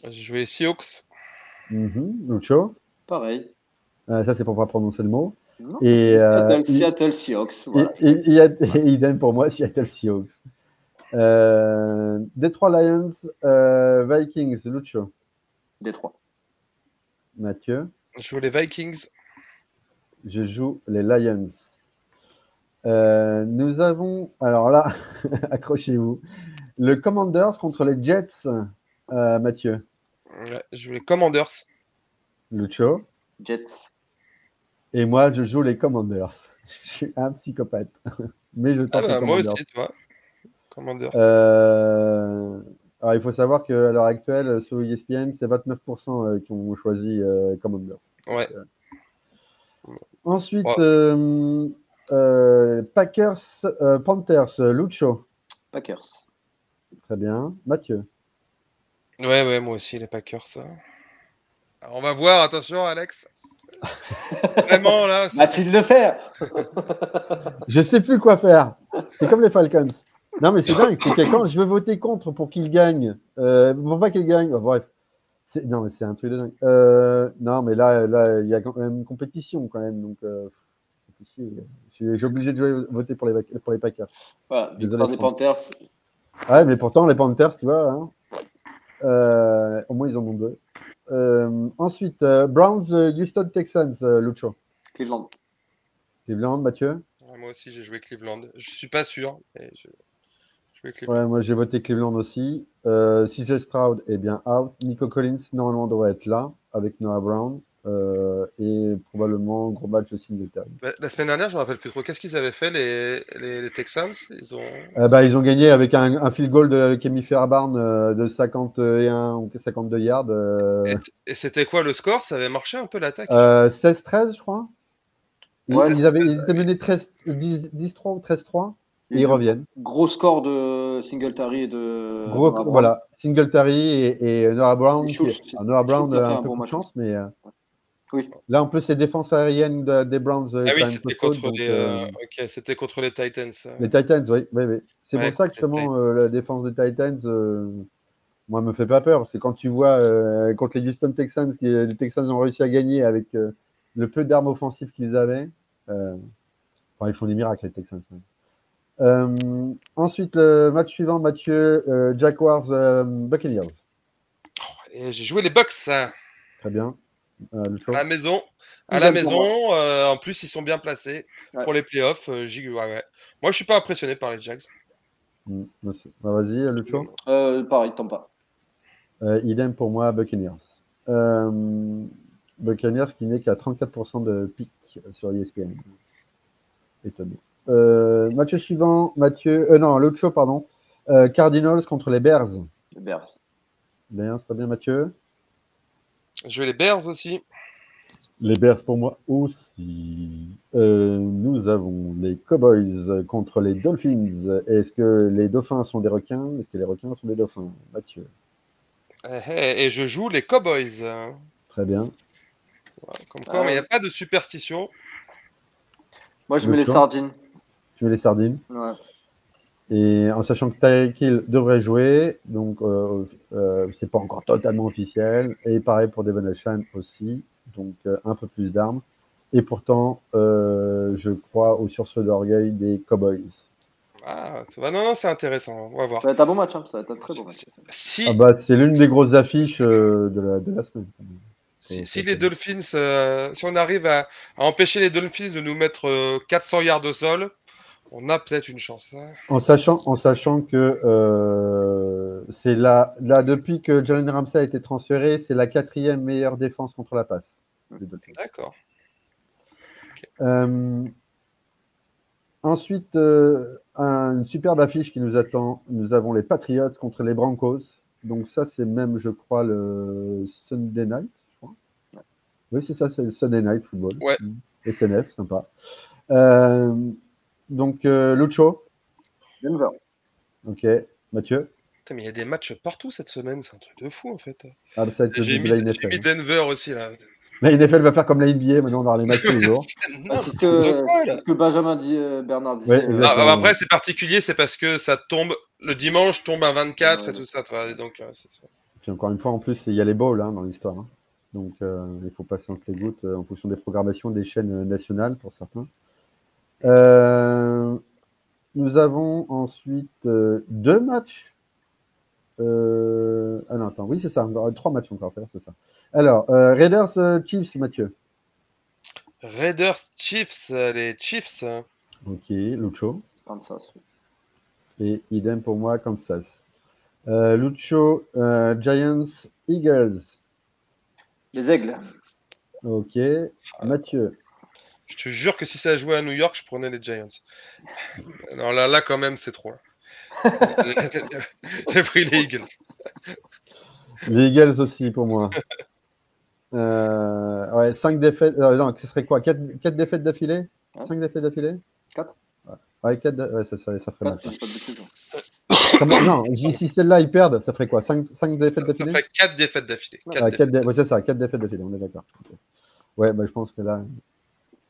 J'ai joué les Seahawks. Mm Lucho. Pareil. Euh, ça, c'est pour pas prononcer le mot. et, euh, Seattle, Seahawks. Voilà. Et, et, idem pour moi, Seattle Seahawks. Euh, Detroit Lions, Vikings, Lucho. Détroit. Mathieu. Je joue les Vikings je joue les Lions. Euh, nous avons, alors là, [laughs] accrochez-vous, le Commanders contre les Jets, euh, Mathieu. je joue les Commanders. Lucho. Jets. Et moi, je joue les Commanders. [laughs] Je suis un psychopathe. [laughs] Mais je tente ah bah, Moi aussi, tu vois. Commanders. Euh, alors, il faut savoir qu'à l'heure actuelle, sur ESPN, c'est 29% qui ont choisi Commanders. Ouais. Ensuite, euh, euh, Packers, euh, Panthers, Lucho. Packers. Très bien. Mathieu. Ouais, ouais, moi aussi, les Packers. on va voir, attention, Alex. [laughs] Vraiment, là. Va-t-il le faire Je sais plus quoi faire. C'est comme les Falcons. Non, mais c'est dingue. C'est que quand je veux voter contre pour qu'ils gagnent, euh, pour pas qu'ils gagnent, bref, non, mais c'est un truc de dingue. Euh, non, mais là, là, il y a quand même une compétition quand même, donc euh, j'ai obligé de voter pour les, pour les Packers. Voilà, Désolé, les Panthers. Ouais, mais pourtant les Panthers, tu vois, hein, euh, au moins ils en ont deux. ensuite, Browns, Houston Texans, Lucho. Cleveland. Cleveland, Mathieu? moi aussi, j'ai joué Cleveland. Je suis pas sûr. Mais je... Ouais, moi j'ai voté Cleveland aussi. Euh, CJ Stroud est bien out. Nico Collins, normalement, devrait être là avec Noah Brown. Euh, et probablement gros match aussi de bah, La semaine dernière, je me rappelle plus trop. Qu'est-ce qu'ils avaient fait les, les, Texans? Ils ont... Euh, bah, ils ont gagné avec un, un field goal de Kemi Fairbarn euh, de 51 ou 52 yards. Et, c'était quoi le score? Ça avait marché un peu l'attaque? 16-13, je crois. Ils, ils, avaient, ils étaient menés 10-3 ou 13-3 ils reviennent. Gros score de Singletary et de. Gros, voilà, Singletary et, et Noah Brown. Noah Brown a un, peu de chance, mais. Euh, oui. Là, en plus, c'est défense aérienne des Browns. Euh, ah oui, c'était contre, les, euh, c'était contre les Titans. Les Titans, oui. oui, oui. C'est pour ça que justement, la défense des Titans, moi, me fait pas peur. C'est quand tu vois contre les Houston Texans, qui, les Texans ont réussi à gagner avec le peu d'armes offensives qu'ils avaient. Enfin, ils font des miracles, les Texans. Euh, ensuite, le match suivant, Mathieu, euh, Jack Wars, euh, Buccaneers. Oh, j'ai joué les Bucks. Très bien. à la maison. À la maison. en plus, ils sont bien placés pour les playoffs. Ouais, ouais. Moi, je suis pas impressionné par les Jacks. Mm, bah, Vas-y, Lucho. pareil, pas. idem pour moi, Buccaneers. Buccaneers qui n'est qu'à 34% de pic sur ESPN. Étonné. Euh, match suivant, Mathieu. Euh, non, l'autre show, pardon. Euh, Cardinals contre les Bears. Les Bears. Bien, c'est pas bien, Mathieu. Je vais les Bears aussi. Les Bears pour moi aussi. nous avons les Cowboys contre les Dolphins. Est-ce que les dauphins sont des requins? Est-ce que les requins sont des dauphins? Mathieu. Eh, eh, et je joue les Cowboys. Très bien. Comme quoi, il n'y a pas de superstition. Moi, je mets les sardines. Tu mets les sardines Ouais. Et en sachant que Tyreek Hill devrait jouer, donc euh, euh, c'est pas encore totalement officiel. Et pareil pour Devon Shan aussi, donc euh, un peu plus d'armes. Et pourtant, euh, je crois au sursaut d'orgueil des Cowboys. Ah, non, non, c'est intéressant. On va voir. Ça va être un bon match, hein. ça va être un très bon match. Si... Ah bah, c'est l'une des grosses affiches de la, de, la, semaine. Si, les Dolphins, si on arrive à, à, empêcher les Dolphins de nous mettre 400 yards au sol, on a peut-être une chance. Hein. En, sachant, en sachant que euh, c'est là, là, depuis que Jalen Ramsey a été transféré, c'est la quatrième meilleure défense contre la passe. D'accord. ensuite, une superbe affiche qui nous attend. Nous avons les Patriots contre les Broncos. Donc ça, c'est même, je crois, le Sunday Night, je crois. Oui, c'est ça, c'est le Sunday Night Football. Ouais. SNF, sympa. Euh, donc, euh, Lucho Denver. Ok. Mathieu mais il y a des matchs partout cette semaine, c'est un truc de fou en fait. Ah, J'ai mis, mis, Denver aussi là. La NFL va faire comme la NBA, maintenant on aura les matchs tous les jours. Ah, [laughs] c'est ce, que Benjamin dit, euh, Bernard disait. Ah, après, c'est particulier, c'est parce que ça tombe, le dimanche tombe à 24 et tout ça. Donc, c'est ça. Puis encore une fois, en plus, il y a les bowls hein, dans l'histoire. Hein. Donc, euh, il faut passer entre les gouttes euh, en fonction des programmations des chaînes nationales pour certains. Nous avons ensuite deux matchs. ah non, attends, oui, c'est ça. Trois matchs encore à faire, c'est ça. Alors, euh, Raiders euh, Chiefs, Mathieu. Raiders Chiefs, euh, les Chiefs. Ok, Lucho. Kansas. Et idem pour moi, Kansas. Lucho, Giants, Eagles. Les Aigles. Ok. Mathieu. Je te jure que si ça a joué à New York, je prenais les Giants. Non, là, là quand même, c'est trop. [laughs] J'ai pris les Eagles. Les Eagles aussi pour moi. Euh, ouais, 5 défaites. Euh, non, ce serait quoi? 4, défaites d'affilée? 5 défaites d'affilée? 4 Ouais, 4 ouais, ça, ça, ça ferait 4, mal. non, si celle-là ils perdent, ça ferait quoi? 5, 5 défaites d'affilée? Ça ferait 4 défaites d'affilée. Ah, dé... ouais, c'est ça, 4 défaites d'affilée, on est d'accord. Ouais, bah, je pense que là,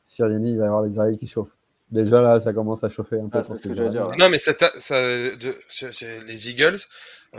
Siriani, il va y avoir les oreilles qui chauffent. Déjà là, ça commence à chauffer un peu. Ah, c'est ce que j'allais dire. Non, mais ça, ça, de, les Eagles,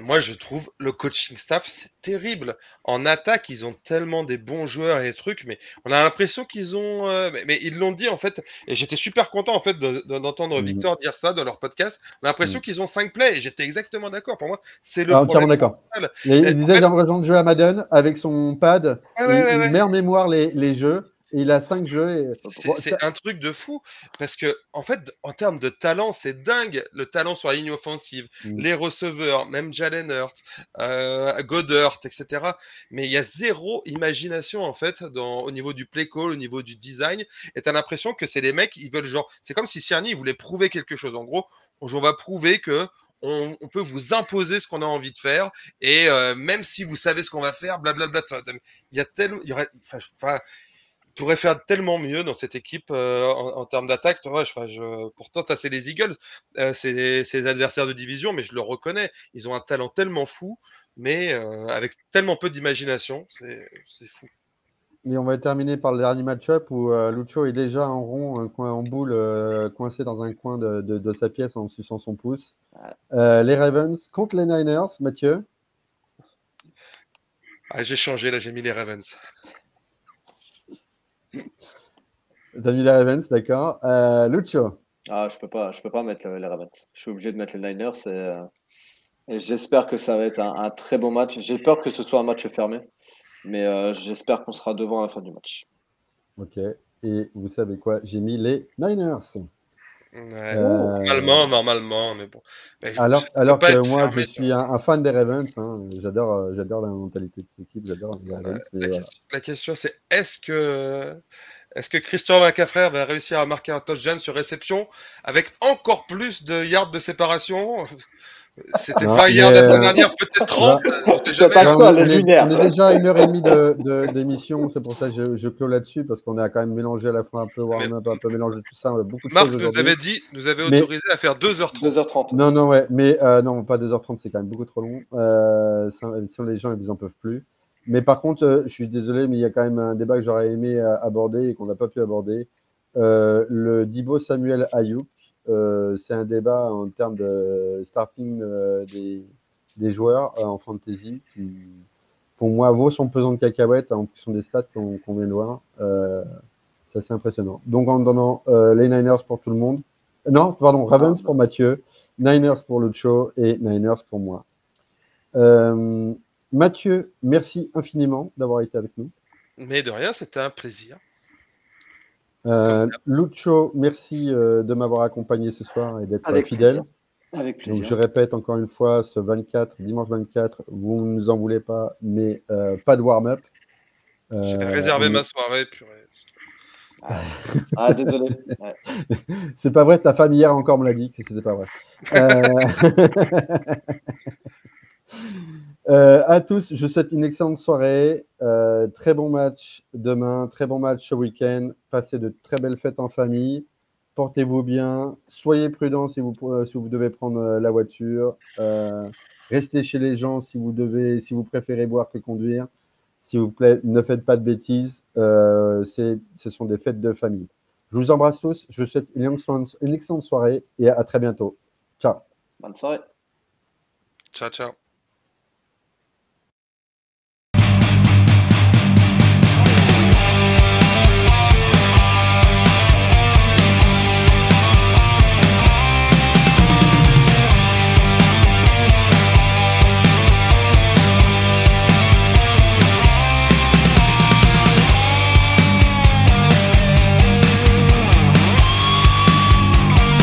moi, je trouve le coaching staff, c'est terrible. En attaque, ils ont tellement des bons joueurs et des trucs, mais on a l'impression qu'ils ont. Euh, mais, ils l'ont dit, en fait, et j'étais super content, en fait, d'entendre mmh. Victor dire ça dans leur podcast. On a l'impression mmh. qu'ils ont 5 plays, et j'étais exactement d'accord. Pour moi, c'est le. Ah, entièrement d'accord. Il, disait, j'ai l'impression de jouer à Madden avec son pad. il, met en mémoire les, les jeux il a 5 jeux. C'est un truc de fou parce que, en fait, en termes de talent, c'est dingue le talent sur la ligne offensive, mmh. les receveurs, même Jalen Hurts, euh, Goddard, etc. Mais il y a zéro imagination en fait dans, au niveau du play call, au niveau du design. Et tu as l'impression que c'est les mecs, ils veulent genre. C'est comme si Cerny voulait prouver quelque chose. En gros, on va prouver que on, peut vous imposer ce qu'on a envie de faire et euh, même si vous savez ce qu'on va faire, blablabla. Il y a tellement, il y aurait, enfin, pourrait faire tellement mieux dans cette équipe euh, en, termes d'attaque. Je, pourtant, c'est les Eagles, euh, c'est les adversaires de division, mais je le reconnais. Ils ont un talent tellement fou, mais euh, avec tellement peu d'imagination, c'est fou. Et on va terminer par le dernier match-up où Lucho est déjà en rond, un coin en boule, coincé dans un coin de, sa pièce en suçant son pouce. les Ravens contre les Niners, Mathieu? Ah, J'ai changé, là j'ai mis les Ravens. T'as mis les Ravens, d'accord. Euh, Lucio Ah, je peux pas, je peux pas mettre les Ravens. Je suis obligé de mettre les Niners euh, et, j'espère que ça va être un, très bon match. J'ai peur que ce soit un match fermé, mais euh, j'espère qu'on sera devant à la fin du match. Ok. Et vous savez quoi? J'ai mis les Niners. Normalement, normalement, mais bon. alors, alors que moi, je suis un, fan des Ravens. Hein. J'adore, j'adore la mentalité de cette équipe. J'adore les Ravens. la, question, c'est est-ce que est-ce que Christian McCaffrey va réussir à marquer un touchdown sur réception avec encore plus de yards de séparation? C'était pas hier, la semaine dernière, peut-être 30. on, est, déjà à une heure et demie d'émission, c'est pour ça que je, clôt là-dessus, parce qu'on a quand même mélangé à la fois un peu warm-up, un peu mélangé tout ça, beaucoup de Marc nous avait dit, nous avait autorisé à faire 2h30. 2h30. Non, non, ouais, mais euh, non, pas 2h30, c'est quand même beaucoup trop long. Euh, les gens, ils en peuvent plus. Mais par contre, euh, je suis désolé, mais il y a quand même un débat que j'aurais aimé euh, aborder et qu'on n'a pas pu aborder. Euh, le Dibo Samuel Ayuk, c'est un débat en termes de starting des, des, joueurs en fantasy qui, pour moi, vaut son pesant de cacahuètes en fonction des stats qu'on vient de voir. c'est assez impressionnant. Donc, en donnant les Niners pour tout le monde. Non, pardon, Ravens pour Mathieu, Niners pour Lucho et Niners pour moi. Mathieu, merci infiniment d'avoir été avec nous. Mais de rien, c'était un plaisir. Euh, Lucho, merci euh, de m'avoir accompagné ce soir et d'être fidèle. Avec plaisir. je répète encore une fois, ce 24, dimanche 24, vous ne nous en voulez pas, mais euh, pas de warm-up. J'ai réservé ma soirée, purée. Ah, ah désolé. [laughs] c'est pas vrai, ta femme hier encore me l'a dit que c'était pas vrai. [laughs] [laughs] Euh, à tous, je vous souhaite une excellente soirée. Euh, très bon match demain, très bon match ce week-end. Passez de très belles fêtes en famille. Portez-vous bien. Soyez prudents si vous, si vous devez prendre la voiture. restez chez les gens si vous, devez, si vous préférez boire que conduire. S'il vous plaît, ne faites pas de bêtises. Euh, ce sont des fêtes de famille. Je vous embrasse tous. Je vous souhaite une excellente soirée et à très bientôt. Ciao. Bonne soirée. Ciao, ciao.